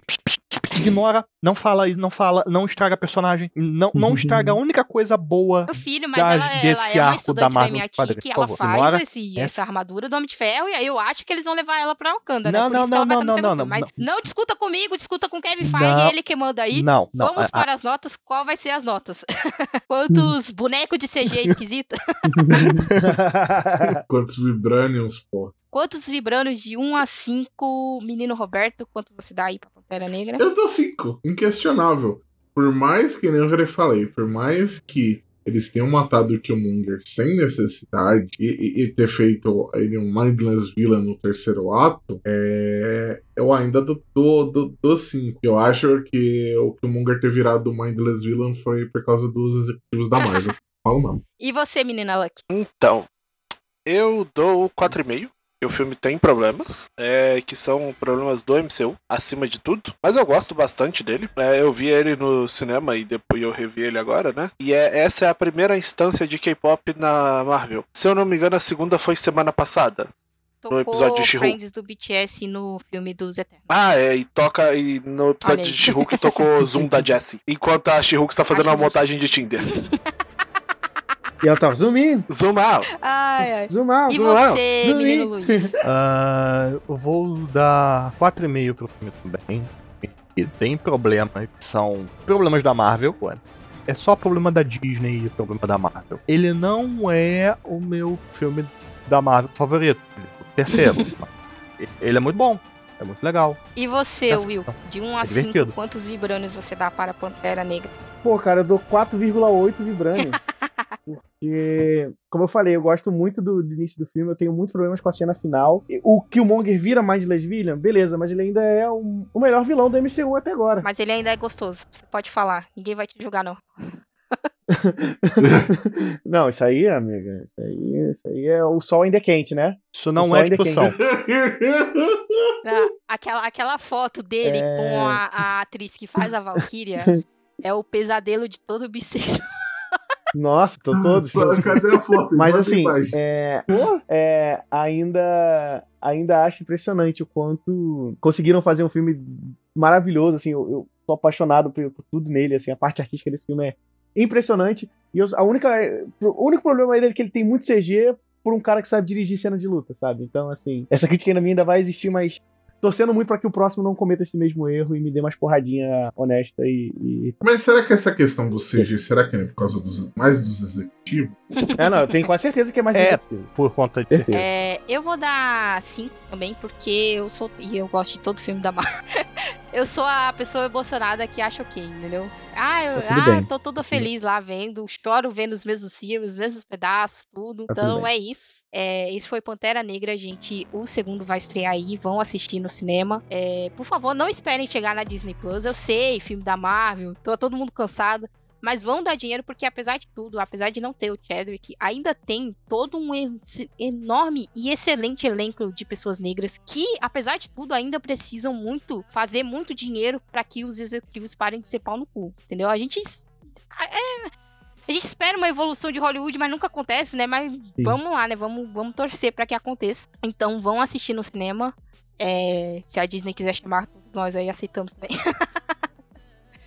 ignora. Não fala, não fala, não estraga a personagem. Não, não estraga a única coisa boa. Meu filho, mas da- ela, ela desse é uma arco estudante da da, Marvel que ela favor, faz ignora esse, essa. armadura do Homem de Ferro, e aí eu acho que eles vão levar ela pra Wakanda, né? Não, Por não, isso que ela não, vai não, estar no não, não, filme. Mas não discuta comigo, discuta com o Kevin Não. Feige, ele que manda aí. Não, não. Vamos a- a- para as notas. Qual vai ser as notas? [laughs] Quantos bonecos de CG esquisito? [laughs] Quantos Vibraniums, pô. Quantos vibranos de 1 a 5, menino Roberto? Quanto você dá aí pra Pantera Negra? Eu dou 5, inquestionável. Por mais que nem eu já falei, por mais que eles tenham matado o Killmonger sem necessidade e, e- e ter feito ele um mindless villain no terceiro ato, é, eu ainda dou 5. Do, do cinco. eu acho que o Killmonger ter virado mindless villain foi por causa dos executivos da Marvel. [laughs] Falo não. E você, menina Lucky? Então, eu dou 4,5. O filme tem problemas, é, que são problemas do MCU, acima de tudo. Mas eu gosto bastante dele. É, eu vi ele no cinema e depois eu revi ele agora, né? E é, essa é a primeira instância de K-pop na Marvel. Se eu não me engano, a segunda foi semana passada. Tocou episódio de She-Hulk. Friends do BTS no filme dos Eternos. Ah, é, e toca e no episódio de She-Hulk tocou Zoom da Jessie. Enquanto a She-Hulk está fazendo Acho uma montagem de Tinder. [laughs] E ela tava zoom in, Zoom out. Ai, ai. zoom out. E Zoom out. você, Zoom menino in. Luiz? Ah, eu vou dar 4,5 pro filme também. E tem problemas que são problemas da Marvel. ué. É só problema da Disney e problema da Marvel. Ele não é o meu filme da Marvel favorito. O terceiro. [laughs] Ele é muito bom. É muito legal. E você, Essa- Will? De 1 a é 5, divertido. quantos vibranios você dá para Pantera Negra? Pô, cara, eu dou 4,8 vibrânio. [laughs] Porque, como eu falei, eu gosto muito do, do início do filme, eu tenho muitos problemas com a cena final. O Killmonger vira Mindless Villain, beleza, mas ele ainda é o, o melhor vilão do MCU até agora. Mas ele ainda é gostoso. Você pode falar. Ninguém vai te julgar, não. [laughs] não, isso aí, amiga, isso aí, isso aí é o sol ainda é quente, né? Isso não O sol é ainda é discussão. Ah, aquela, aquela foto dele É. com a, a atriz que faz a Valkyria [laughs] é o pesadelo de todo bissexual. Nossa, tô todos. Cadê a foto? Mas assim, é, é, ainda, ainda acho impressionante o quanto conseguiram fazer um filme maravilhoso, assim, eu, eu sou apaixonado por, por tudo nele, assim, a parte artística desse filme é, impressionante. E eu- a única, o único problema dele é que ele tem muito CG por um cara que sabe dirigir cena de luta, sabe? Então, assim, essa crítica ainda ainda vai existir, mas torcendo muito pra que o próximo não cometa esse mesmo erro e me dê mais porradinha honesta e. e... Mas será que essa questão do CG, será que é por causa dos, mais dos É, não, eu tenho quase certeza que é mais É. Por conta de Certeza. É, eu vou dar 5 também, porque eu sou. E eu gosto de todo filme da Marvel. [laughs] eu sou a pessoa emocionada que acha ok, entendeu? Ah, eu Tá tudo ah, tô toda feliz lá vendo, choro vendo os mesmos filmes, os mesmos pedaços, tudo. Tá tudo então bem. é isso. É, esse foi Pantera Negra, gente. O segundo vai estrear aí, vão assistir no cinema. É, por favor, não esperem chegar na Disney Plus. Eu sei, filme da Marvel, tô todo mundo cansado. Mas vão dar dinheiro porque, apesar de tudo, apesar de não ter o Chadwick, ainda tem todo um en- enorme e excelente elenco de pessoas negras que, apesar de tudo, ainda precisam muito fazer muito dinheiro para que os executivos parem de ser pau no cu. Entendeu? A gente. é, a gente espera uma evolução de Hollywood, mas nunca acontece, né? Mas vamos lá, né? Vamos, vamos torcer para que aconteça. Então vão assistir no cinema. É, se a Disney quiser chamar todos nós aí, aceitamos também. [laughs]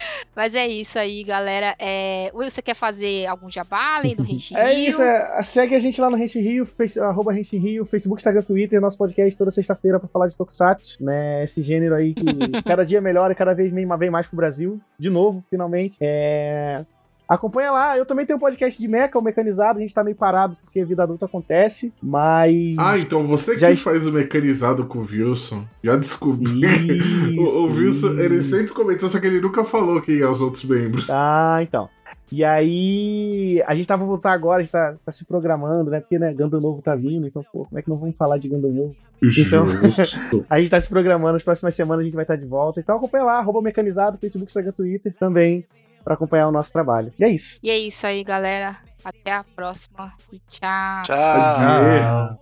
[laughs] Mas é isso aí, galera. É... Will, você quer fazer algum jabá além do Rente [laughs] É Rio? isso, é, segue a gente lá no Rente Rio, face, arroba Rente Rio, Facebook, Instagram, Twitter, nosso podcast toda sexta-feira pra falar de Tokusatsu, né? Esse gênero aí que [laughs] cada dia melhora e cada vez vem mais pro Brasil, de novo, finalmente. É... Acompanha lá, eu também tenho um podcast de meca, o mecanizado, a gente tá meio parado porque a vida adulta acontece, mas. Ah, então você Já que faz o mecanizado com o Wilson. Já descobri. Isso, [laughs] o, o Wilson, ele sempre comentou, só que ele nunca falou quem é os outros membros. Ah, então. E aí, a gente tava voltar agora, a gente tá, tá se programando, né? Porque, né, Ganda Novo tá vindo, então, pô, como é que não vamos falar de Ganda Novo? Então-. [laughs] A gente tá se programando, nas próximas semanas a gente vai estar de volta. Então acompanha lá, arroba mecanizado, Facebook, Instagram, Twitter também, pra acompanhar o nosso trabalho. E é isso. E é isso aí, galera. Até a próxima. E tchau. Tchau.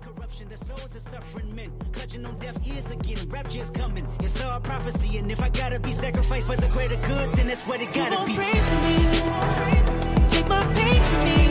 Corruption, the souls of suffering men. Clutching on deaf ears again, rapture's coming. It's all prophecy, and if I gotta be sacrificed for the greater good, then that's what it gotta be. Pray for me. Take my pain from me.